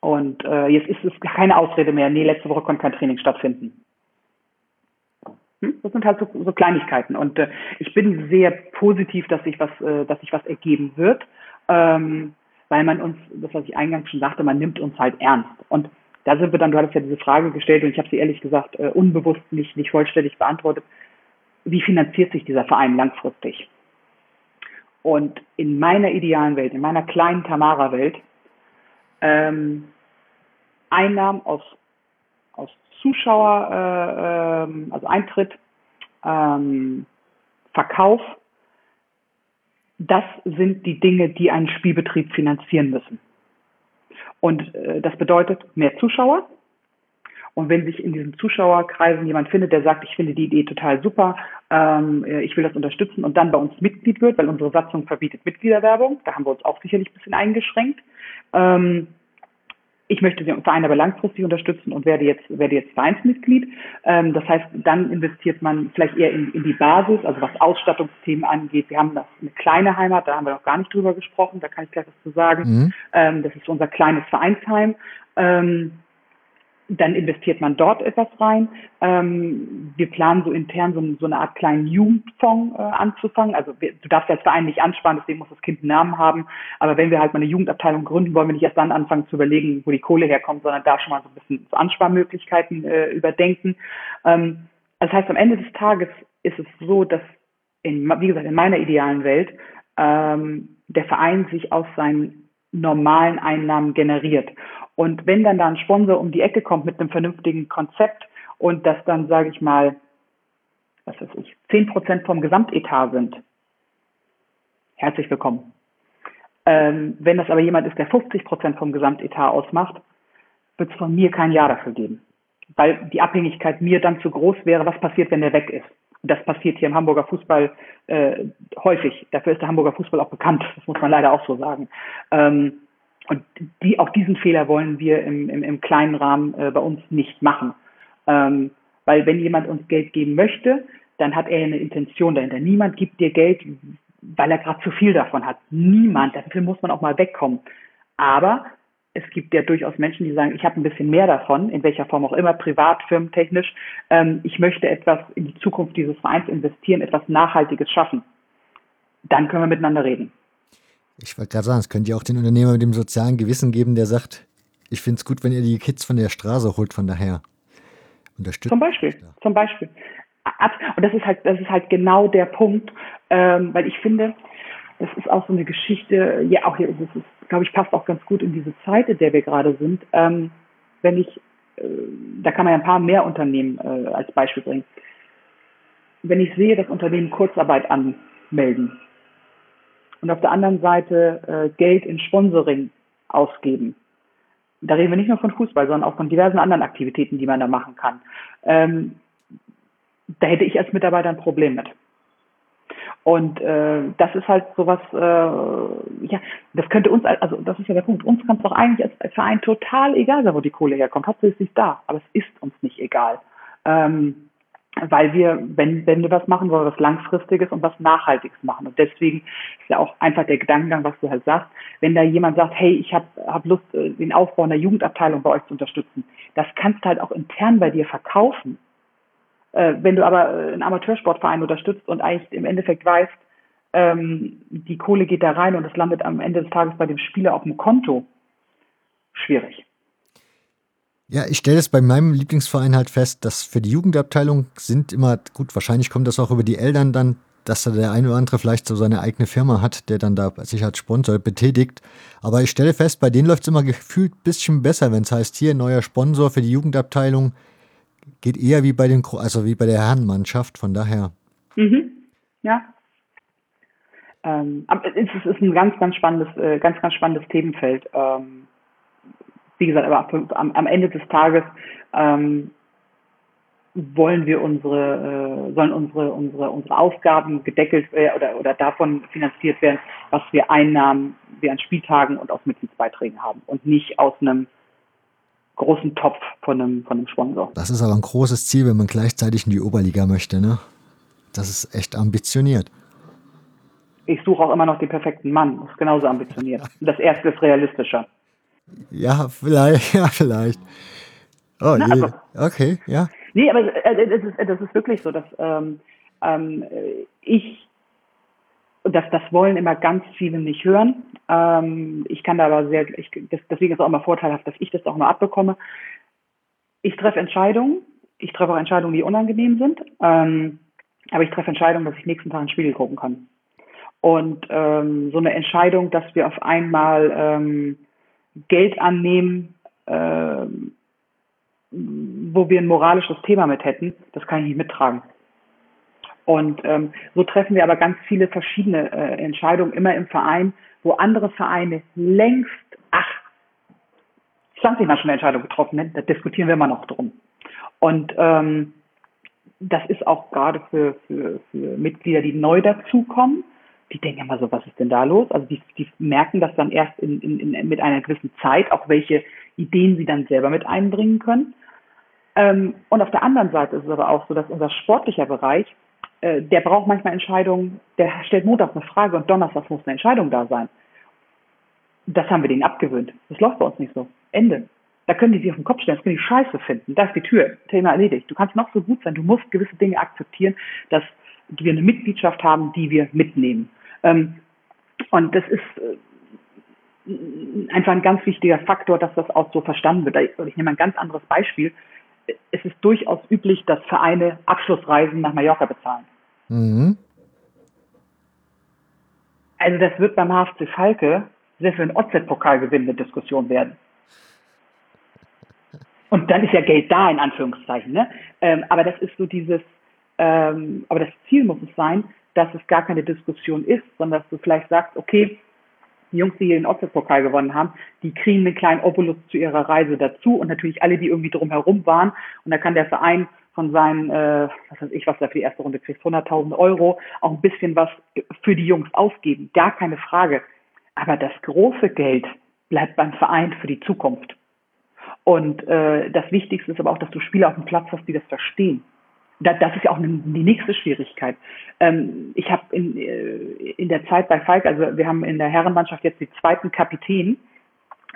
Und äh, jetzt ist es keine Ausrede mehr, nee, letzte Woche konnte kein Training stattfinden. Hm? Das sind halt so, so Kleinigkeiten. Und äh, ich bin sehr positiv, dass sich was, äh, dass sich was ergeben wird, ähm, weil man uns, das was ich eingangs schon sagte, man nimmt uns halt ernst. Und da sind wir dann, du hattest ja diese Frage gestellt und ich habe sie ehrlich gesagt äh, unbewusst nicht, nicht vollständig beantwortet. Wie finanziert sich dieser Verein langfristig? Und in meiner idealen Welt, in meiner kleinen Tamara-Welt, ähm, Einnahmen aus, aus Zuschauer, äh, ähm, also Eintritt, ähm, Verkauf das sind die Dinge, die einen Spielbetrieb finanzieren müssen. Und äh, das bedeutet mehr Zuschauer. Und wenn sich in diesen Zuschauerkreisen jemand findet, der sagt, ich finde die Idee total super, ähm, äh, ich will das unterstützen und dann bei uns Mitglied wird, weil unsere Satzung verbietet Mitgliederwerbung, da haben wir uns auch sicherlich ein bisschen eingeschränkt, ähm, ich möchte den Verein aber langfristig unterstützen und werde jetzt, werde jetzt Vereinsmitglied. Ähm, das heißt, dann investiert man vielleicht eher in, in die Basis, also was Ausstattungsthemen angeht. Wir haben das eine kleine Heimat, da haben wir noch gar nicht drüber gesprochen, da kann ich gleich was zu sagen. Mhm. Ähm, das ist unser kleines Vereinsheim. Ähm, dann investiert man dort etwas rein. Ähm, wir planen so intern so, so, eine Art kleinen Jugendfonds äh, anzufangen. Also wir, du darfst als Verein nicht ansparen, deswegen muss das Kind einen Namen haben. Aber wenn wir halt mal eine Jugendabteilung gründen, wollen wir nicht erst dann anfangen zu überlegen, wo die Kohle herkommt, sondern da schon mal so ein bisschen so Ansparmöglichkeiten äh, überdenken. Ähm, das heißt, am Ende des Tages ist es so, dass in, wie gesagt, in meiner idealen Welt ähm, der Verein sich aus seinen normalen Einnahmen generiert. Und wenn dann da ein Sponsor um die Ecke kommt mit einem vernünftigen Konzept und das dann, sage ich mal, was weiß ich, 10 Prozent vom Gesamtetat sind, herzlich willkommen. Ähm, wenn das aber jemand ist, der 50 Prozent vom Gesamtetat ausmacht, wird es von mir kein Ja dafür geben. Weil die Abhängigkeit mir dann zu groß wäre, was passiert, wenn der weg ist. Das passiert hier im Hamburger Fußball äh, häufig. Dafür ist der Hamburger Fußball auch bekannt. Das muss man leider auch so sagen. Ähm, und die, auch diesen Fehler wollen wir im, im, im kleinen Rahmen äh, bei uns nicht machen. Ähm, weil wenn jemand uns Geld geben möchte, dann hat er eine Intention dahinter. Niemand gibt dir Geld, weil er gerade zu viel davon hat. Niemand. Dafür muss man auch mal wegkommen. Aber es gibt ja durchaus Menschen, die sagen, ich habe ein bisschen mehr davon, in welcher Form auch immer, privat, firmentechnisch. Ähm, ich möchte etwas in die Zukunft dieses Vereins investieren, etwas Nachhaltiges schaffen. Dann können wir miteinander reden. Ich wollte gerade sagen, es könnte ja auch den Unternehmer mit dem sozialen Gewissen geben, der sagt, ich finde es gut, wenn ihr die Kids von der Straße holt, von daher. Unterstützt. Zum Beispiel, zum Beispiel. Und das ist halt, das ist halt genau der Punkt, ähm, weil ich finde, das ist auch so eine Geschichte, ja auch hier, das ist, glaube ich, passt auch ganz gut in diese Zeit, in der wir gerade sind. Ähm, wenn ich, äh, da kann man ja ein paar mehr Unternehmen äh, als Beispiel bringen. Wenn ich sehe, dass Unternehmen Kurzarbeit anmelden, und auf der anderen Seite äh, Geld in Sponsoring ausgeben. Da reden wir nicht nur von Fußball, sondern auch von diversen anderen Aktivitäten, die man da machen kann. Ähm, da hätte ich als Mitarbeiter ein Problem mit. Und äh, das ist halt sowas, äh, ja, das könnte uns, also das ist ja der Punkt, uns kann es doch eigentlich als Verein total egal sein, wo die Kohle herkommt. Hauptsächlich ist da, aber es ist uns nicht egal. Ähm, weil wir, wenn, wenn wir was machen, wollen was Langfristiges und was Nachhaltiges machen. Und deswegen ist ja auch einfach der Gedankengang, was du halt sagst, wenn da jemand sagt, hey, ich habe hab Lust, äh, den Aufbau einer Jugendabteilung bei euch zu unterstützen, das kannst du halt auch intern bei dir verkaufen. Äh, wenn du aber äh, einen Amateursportverein unterstützt und eigentlich im Endeffekt weißt, ähm, die Kohle geht da rein und es landet am Ende des Tages bei dem Spieler auf dem Konto, schwierig. Ja, ich stelle es bei meinem Lieblingsverein halt fest, dass für die Jugendabteilung sind immer, gut, wahrscheinlich kommt das auch über die Eltern dann, dass da der eine oder andere vielleicht so seine eigene Firma hat, der dann da sich als Sponsor betätigt. Aber ich stelle fest, bei denen läuft es immer gefühlt ein bisschen besser, wenn es heißt, hier neuer Sponsor für die Jugendabteilung. Geht eher wie bei den, also wie bei der Herrenmannschaft, von daher. Mhm. Ja. Ähm, es ist ein ganz, ganz spannendes, äh, ganz, ganz spannendes Themenfeld. Ähm, wie gesagt, aber am, am Ende des Tages ähm, wollen wir unsere, äh, sollen unsere, unsere, unsere Aufgaben gedeckelt äh, oder, oder davon finanziert werden, was wir Einnahmen wir an Spieltagen und aus Mitgliedsbeiträgen haben und nicht aus einem großen Topf von einem, von einem Sponsor. Das ist aber ein großes Ziel, wenn man gleichzeitig in die Oberliga möchte, ne? Das ist echt ambitioniert. Ich suche auch immer noch den perfekten Mann. Das ist genauso ambitioniert. Das erste ist realistischer. Ja, vielleicht, ja, vielleicht. Oh, Na, je. Okay, ja. Nee, aber äh, das ist, das ist wirklich so, dass ähm, ähm, ich, das, das wollen immer ganz viele nicht hören. Ähm, ich kann da aber sehr, ich, das, deswegen ist es auch immer vorteilhaft, dass ich das auch mal abbekomme. Ich treffe Entscheidungen. Ich treffe auch Entscheidungen, die unangenehm sind. Ähm, aber ich treffe Entscheidungen, dass ich nächsten Tag ins Spiegel gucken kann. Und ähm, so eine Entscheidung, dass wir auf einmal ähm, Geld annehmen, äh, wo wir ein moralisches Thema mit hätten, das kann ich nicht mittragen. Und ähm, so treffen wir aber ganz viele verschiedene äh, Entscheidungen immer im Verein, wo andere Vereine längst, ach, 20 Mal schon eine Entscheidung getroffen haben, da diskutieren wir immer noch drum. Und ähm, das ist auch gerade für, für, für Mitglieder, die neu dazukommen, die denken immer so, was ist denn da los? Also die, die merken das dann erst in, in, in, mit einer gewissen Zeit, auch welche Ideen sie dann selber mit einbringen können. Ähm, und auf der anderen Seite ist es aber auch so, dass unser sportlicher Bereich, äh, der braucht manchmal Entscheidungen, der stellt Montag eine Frage und Donnerstag muss eine Entscheidung da sein. Das haben wir denen abgewöhnt. Das läuft bei uns nicht so. Ende. Da können die sich auf den Kopf stellen, das können die scheiße finden. Da ist die Tür. Thema erledigt. Du kannst noch so gut sein. Du musst gewisse Dinge akzeptieren, dass wir eine Mitgliedschaft haben, die wir mitnehmen. Ähm, und das ist äh, einfach ein ganz wichtiger Faktor, dass das auch so verstanden wird. Ich nehme ein ganz anderes Beispiel. Es ist durchaus üblich, dass Vereine Abschlussreisen nach Mallorca bezahlen. Mhm. Also das wird beim HFC Falke sehr für einen OZ-Pokalgewinn eine Diskussion werden. Und dann ist ja Geld da, in Anführungszeichen. Ne? Ähm, aber das ist so dieses, ähm, aber das Ziel muss es sein, dass es gar keine Diskussion ist, sondern dass du vielleicht sagst, okay, die Jungs, die hier den Ostsee-Pokal gewonnen haben, die kriegen einen kleinen Obolus zu ihrer Reise dazu und natürlich alle, die irgendwie drumherum waren. Und da kann der Verein von seinen, äh, was weiß ich, was er für die erste Runde kriegt, 100.000 Euro, auch ein bisschen was für die Jungs ausgeben. Gar keine Frage. Aber das große Geld bleibt beim Verein für die Zukunft. Und äh, das Wichtigste ist aber auch, dass du Spieler auf dem Platz hast, die das verstehen das ist ja auch die nächste Schwierigkeit. Ähm, ich habe in, äh, in der Zeit bei Falk, also wir haben in der Herrenmannschaft jetzt die zweiten Kapitän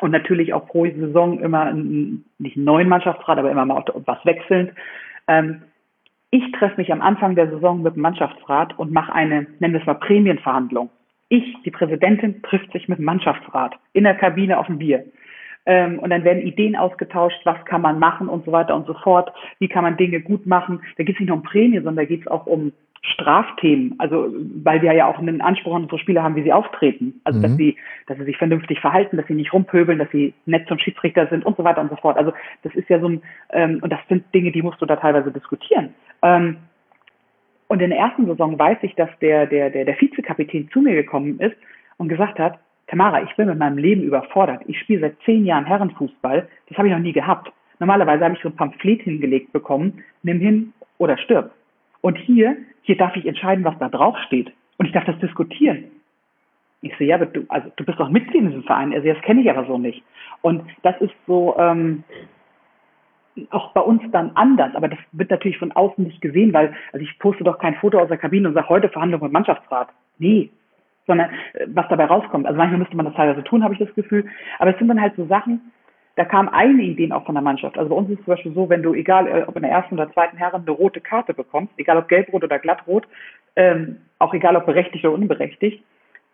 und natürlich auch pro Saison immer einen, nicht einen neuen Mannschaftsrat, aber immer mal was wechselnd. Ähm, ich treffe mich am Anfang der Saison mit dem Mannschaftsrat und mache eine, nennen wir es mal Prämienverhandlung. Ich, die Präsidentin, trifft sich mit dem Mannschaftsrat in der Kabine auf dem Bier. Ähm, und dann werden Ideen ausgetauscht, was kann man machen und so weiter und so fort. Wie kann man Dinge gut machen? Da geht es nicht nur um Prämie, sondern da geht es auch um Strafthemen, also weil wir ja auch einen Anspruch an unsere Spieler haben, wie sie auftreten. Also mhm. dass sie, dass sie sich vernünftig verhalten, dass sie nicht rumpöbeln, dass sie nett zum Schiedsrichter sind und so weiter und so fort. Also das ist ja so ein, ähm, und das sind Dinge, die musst du da teilweise diskutieren. Ähm, und in der ersten Saison weiß ich, dass der, der, der, der Vizekapitän zu mir gekommen ist und gesagt hat, Tamara, ich bin mit meinem Leben überfordert. Ich spiele seit zehn Jahren Herrenfußball. Das habe ich noch nie gehabt. Normalerweise habe ich so ein Pamphlet hingelegt bekommen, nimm hin oder stirb. Und hier, hier darf ich entscheiden, was da drauf steht. Und ich darf das diskutieren. Ich sehe, ja, aber du, also du bist doch Mitglied in diesem Verein. Also das kenne ich aber so nicht. Und das ist so ähm, auch bei uns dann anders. Aber das wird natürlich von außen nicht gesehen, weil also ich poste doch kein Foto aus der Kabine und sage heute Verhandlung mit Mannschaftsrat. Nee, sondern äh, was dabei rauskommt. Also manchmal müsste man das teilweise tun, habe ich das Gefühl. Aber es sind dann halt so Sachen, da kamen eine Ideen auch von der Mannschaft. Also bei uns ist es zum Beispiel so, wenn du, egal äh, ob in der ersten oder zweiten Herren eine rote Karte bekommst, egal ob gelbrot oder glattrot, ähm, auch egal ob berechtigt oder unberechtigt,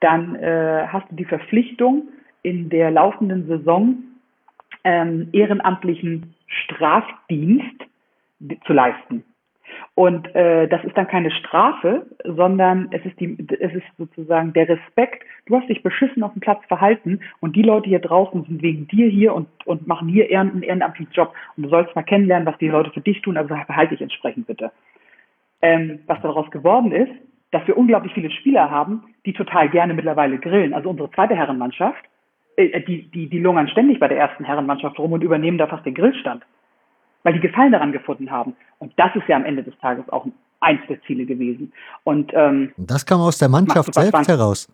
dann äh, hast du die Verpflichtung, in der laufenden Saison ähm, ehrenamtlichen Strafdienst zu leisten. Und äh, das ist dann keine Strafe, sondern es ist, die, es ist sozusagen der Respekt. Du hast dich beschissen auf dem Platz verhalten und die Leute hier draußen sind wegen dir hier und, und machen hier einen ehrenamtlichen Job. Und du sollst mal kennenlernen, was die Leute für dich tun, also verhalte dich entsprechend bitte. Ähm, was daraus geworden ist, dass wir unglaublich viele Spieler haben, die total gerne mittlerweile grillen. Also unsere zweite Herrenmannschaft, äh, die, die, die lungern ständig bei der ersten Herrenmannschaft rum und übernehmen da fast den Grillstand weil die Gefallen daran gefunden haben. Und das ist ja am Ende des Tages auch eins der Ziele gewesen. Und ähm, das kam aus der Mannschaft selbst spannend. heraus.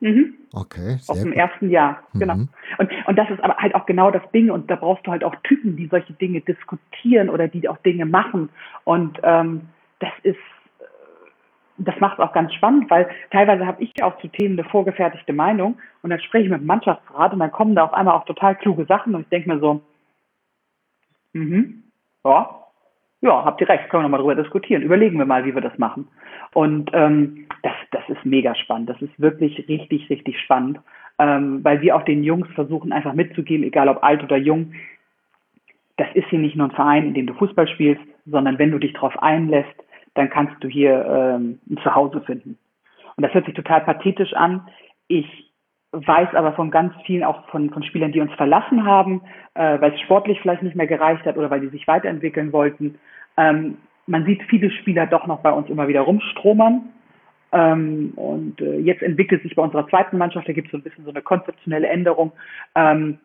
Mhm. Okay. Aus dem gut. ersten Jahr, genau. Mhm. Und, und das ist aber halt auch genau das Ding. Und da brauchst du halt auch Typen, die solche Dinge diskutieren oder die auch Dinge machen. Und ähm, das ist, äh, das macht es auch ganz spannend, weil teilweise habe ich auch zu Themen eine vorgefertigte Meinung und dann spreche ich mit dem Mannschaftsrat und dann kommen da auf einmal auch total kluge Sachen und ich denke mir so, Mhm. Ja. Ja, habt ihr recht, können wir nochmal drüber diskutieren. Überlegen wir mal, wie wir das machen. Und ähm, das, das ist mega spannend. Das ist wirklich richtig, richtig spannend, ähm, weil wir auch den Jungs versuchen, einfach mitzugeben, egal ob alt oder jung. Das ist hier nicht nur ein Verein, in dem du Fußball spielst, sondern wenn du dich darauf einlässt, dann kannst du hier ähm, ein Zuhause finden. Und das hört sich total pathetisch an. Ich weiß aber von ganz vielen auch von, von Spielern, die uns verlassen haben, äh, weil es sportlich vielleicht nicht mehr gereicht hat oder weil die sich weiterentwickeln wollten. Ähm, man sieht viele Spieler doch noch bei uns immer wieder rumstromern. Ähm, und äh, jetzt entwickelt sich bei unserer zweiten Mannschaft, da gibt es so ein bisschen so eine konzeptionelle Änderung, ähm,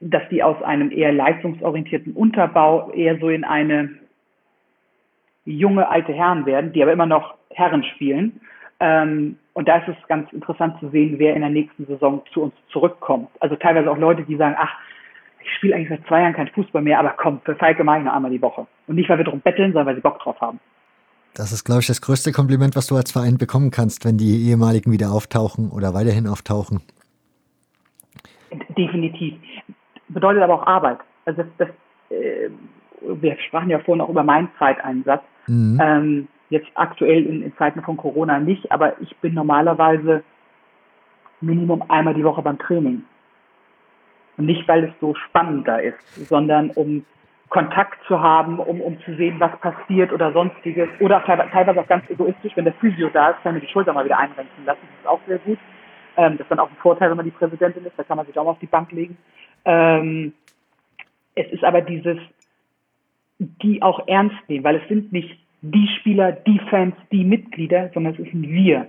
dass die aus einem eher leistungsorientierten Unterbau eher so in eine junge alte Herren werden, die aber immer noch Herren spielen. Ähm, und da ist es ganz interessant zu sehen, wer in der nächsten Saison zu uns zurückkommt. Also teilweise auch Leute, die sagen, ach, ich spiele eigentlich seit zwei Jahren kein Fußball mehr, aber komm, für Falke mache ich noch einmal die Woche. Und nicht, weil wir darum betteln, sondern weil sie Bock drauf haben. Das ist, glaube ich, das größte Kompliment, was du als Verein bekommen kannst, wenn die ehemaligen wieder auftauchen oder weiterhin auftauchen. Definitiv. Bedeutet aber auch Arbeit. Also das, das äh, wir sprachen ja vorhin auch über meinen Zeiteinsatz. Mhm. Ähm, jetzt aktuell in, in Zeiten von Corona nicht, aber ich bin normalerweise Minimum einmal die Woche beim Training. Und nicht, weil es so spannend da ist, sondern um Kontakt zu haben, um, um zu sehen, was passiert oder sonstiges. Oder teilweise auch ganz egoistisch, wenn der Physio da ist, kann man die Schulter mal wieder einrenken lassen. Das ist auch sehr gut. Ähm, das ist dann auch ein Vorteil, wenn man die Präsidentin ist. Da kann man sich auch mal auf die Bank legen. Ähm, es ist aber dieses, die auch ernst nehmen, weil es sind nicht die Spieler, die Fans, die Mitglieder, sondern es ist ein Wir.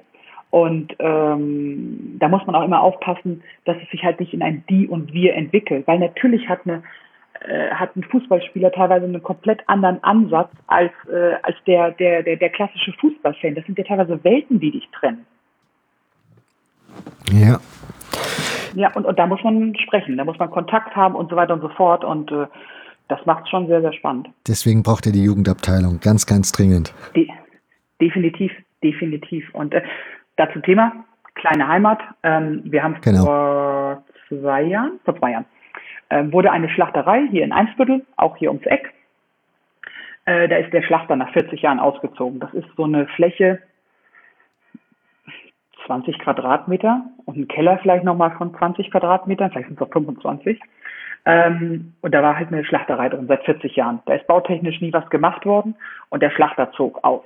Und ähm, da muss man auch immer aufpassen, dass es sich halt nicht in ein Die und Wir entwickelt. Weil natürlich hat eine äh, hat ein Fußballspieler teilweise einen komplett anderen Ansatz als, äh, als der, der, der, der klassische Fußballfan. Das sind ja teilweise Welten, die dich trennen. Ja. Ja, und, und da muss man sprechen, da muss man Kontakt haben und so weiter und so fort. Und äh, das macht es schon sehr, sehr spannend. Deswegen braucht ihr die Jugendabteilung ganz, ganz dringend. De definitiv, definitiv. Und äh, dazu Thema, kleine Heimat. Ähm, wir haben genau. vor zwei Jahren, vor zwei Jahren, äh, wurde eine Schlachterei hier in Einsbüttel, auch hier ums Eck. Äh, da ist der Schlachter nach 40 Jahren ausgezogen. Das ist so eine Fläche, 20 Quadratmeter und ein Keller vielleicht nochmal von 20 Quadratmetern, vielleicht sind es auch 25. Ähm, und da war halt eine Schlachterei drin seit 40 Jahren. Da ist bautechnisch nie was gemacht worden und der Schlachter zog aus.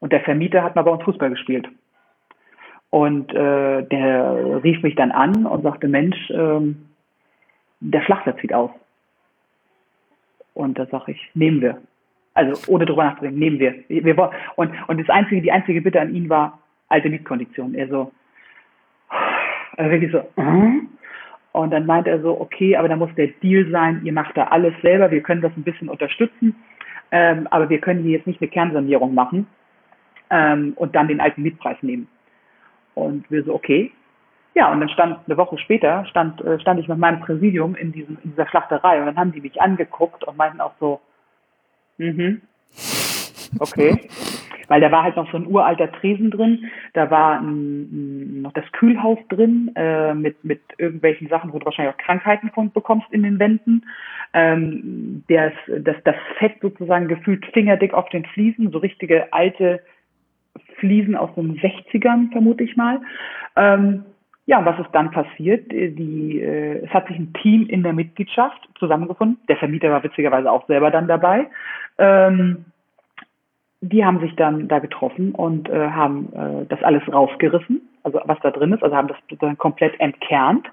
Und der Vermieter hat mal bei uns Fußball gespielt. Und äh, der rief mich dann an und sagte, Mensch, ähm, der Schlachter zieht aus. Und da sage ich, nehmen wir. Also ohne drüber nachzudenken, nehmen wir. wir und, und das einzige, die einzige Bitte an ihn war alte Mietkondition. Er so, also wirklich so, uh? Und dann meint er so, okay, aber da muss der Deal sein, ihr macht da alles selber, wir können das ein bisschen unterstützen, ähm, aber wir können hier jetzt nicht eine Kernsanierung machen ähm, und dann den alten Mietpreis nehmen. Und wir so, okay. Ja, und dann stand eine Woche später, stand, äh, stand ich mit meinem Präsidium in, diesem, in dieser Schlachterei und dann haben die mich angeguckt und meinten auch so, mhm, okay. Weil da war halt noch so ein uralter Tresen drin, da war ein, noch das Kühlhaus drin äh, mit, mit irgendwelchen Sachen, wo du wahrscheinlich auch Krankheiten von bekommst in den Wänden. Ähm, das, das, das Fett sozusagen gefühlt fingerdick auf den Fliesen, so richtige alte Fliesen aus den 60ern, vermute ich mal. Ähm, ja, und was ist dann passiert? Die, äh, es hat sich ein Team in der Mitgliedschaft zusammengefunden. Der Vermieter war witzigerweise auch selber dann dabei. Ähm, die haben sich dann da getroffen und äh, haben äh, das alles rausgerissen, also was da drin ist, also haben das dann komplett entkernt.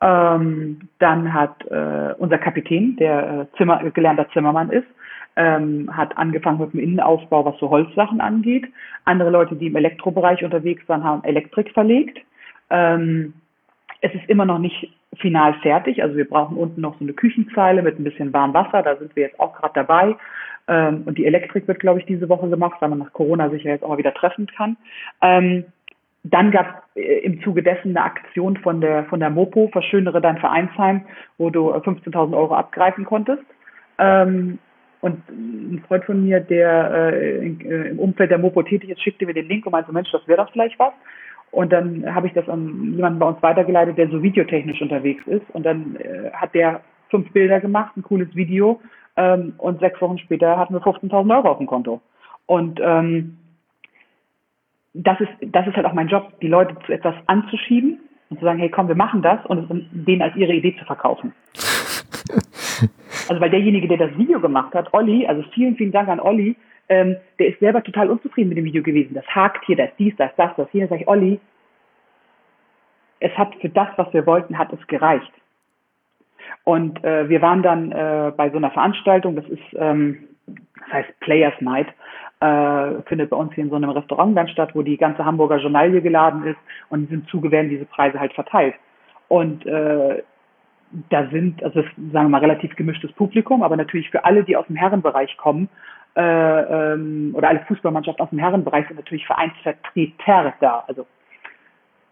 Ähm, dann hat äh, unser Kapitän, der äh, Zimmer, gelernter Zimmermann ist, ähm, hat angefangen mit dem Innenausbau, was so Holzsachen angeht. Andere Leute, die im Elektrobereich unterwegs waren, haben Elektrik verlegt. Ähm, es ist immer noch nicht final fertig. Also wir brauchen unten noch so eine Küchenzeile mit ein bisschen warmem Wasser. Da sind wir jetzt auch gerade dabei. Ähm, und die Elektrik wird, glaube ich, diese Woche gemacht, weil man nach Corona sich ja jetzt auch mal wieder treffen kann. Ähm, dann gab es äh, im Zuge dessen eine Aktion von der, von der Mopo, verschönere dein Vereinsheim, wo du 15.000 Euro abgreifen konntest. Ähm, und ein Freund von mir, der äh, in, äh, im Umfeld der Mopo tätig ist, schickte mir den Link und meinte, Mensch, das wäre doch vielleicht was. Und dann habe ich das an jemanden bei uns weitergeleitet, der so videotechnisch unterwegs ist. Und dann äh, hat der fünf Bilder gemacht, ein cooles Video. Ähm, und sechs Wochen später hatten wir 15.000 Euro auf dem Konto. Und ähm, das ist, das ist halt auch mein Job, die Leute zu etwas anzuschieben und zu sagen, hey komm, wir machen das und es denen als ihre Idee zu verkaufen. Also weil derjenige, der das Video gemacht hat, Olli, also vielen, vielen Dank an Olli, ähm, der ist selber total unzufrieden mit dem Video gewesen. Das hakt hier, das dies, das, das, das hier. Da sage ich, Olli, es hat für das, was wir wollten, hat es gereicht. Und äh, wir waren dann äh, bei so einer Veranstaltung, das ist, ähm, das heißt Players Night, äh, findet bei uns hier in so einem Restaurant dann statt, wo die ganze Hamburger Journalie geladen ist und in diesem Zuge werden diese Preise halt verteilt. Und äh, da sind, also das, sagen wir mal, relativ gemischtes Publikum, aber natürlich für alle, die aus dem Herrenbereich kommen, äh, ähm, oder alle Fußballmannschaften aus dem Herrenbereich sind natürlich Vereinsvertreter da. Also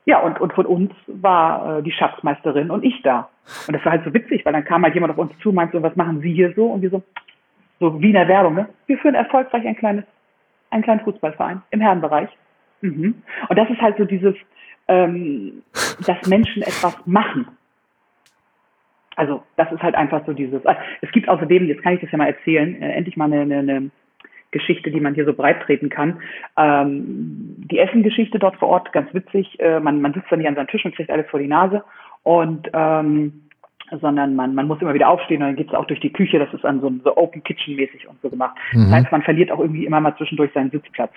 ja, und, und von uns war äh, die Schatzmeisterin und ich da. Und das war halt so witzig, weil dann kam halt jemand auf uns zu meinte so, was machen Sie hier so? Und wir so, so wie in der Werbung, ne? Wir führen erfolgreich ein kleines, einen kleinen Fußballverein im Herrenbereich. Mhm. Und das ist halt so dieses, ähm, dass Menschen etwas machen. Also das ist halt einfach so dieses. Ah, es gibt außerdem, jetzt kann ich das ja mal erzählen, äh, endlich mal eine, eine, eine Geschichte, die man hier so breit treten kann. Ähm, die Essengeschichte dort vor Ort, ganz witzig. Äh, man, man sitzt dann nicht an seinem Tisch und kriegt alles vor die Nase. Und ähm, sondern man, man muss immer wieder aufstehen und dann geht es auch durch die Küche, das ist dann so, so Open Kitchen mäßig und so gemacht. Mhm. Das heißt, man verliert auch irgendwie immer mal zwischendurch seinen Sitzplatz.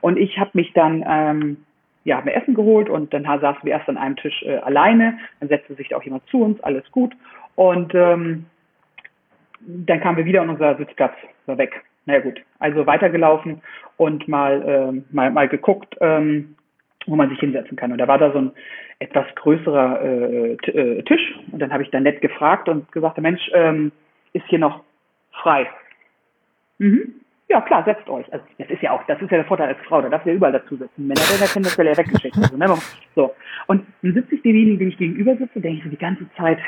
Und ich habe mich dann ähm, ja, haben wir Essen geholt und dann saßen wir erst an einem Tisch äh, alleine, dann setzte sich da auch jemand zu uns, alles gut. Und ähm, dann kamen wir wieder und unser Sitzplatz war weg. Naja gut, also weitergelaufen und mal, äh, mal, mal geguckt, ähm, wo man sich hinsetzen kann. Und da war da so ein etwas größerer äh, äh, Tisch. Und dann habe ich da nett gefragt und gesagt, Mensch, ähm, ist hier noch frei? Mhm. Ja, klar, setzt euch. Also das ist ja auch, das ist ja der Vorteil als Frau, da darf ja überall dazu sitzen. Männer werden ja tendenziell ja weggeschickt. Also, ne? So. Und dann sitze ich demjenigen, den ich gegenüber sitze, denke ich so die ganze Zeit,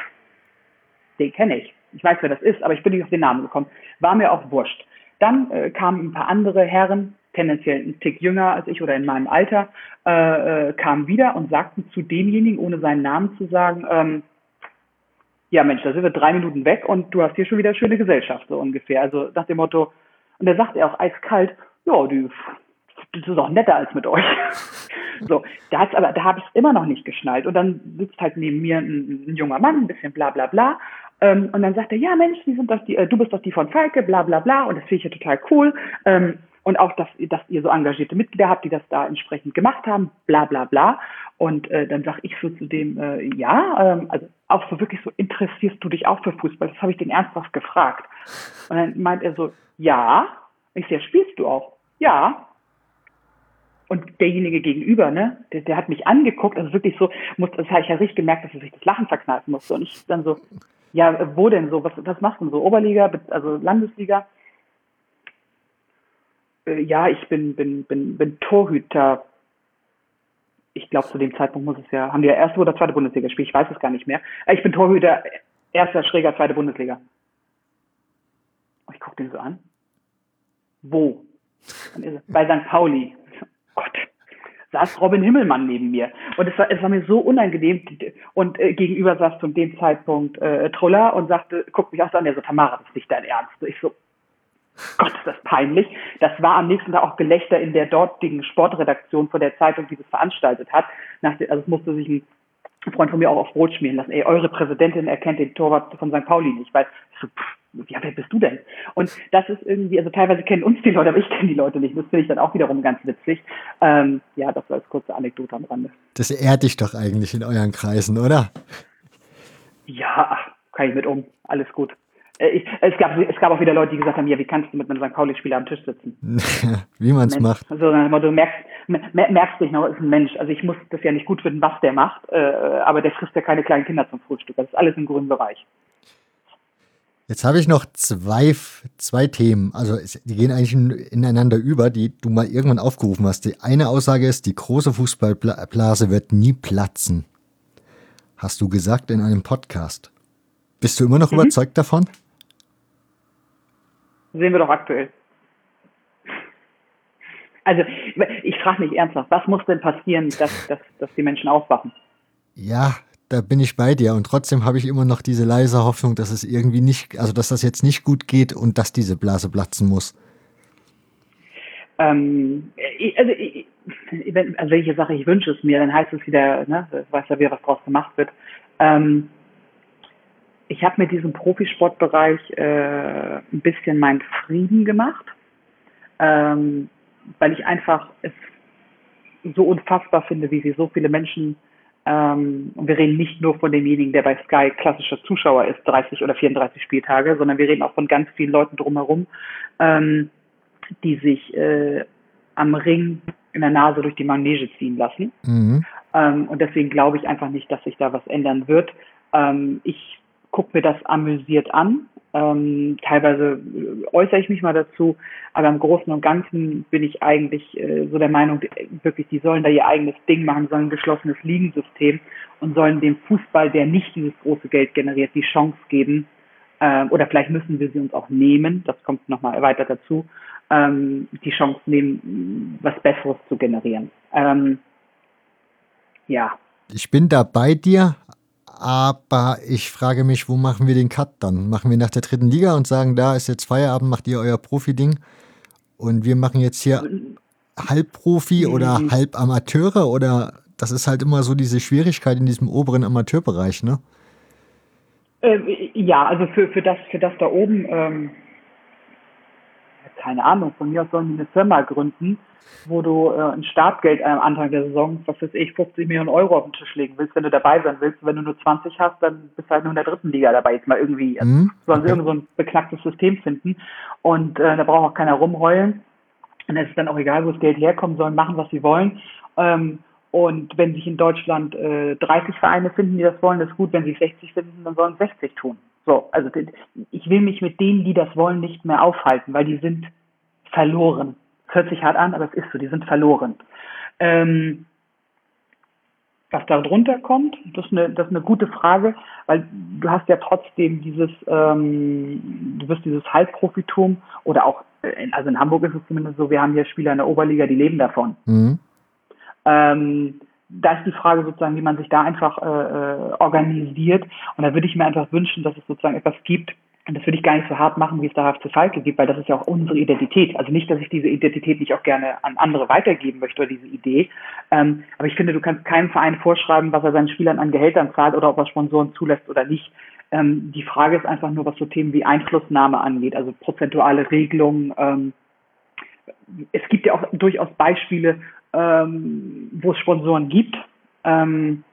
den kenne ich. Ich weiß, wer das ist, aber ich bin nicht auf den Namen gekommen. War mir auch wurscht. Dann äh, kamen ein paar andere Herren, tendenziell ein Tick jünger als ich oder in meinem Alter, äh, äh, kamen wieder und sagten zu demjenigen, ohne seinen Namen zu sagen, ähm, ja Mensch, da sind wir drei Minuten weg und du hast hier schon wieder schöne Gesellschaft, so ungefähr. Also nach dem Motto, und da sagt er auch eiskalt, ja, die, das ist doch netter als mit euch. so, da hat's aber, da habe ich es immer noch nicht geschnallt. Und dann sitzt halt neben mir ein, ein junger Mann, ein bisschen bla bla bla. Ähm, und dann sagt er, ja Mensch, die sind doch die, äh, du bist doch die von Falke, bla bla bla. Und das finde ich ja total cool. Ähm, und auch, dass, dass ihr so engagierte Mitglieder habt, die das da entsprechend gemacht haben, bla bla bla. Und äh, dann sage ich so zu dem, äh, ja, ähm, also auch so wirklich so, interessierst du dich auch für Fußball? Das habe ich den ernsthaft gefragt. Und dann meint er so, ja. Ich sehe, spielst du auch? Ja. Und derjenige gegenüber, ne, der, der hat mich angeguckt, also wirklich so, muss, das habe ich ja richtig gemerkt, dass er sich das Lachen verkneifen musste. Und ich dann so, ja, wo denn so? Was, was machst du denn so? Oberliga, also Landesliga? Äh, ja, ich bin, bin, bin, bin Torhüter. Ich glaube, zu dem Zeitpunkt muss es ja, haben die ja erste oder zweite Bundesliga gespielt, ich weiß es gar nicht mehr. Äh, ich bin Torhüter, erster Schräger, zweite Bundesliga. Und ich gucke den so an. Wo? Bei St. Pauli. Saß Robin Himmelmann neben mir. Und es war, es war mir so unangenehm. Und äh, gegenüber saß zu dem Zeitpunkt äh, Truller und sagte, guck mich auch so an, der so, Tamara, das ist nicht dein Ernst. Ich so, Gott, ist das peinlich. Das war am nächsten Tag auch Gelächter in der dortigen Sportredaktion von der Zeitung, die das veranstaltet hat. Nach, also es musste sich ein Freund von mir auch auf Brot schmieren lassen. Ey, eure Präsidentin erkennt den Torwart von St. Pauli nicht, weil so, pff, ja, wer bist du denn? Und das ist irgendwie, also teilweise kennen uns die Leute, aber ich kenne die Leute nicht. Das finde ich dann auch wiederum ganz witzig. Ähm, ja, das war als kurze Anekdote am Rande. Das ehrt dich doch eigentlich in euren Kreisen, oder? Ja, kann ich mit um. Alles gut. Äh, ich, es, gab, es gab auch wieder Leute, die gesagt haben, ja, wie kannst du mit einem St. Pauli-Spieler am Tisch sitzen? wie man es macht. Also, du merkst, merkst dich noch, ist ein Mensch. Also ich muss das ja nicht gut finden, was der macht, äh, aber der frisst ja keine kleinen Kinder zum Frühstück. Das ist alles im grünen Bereich. Jetzt habe ich noch zwei, zwei Themen. Also die gehen eigentlich ineinander über, die du mal irgendwann aufgerufen hast. Die eine Aussage ist, die große Fußballblase wird nie platzen. Hast du gesagt in einem Podcast. Bist du immer noch mhm. überzeugt davon? Sehen wir doch aktuell. Also ich frage mich ernsthaft, was muss denn passieren, dass, dass, dass die Menschen aufwachen? Ja, da bin ich bei dir und trotzdem habe ich immer noch diese leise Hoffnung, dass es irgendwie nicht, also dass das jetzt nicht gut geht und dass diese Blase platzen muss. Ähm, also, also welche Sache ich wünsche es mir, dann heißt es wieder, ne, weiß ja wieder, was draus gemacht wird. Ähm, ich habe mit diesem Profisportbereich äh, ein bisschen meinen Frieden gemacht, ähm, weil ich einfach es so unfassbar finde, wie sich so viele Menschen Ähm, und wir reden nicht nur von demjenigen, der bei Sky klassischer Zuschauer ist, 30 oder 34 Spieltage, sondern wir reden auch von ganz vielen Leuten drumherum, ähm, die sich äh, am Ring in der Nase durch die Manege ziehen lassen. Mhm. Ähm, und deswegen glaube ich einfach nicht, dass sich da was ändern wird. Ähm, ich gucke mir das amüsiert an. Ähm, teilweise äh, äußere ich mich mal dazu, aber im Großen und Ganzen bin ich eigentlich äh, so der Meinung, wirklich, die sollen da ihr eigenes Ding machen, sollen ein geschlossenes Ligensystem und sollen dem Fußball, der nicht dieses große Geld generiert, die Chance geben, äh, oder vielleicht müssen wir sie uns auch nehmen, das kommt nochmal weiter dazu, ähm, die Chance nehmen, was Besseres zu generieren. Ähm, ja. Ich bin da bei dir, aber ich frage mich, wo machen wir den Cut dann? Machen wir nach der dritten Liga und sagen, da ist jetzt Feierabend, macht ihr euer Profi-Ding und wir machen jetzt hier Halbprofi oder. Halbamateure oder das ist halt immer so diese Schwierigkeit in diesem oberen Amateurbereich, ne? Ähm, ja, also für, für, das, für das da oben ähm, keine Ahnung, von mir aus sollen die eine Firma gründen, wo du äh, ein Startgeld am Anfang der Saison, was weiß ich, 50 Millionen Euro auf den Tisch legen willst, wenn du dabei sein willst. Und wenn du nur 20 hast, dann bist du halt nur in der dritten Liga dabei, jetzt mal irgendwie. Also, mhm. Sollen sie irgend so ein beknacktes System finden. Und äh, da braucht auch keiner rumheulen. Und es ist dann auch egal, wo das Geld herkommt, sollen machen, was sie wollen. Ähm, und wenn sich in Deutschland äh, 30 Vereine finden, die das wollen, ist gut. Wenn sich 60 finden, dann sollen 60 tun. So, also ich will mich mit denen, die das wollen, nicht mehr aufhalten, weil die sind verloren. Hört sich hart an, aber es ist so, die sind verloren. Ähm, was da drunter kommt, das ist, eine, das ist eine gute Frage, weil du hast ja trotzdem dieses, ähm, du wirst dieses Halbprofitum oder auch, in, also in Hamburg ist es zumindest so, wir haben hier Spieler in der Oberliga, die leben davon. Mhm. Ähm, da ist die Frage sozusagen, wie man sich da einfach äh, äh, organisiert. Und da würde ich mir einfach wünschen, dass es sozusagen etwas gibt, und das würde ich gar nicht so hart machen, wie es der HFC Falke gibt, weil das ist ja auch unsere Identität. Also nicht, dass ich diese Identität nicht auch gerne an andere weitergeben möchte oder diese Idee. Ähm, aber ich finde, du kannst keinem Verein vorschreiben, was er seinen Spielern an Gehältern zahlt oder ob er Sponsoren zulässt oder nicht. Ähm, die Frage ist einfach nur, was so Themen wie Einflussnahme angeht, also prozentuale Regelungen. Ähm, es gibt ja auch durchaus Beispiele, ähm, wo es Sponsoren gibt ähm,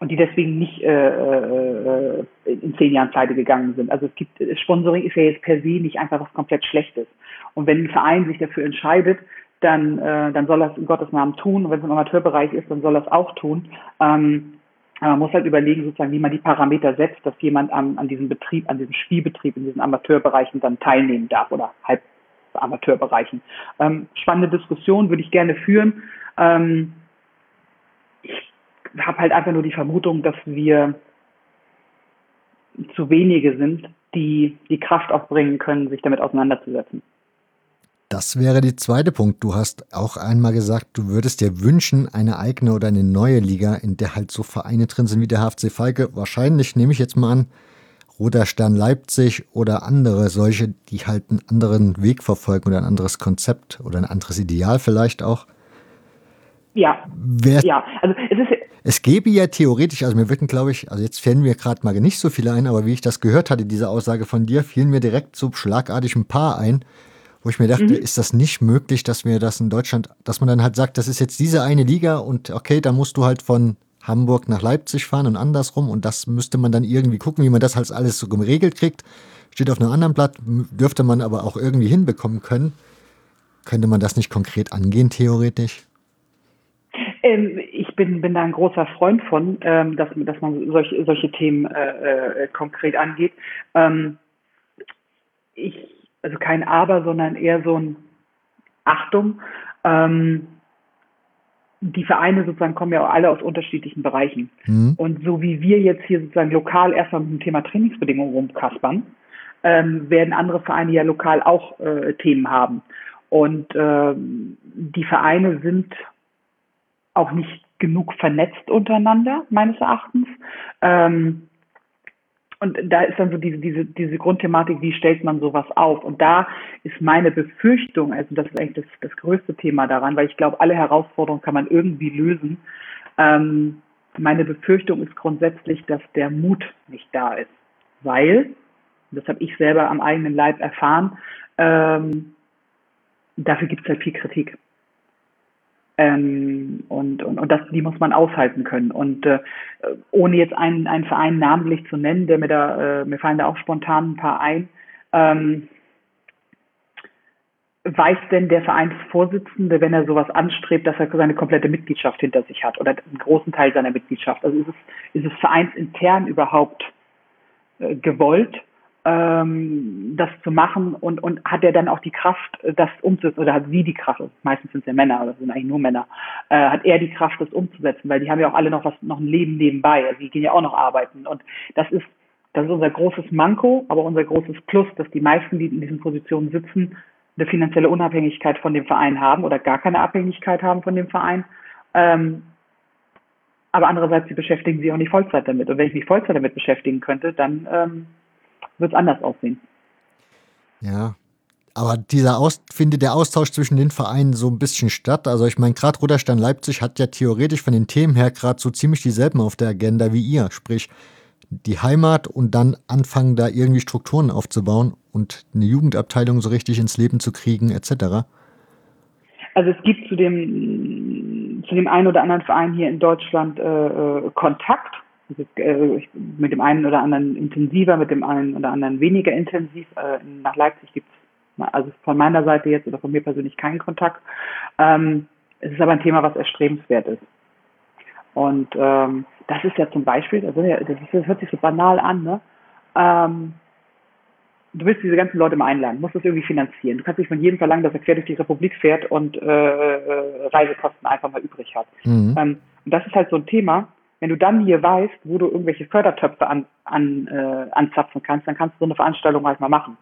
und die deswegen nicht äh, äh, in zehn Jahren pleite gegangen sind. Also es gibt Sponsoring ist ja jetzt per se nicht einfach was komplett Schlechtes. Und wenn ein Verein sich dafür entscheidet, dann, äh, dann soll es in Gottes Namen tun. Und wenn es im Amateurbereich ist, dann soll es auch tun. Ähm, aber man muss halt überlegen, sozusagen, wie man die Parameter setzt, dass jemand an, an diesem Betrieb, an diesem Spielbetrieb in diesen Amateurbereichen dann teilnehmen darf oder halb Amateurbereichen. Ähm, spannende Diskussion würde ich gerne führen. Ähm, ich habe halt einfach nur die Vermutung, dass wir zu wenige sind, die die Kraft aufbringen können, sich damit auseinanderzusetzen. Das wäre der zweite Punkt. Du hast auch einmal gesagt, du würdest dir wünschen, eine eigene oder eine neue Liga, in der halt so Vereine drin sind wie der HFC Falke. Wahrscheinlich, nehme ich jetzt mal an, Roter Stern Leipzig oder andere solche, die halt einen anderen Weg verfolgen oder ein anderes Konzept oder ein anderes Ideal vielleicht auch. Ja. Wer, ja, also es ist. Es gäbe ja theoretisch, also mir würden, glaube ich, also jetzt fällen mir gerade mal nicht so viele ein, aber wie ich das gehört hatte, diese Aussage von dir, fielen mir direkt so schlagartig ein paar ein, wo ich mir dachte, mhm. ist das nicht möglich, dass wir das in Deutschland, dass man dann halt sagt, das ist jetzt diese eine Liga und okay, da musst du halt von Hamburg nach Leipzig fahren und andersrum. Und das müsste man dann irgendwie gucken, wie man das halt alles so geregelt kriegt. Steht auf einem anderen Blatt, dürfte man aber auch irgendwie hinbekommen können. Könnte man das nicht konkret angehen, theoretisch? Ähm, ich bin, bin da ein großer Freund von, ähm, dass, dass man solch, solche Themen äh, äh, konkret angeht. Ähm, ich, also kein Aber, sondern eher so ein Achtung. Ähm, die Vereine sozusagen kommen ja alle aus unterschiedlichen Bereichen. Mhm. Und so wie wir jetzt hier sozusagen lokal erstmal mit dem Thema Trainingsbedingungen rumkaspern, ähm, werden andere Vereine ja lokal auch äh, Themen haben. Und äh, die Vereine sind auch nicht genug vernetzt untereinander, meines Erachtens. Ähm, und da ist dann so diese, diese, diese Grundthematik, wie stellt man sowas auf? Und da ist meine Befürchtung, also das ist eigentlich das, das größte Thema daran, weil ich glaube, alle Herausforderungen kann man irgendwie lösen. Ähm, meine Befürchtung ist grundsätzlich, dass der Mut nicht da ist. Weil, das habe ich selber am eigenen Leib erfahren, ähm, dafür gibt es halt viel Kritik. Ähm, und, und, und das, die muss man aushalten können. Und äh, ohne jetzt einen, einen Verein namentlich zu nennen, der mir da, äh, mir fallen da auch spontan ein paar ein, ähm, weiß denn der Vereinsvorsitzende, wenn er sowas anstrebt, dass er seine komplette Mitgliedschaft hinter sich hat oder einen großen Teil seiner Mitgliedschaft? Also ist es, ist es vereinsintern überhaupt äh, gewollt, ähm, das zu machen und, und hat er dann auch die Kraft, das umzusetzen oder hat sie die Kraft, meistens sind es ja Männer, oder sind eigentlich nur Männer, äh, hat er die Kraft, das umzusetzen, weil die haben ja auch alle noch was, noch ein Leben nebenbei, also die gehen ja auch noch arbeiten und das ist das ist unser großes Manko, aber unser großes Plus, dass die meisten, die in diesen Positionen sitzen, eine finanzielle Unabhängigkeit von dem Verein haben oder gar keine Abhängigkeit haben von dem Verein. Ähm, aber andererseits, sie beschäftigen sich auch nicht Vollzeit damit. Und wenn ich mich Vollzeit damit beschäftigen könnte, dann ähm, wird es anders aussehen. Ja, aber dieser Aus, findet der Austausch zwischen den Vereinen so ein bisschen statt. Also ich meine, gerade Ruderstein Leipzig hat ja theoretisch von den Themen her gerade so ziemlich dieselben auf der Agenda wie ihr. Sprich, die Heimat und dann anfangen, da irgendwie Strukturen aufzubauen und eine Jugendabteilung so richtig ins Leben zu kriegen, etc. Also es gibt zu dem, zu dem einen oder anderen Verein hier in Deutschland äh, äh Kontakt. Äh, mit dem einen oder anderen intensiver, mit dem einen oder anderen weniger intensiv. Äh, nach Leipzig gibt es also von meiner Seite jetzt oder von mir persönlich keinen Kontakt. Ähm, es ist aber ein Thema, was erstrebenswert ist. Und ähm, das ist ja zum Beispiel, also das, ist, das hört sich so banal an, ne? Ähm, du willst diese ganzen Leute mal einladen, musst das irgendwie finanzieren. Du kannst nicht von jedem verlangen, dass er quer durch die Republik fährt und äh, äh, Reisekosten einfach mal übrig hat. Mhm. Ähm, und das ist halt so ein Thema. Wenn du dann hier weißt, wo du irgendwelche Fördertöpfe an, an, äh, anzapfen kannst, dann kannst du so eine Veranstaltung halt mal machen.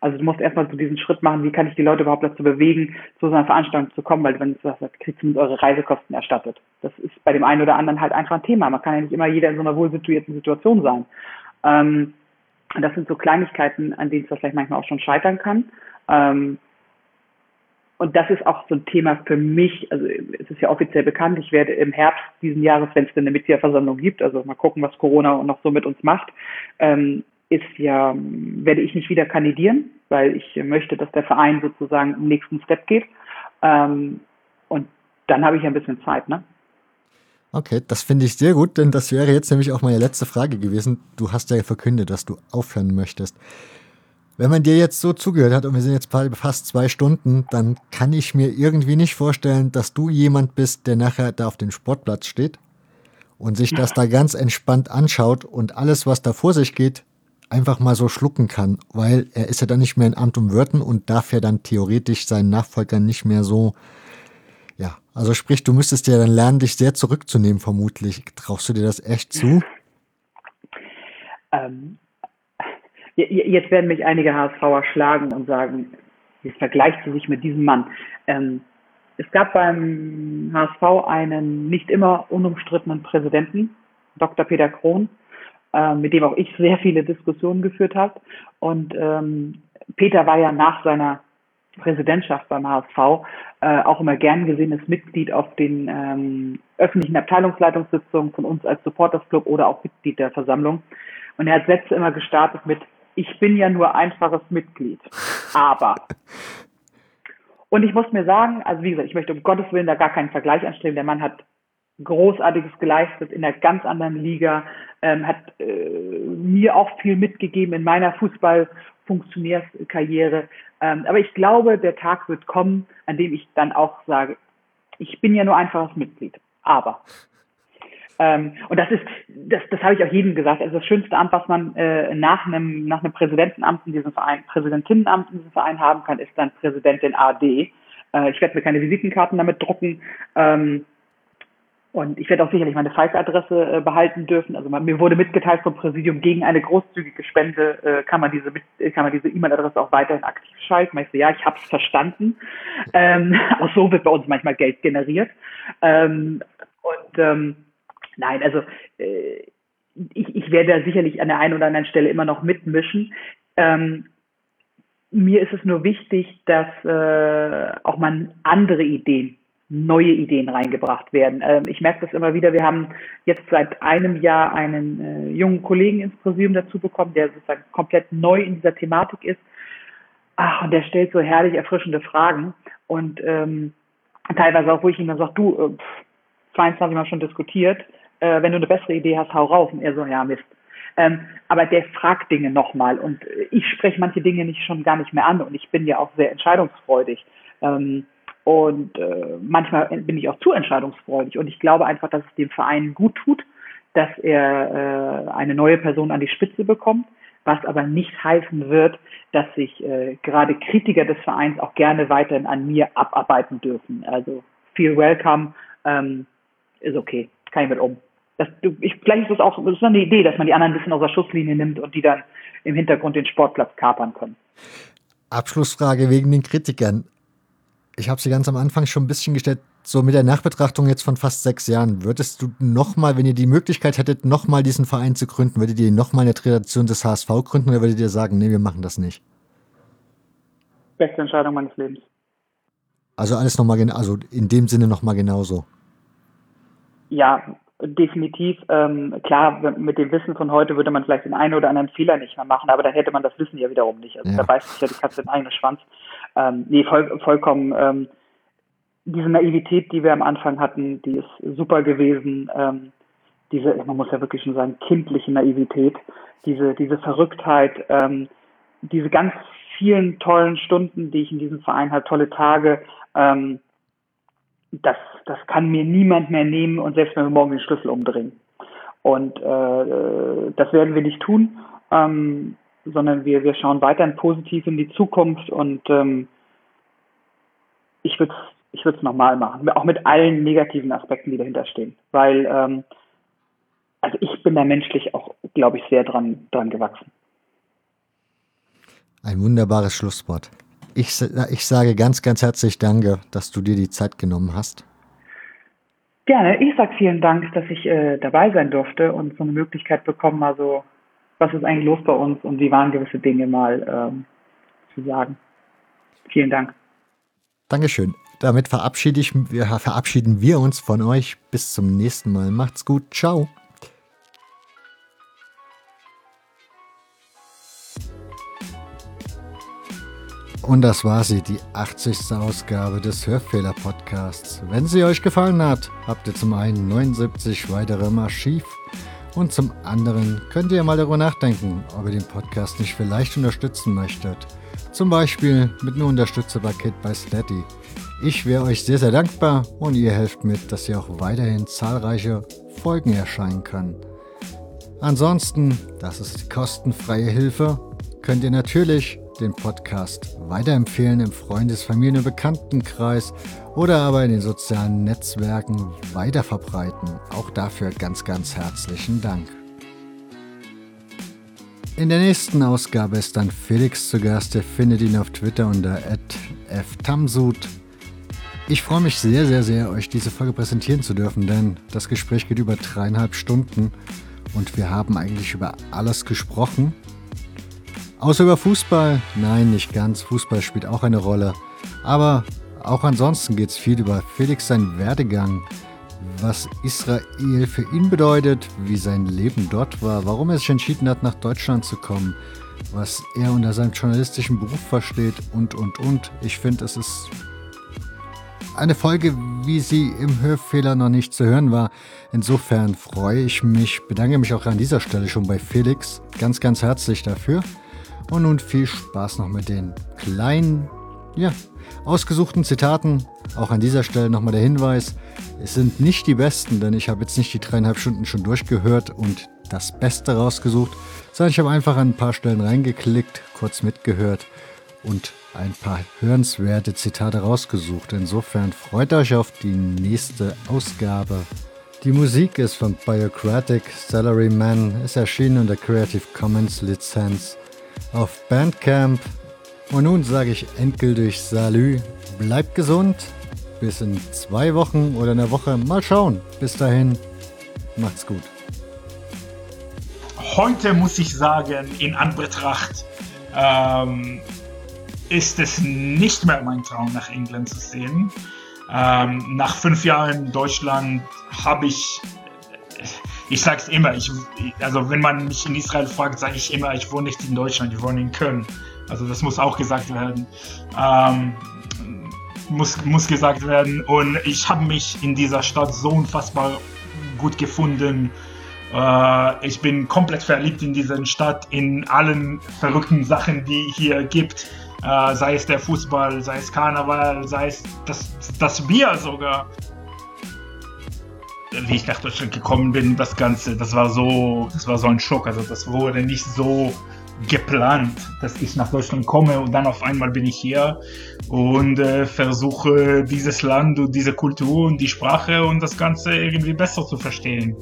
Also du musst erstmal so diesen Schritt machen, wie kann ich die Leute überhaupt dazu bewegen, zu so einer Veranstaltung zu kommen, weil wenn du sagst, kriegst du eure Reisekosten erstattet. Das ist bei dem einen oder anderen halt einfach ein Thema. Man kann ja nicht immer jeder in so einer wohlsituierten Situation sein. Ähm, das sind so Kleinigkeiten, an denen es vielleicht manchmal auch schon scheitern kann. Ähm, und das ist auch so ein Thema für mich, also es ist ja offiziell bekannt, ich werde im Herbst diesen Jahres, wenn es denn eine Mitgliederversammlung gibt, also mal gucken, was Corona noch so mit uns macht, ähm, ist ja, werde ich nicht wieder kandidieren, weil ich möchte, dass der Verein sozusagen im nächsten Step geht. Ähm, und dann habe ich ein bisschen Zeit, ne? Okay, das finde ich sehr gut, denn das wäre jetzt nämlich auch meine letzte Frage gewesen. Du hast ja verkündet, dass du aufhören möchtest. Wenn man dir jetzt so zugehört hat und wir sind jetzt fast zwei Stunden, dann kann ich mir irgendwie nicht vorstellen, dass du jemand bist, der nachher da auf dem Sportplatz steht und sich das da ganz entspannt anschaut und alles, was da vor sich geht, einfach mal so schlucken kann, weil er ist ja dann nicht mehr in Amt und Würden und darf ja dann theoretisch seinen Nachfolgern nicht mehr so, ja, also sprich, du müsstest ja dann lernen, dich sehr zurückzunehmen, vermutlich. Traust du dir das echt zu? Ähm, jetzt werden mich einige HSVer schlagen und sagen, jetzt vergleicht du sich mit diesem Mann. Ähm, es gab beim HSV einen nicht immer unumstrittenen Präsidenten, Dr. Peter Krohn, äh, mit dem auch ich sehr viele Diskussionen geführt habe. Und ähm, Peter war ja nach seiner Präsidentschaft beim HSV äh, auch immer gern gesehenes Mitglied auf den ähm, öffentlichen Abteilungsleitungssitzungen von uns als Supporters Club oder auch Mitglied der Versammlung. Und er hat Sätze immer gestartet mit, ich bin ja nur einfaches Mitglied, aber. Und ich muss mir sagen, also wie gesagt, ich möchte um Gottes Willen da gar keinen Vergleich anstreben. Der Mann hat Großartiges geleistet in einer ganz anderen Liga, ähm, hat äh, mir auch viel mitgegeben in meiner Fußballfunktionärskarriere. Ähm, aber ich glaube, der Tag wird kommen, an dem ich dann auch sage, ich bin ja nur einfaches Mitglied. Aber. Ähm, und das ist, das, das habe ich auch jedem gesagt. Also das schönste Amt, was man äh, nach einem nach einem Präsidentenamt in diesem Verein, Präsidentinnenamt in diesem Verein haben kann, ist dann Präsidentin AD. Äh, ich werde mir keine Visitenkarten damit drucken. Ähm, und ich werde auch sicherlich meine Falk-Adresse äh, behalten dürfen. Also man, mir wurde mitgeteilt vom Präsidium, gegen eine großzügige Spende äh, kann man diese kann man diese E-Mail-Adresse auch weiterhin aktiv schalten. Ich so, ja, ich habe es verstanden. Ähm, auch so wird bei uns manchmal Geld generiert. Ähm, und ähm, nein, also äh, ich, ich werde da sicherlich an der einen oder anderen Stelle immer noch mitmischen. Ähm, mir ist es nur wichtig, dass äh, auch man andere Ideen neue Ideen reingebracht werden. Ähm, ich merke das immer wieder. Wir haben jetzt seit einem Jahr einen äh, jungen Kollegen ins Präsidium dazu bekommen, der sozusagen komplett neu in dieser Thematik ist. Ach, und der stellt so herrlich erfrischende Fragen. Und ähm, teilweise auch, wo ich ihm dann sage, du, äh, 22 Mal schon diskutiert, äh, wenn du eine bessere Idee hast, hau raus. Und er so, ja, Mist. Ähm, aber der fragt Dinge nochmal und ich spreche manche Dinge nicht schon gar nicht mehr an und ich bin ja auch sehr entscheidungsfreudig. Ähm, und äh, manchmal bin ich auch zu entscheidungsfreudig und ich glaube einfach, dass es dem Verein gut tut, dass er äh, eine neue Person an die Spitze bekommt, was aber nicht heißen wird, dass sich äh, gerade Kritiker des Vereins auch gerne weiterhin an mir abarbeiten dürfen. Also feel welcome, ähm, ist okay, kann ich mit um. Das, ich, vielleicht ist das auch das ist eine Idee, dass man die anderen ein bisschen aus der Schusslinie nimmt und die dann im Hintergrund den Sportplatz kapern können. Abschlussfrage wegen den Kritikern. Ich habe sie ganz am Anfang schon ein bisschen gestellt. So mit der Nachbetrachtung jetzt von fast sechs Jahren, würdest du nochmal, wenn ihr die Möglichkeit hättet, nochmal diesen Verein zu gründen, würdet ihr nochmal eine Tradition des HSV gründen oder würdet ihr sagen, nee, wir machen das nicht? Beste Entscheidung meines Lebens. Also alles nochmal, also in dem Sinne nochmal genauso. Ja, definitiv. Ähm, klar, mit dem Wissen von heute würde man vielleicht den einen oder anderen Fehler nicht mehr machen, aber dann hätte man das Wissen ja wiederum nicht. Also ja. da beißt sich ja die Katze den eigenen Schwanz. Ähm, nee, voll, vollkommen. Ähm, diese Naivität, die wir am Anfang hatten, die ist super gewesen. Ähm, diese, man muss ja wirklich schon sagen, kindliche Naivität, diese, diese Verrücktheit, ähm, diese ganz vielen tollen Stunden, die ich in diesem Verein habe, tolle Tage, ähm, das, das kann mir niemand mehr nehmen und selbst wenn wir morgen den Schlüssel umdrehen. Und äh, das werden wir nicht tun, ähm, sondern wir, wir schauen weiterhin positiv in die Zukunft und ähm, ich würde es ich würde es nochmal machen, auch mit allen negativen Aspekten, die dahinter stehen. Weil, ähm, also ich bin da menschlich auch, glaube ich, sehr dran, dran gewachsen. Ein wunderbares Schlusswort. Ich, ich sage ganz, ganz herzlich Danke, dass du dir die Zeit genommen hast. Gerne. Ich sage vielen Dank, dass ich äh, dabei sein durfte und so eine Möglichkeit bekommen, also was ist eigentlich los bei uns und wie waren gewisse Dinge mal ähm, zu sagen. Vielen Dank. Dankeschön. Damit verabschiede ich, verabschieden wir uns von euch. Bis zum nächsten Mal. Macht's gut. Ciao. Und das war sie, die 80. Ausgabe des Hörfehler-Podcasts. Wenn sie euch gefallen hat, habt ihr zum einen 79 weitere im Archiv und zum anderen könnt ihr mal darüber nachdenken, ob ihr den Podcast nicht vielleicht unterstützen möchtet. Zum Beispiel mit einem Unterstützerpaket bei Steady. Ich wäre euch sehr, sehr dankbar und ihr helft mit, dass hier auch weiterhin zahlreiche Folgen erscheinen können. Ansonsten, das ist kostenfreie Hilfe, könnt ihr natürlich den Podcast weiterempfehlen im Freundes-, Familien- und Bekanntenkreis oder aber in den sozialen Netzwerken weiterverbreiten. Auch dafür ganz, ganz herzlichen Dank. In der nächsten Ausgabe ist dann Felix zu Gast. Ihr findet ihn auf Twitter unter ftamsud. Ich freue mich sehr, sehr, sehr, euch diese Folge präsentieren zu dürfen, denn das Gespräch geht über dreieinhalb Stunden und wir haben eigentlich über alles gesprochen. Außer über Fußball? Nein, nicht ganz. Fußball spielt auch eine Rolle. Aber auch ansonsten geht es viel über Felix seinen Werdegang, was Israel für ihn bedeutet, wie sein Leben dort war, warum er sich entschieden hat, nach Deutschland zu kommen, was er unter seinem journalistischen Beruf versteht und, und, und. Ich finde, es ist eine Folge, wie sie im Hörfehler noch nicht zu hören war. Insofern freue ich mich, bedanke mich auch an dieser Stelle schon bei Felix ganz, ganz herzlich dafür. Und nun viel Spaß noch mit den kleinen, ja, ausgesuchten Zitaten. Auch an dieser Stelle nochmal der Hinweis, es sind nicht die besten, denn ich habe jetzt nicht die dreieinhalb Stunden schon durchgehört und das Beste rausgesucht, sondern ich habe einfach an ein paar Stellen reingeklickt, kurz mitgehört und ein paar hörenswerte Zitate rausgesucht. Insofern freut euch auf die nächste Ausgabe. Die Musik ist von Biocratic, Salaryman, ist erschienen unter Creative Commons Lizenz auf Bandcamp. Und nun sage ich endgültig Salü, bleibt gesund, bis in zwei Wochen oder einer Woche. Mal schauen. Bis dahin, macht's gut. Heute muss ich sagen, in Anbetracht ähm, ist es nicht mehr mein Traum, nach England zu sehen. Ähm, nach fünf Jahren in Deutschland habe ich ich sage es immer, ich, also wenn man mich in Israel fragt, sage ich immer, ich wohne nicht in Deutschland, ich wohne in Köln. Also das muss auch gesagt werden. Ähm, muss, muss gesagt werden. Und ich habe mich in dieser Stadt so unfassbar gut gefunden. Äh, ich bin komplett verliebt in dieser Stadt, in allen verrückten Sachen, die hier gibt. Äh, sei es der Fußball, sei es Karneval, sei es das, das Bier sogar. Wie ich nach Deutschland gekommen bin, das Ganze, das war so, das war so ein Schock. Also das wurde nicht so geplant, dass ich nach Deutschland komme und dann auf einmal bin ich hier und äh, versuche dieses Land und diese Kultur und die Sprache und das Ganze irgendwie besser zu verstehen.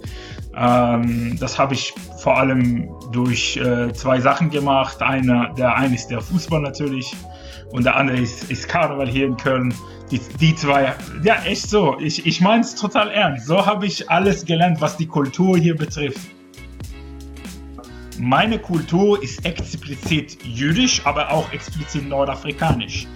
Ähm, das habe ich vor allem durch äh, zwei Sachen gemacht. Einer, der eine ist der Fußball natürlich und der andere ist, ist Karneval hier in Köln. Die, die zwei, ja echt so, ich, ich meine es total ernst. So habe ich alles gelernt, was die Kultur hier betrifft meine Kultur ist explizit jüdisch, aber auch explizit nordafrikanisch.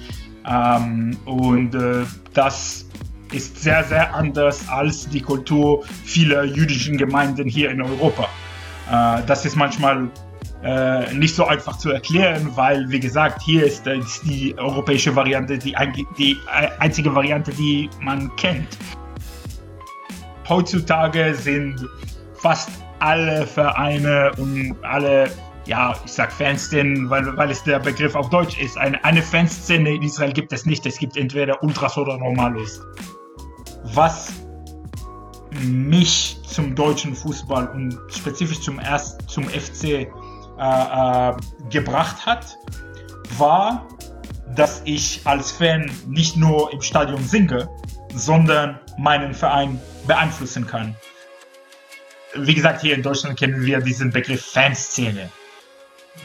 Ähm, und äh, das ist sehr, sehr anders als die Kultur vieler jüdischen Gemeinden hier in Europa. Äh, das ist manchmal äh, nicht so einfach zu erklären, weil, wie gesagt, hier ist, äh, die europäische Variante die, die einzige Variante, die man kennt. Heutzutage sind fast alle Vereine und alle, ja, ich sag Fanszenen, weil, weil es der Begriff auf Deutsch ist. Eine, eine Fanszene in Israel gibt es nicht. Es gibt entweder Ultras oder Normalos. Was mich zum deutschen Fußball und spezifisch zum, erst, zum FC äh, äh, gebracht hat, war, dass ich als Fan nicht nur im Stadion singe, sondern meinen Verein beeinflussen kann wie gesagt, hier in Deutschland kennen wir diesen Begriff Fanszene.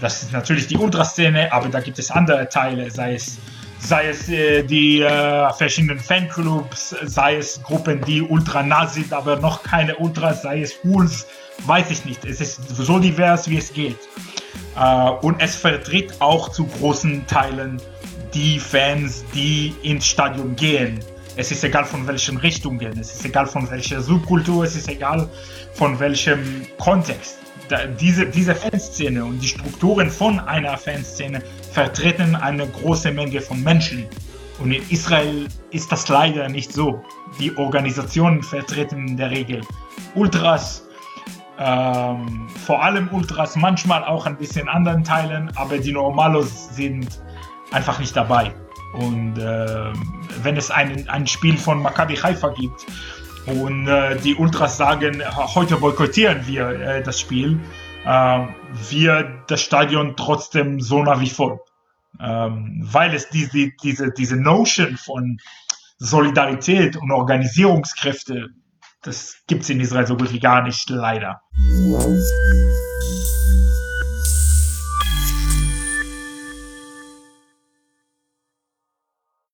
Das ist natürlich die Ultraszene, aber da gibt es andere Teile, sei es, sei es äh, die äh, verschiedenen Fanclubs, sei es Gruppen, die ultra nah sind, aber noch keine Ultras, sei es Hools, weiß ich nicht. Es ist so divers, wie es geht. Äh, und es vertritt auch zu großen Teilen die Fans, die ins Stadion gehen. Es ist egal von welchen Richtungen, es ist egal von welcher Subkultur, es ist egal von welchem Kontext. Da, diese, diese Fanszene und die Strukturen von einer Fanszene vertreten eine große Menge von Menschen. Und in Israel ist das leider nicht so. Die Organisationen vertreten in der Regel Ultras, ähm, vor allem Ultras, manchmal auch ein bisschen anderen Teilen, aber die Normalos sind einfach nicht dabei. Und äh, wenn es ein, ein Spiel von Maccabi Haifa gibt und äh, die Ultras sagen, heute boykottieren wir äh, das Spiel, äh, wird das Stadion trotzdem so nach wie vor. Ähm, weil es diese, diese, diese Notion von Solidarität und Organisierungskräfte, das gibt es in Israel so gut wie gar nicht, leider.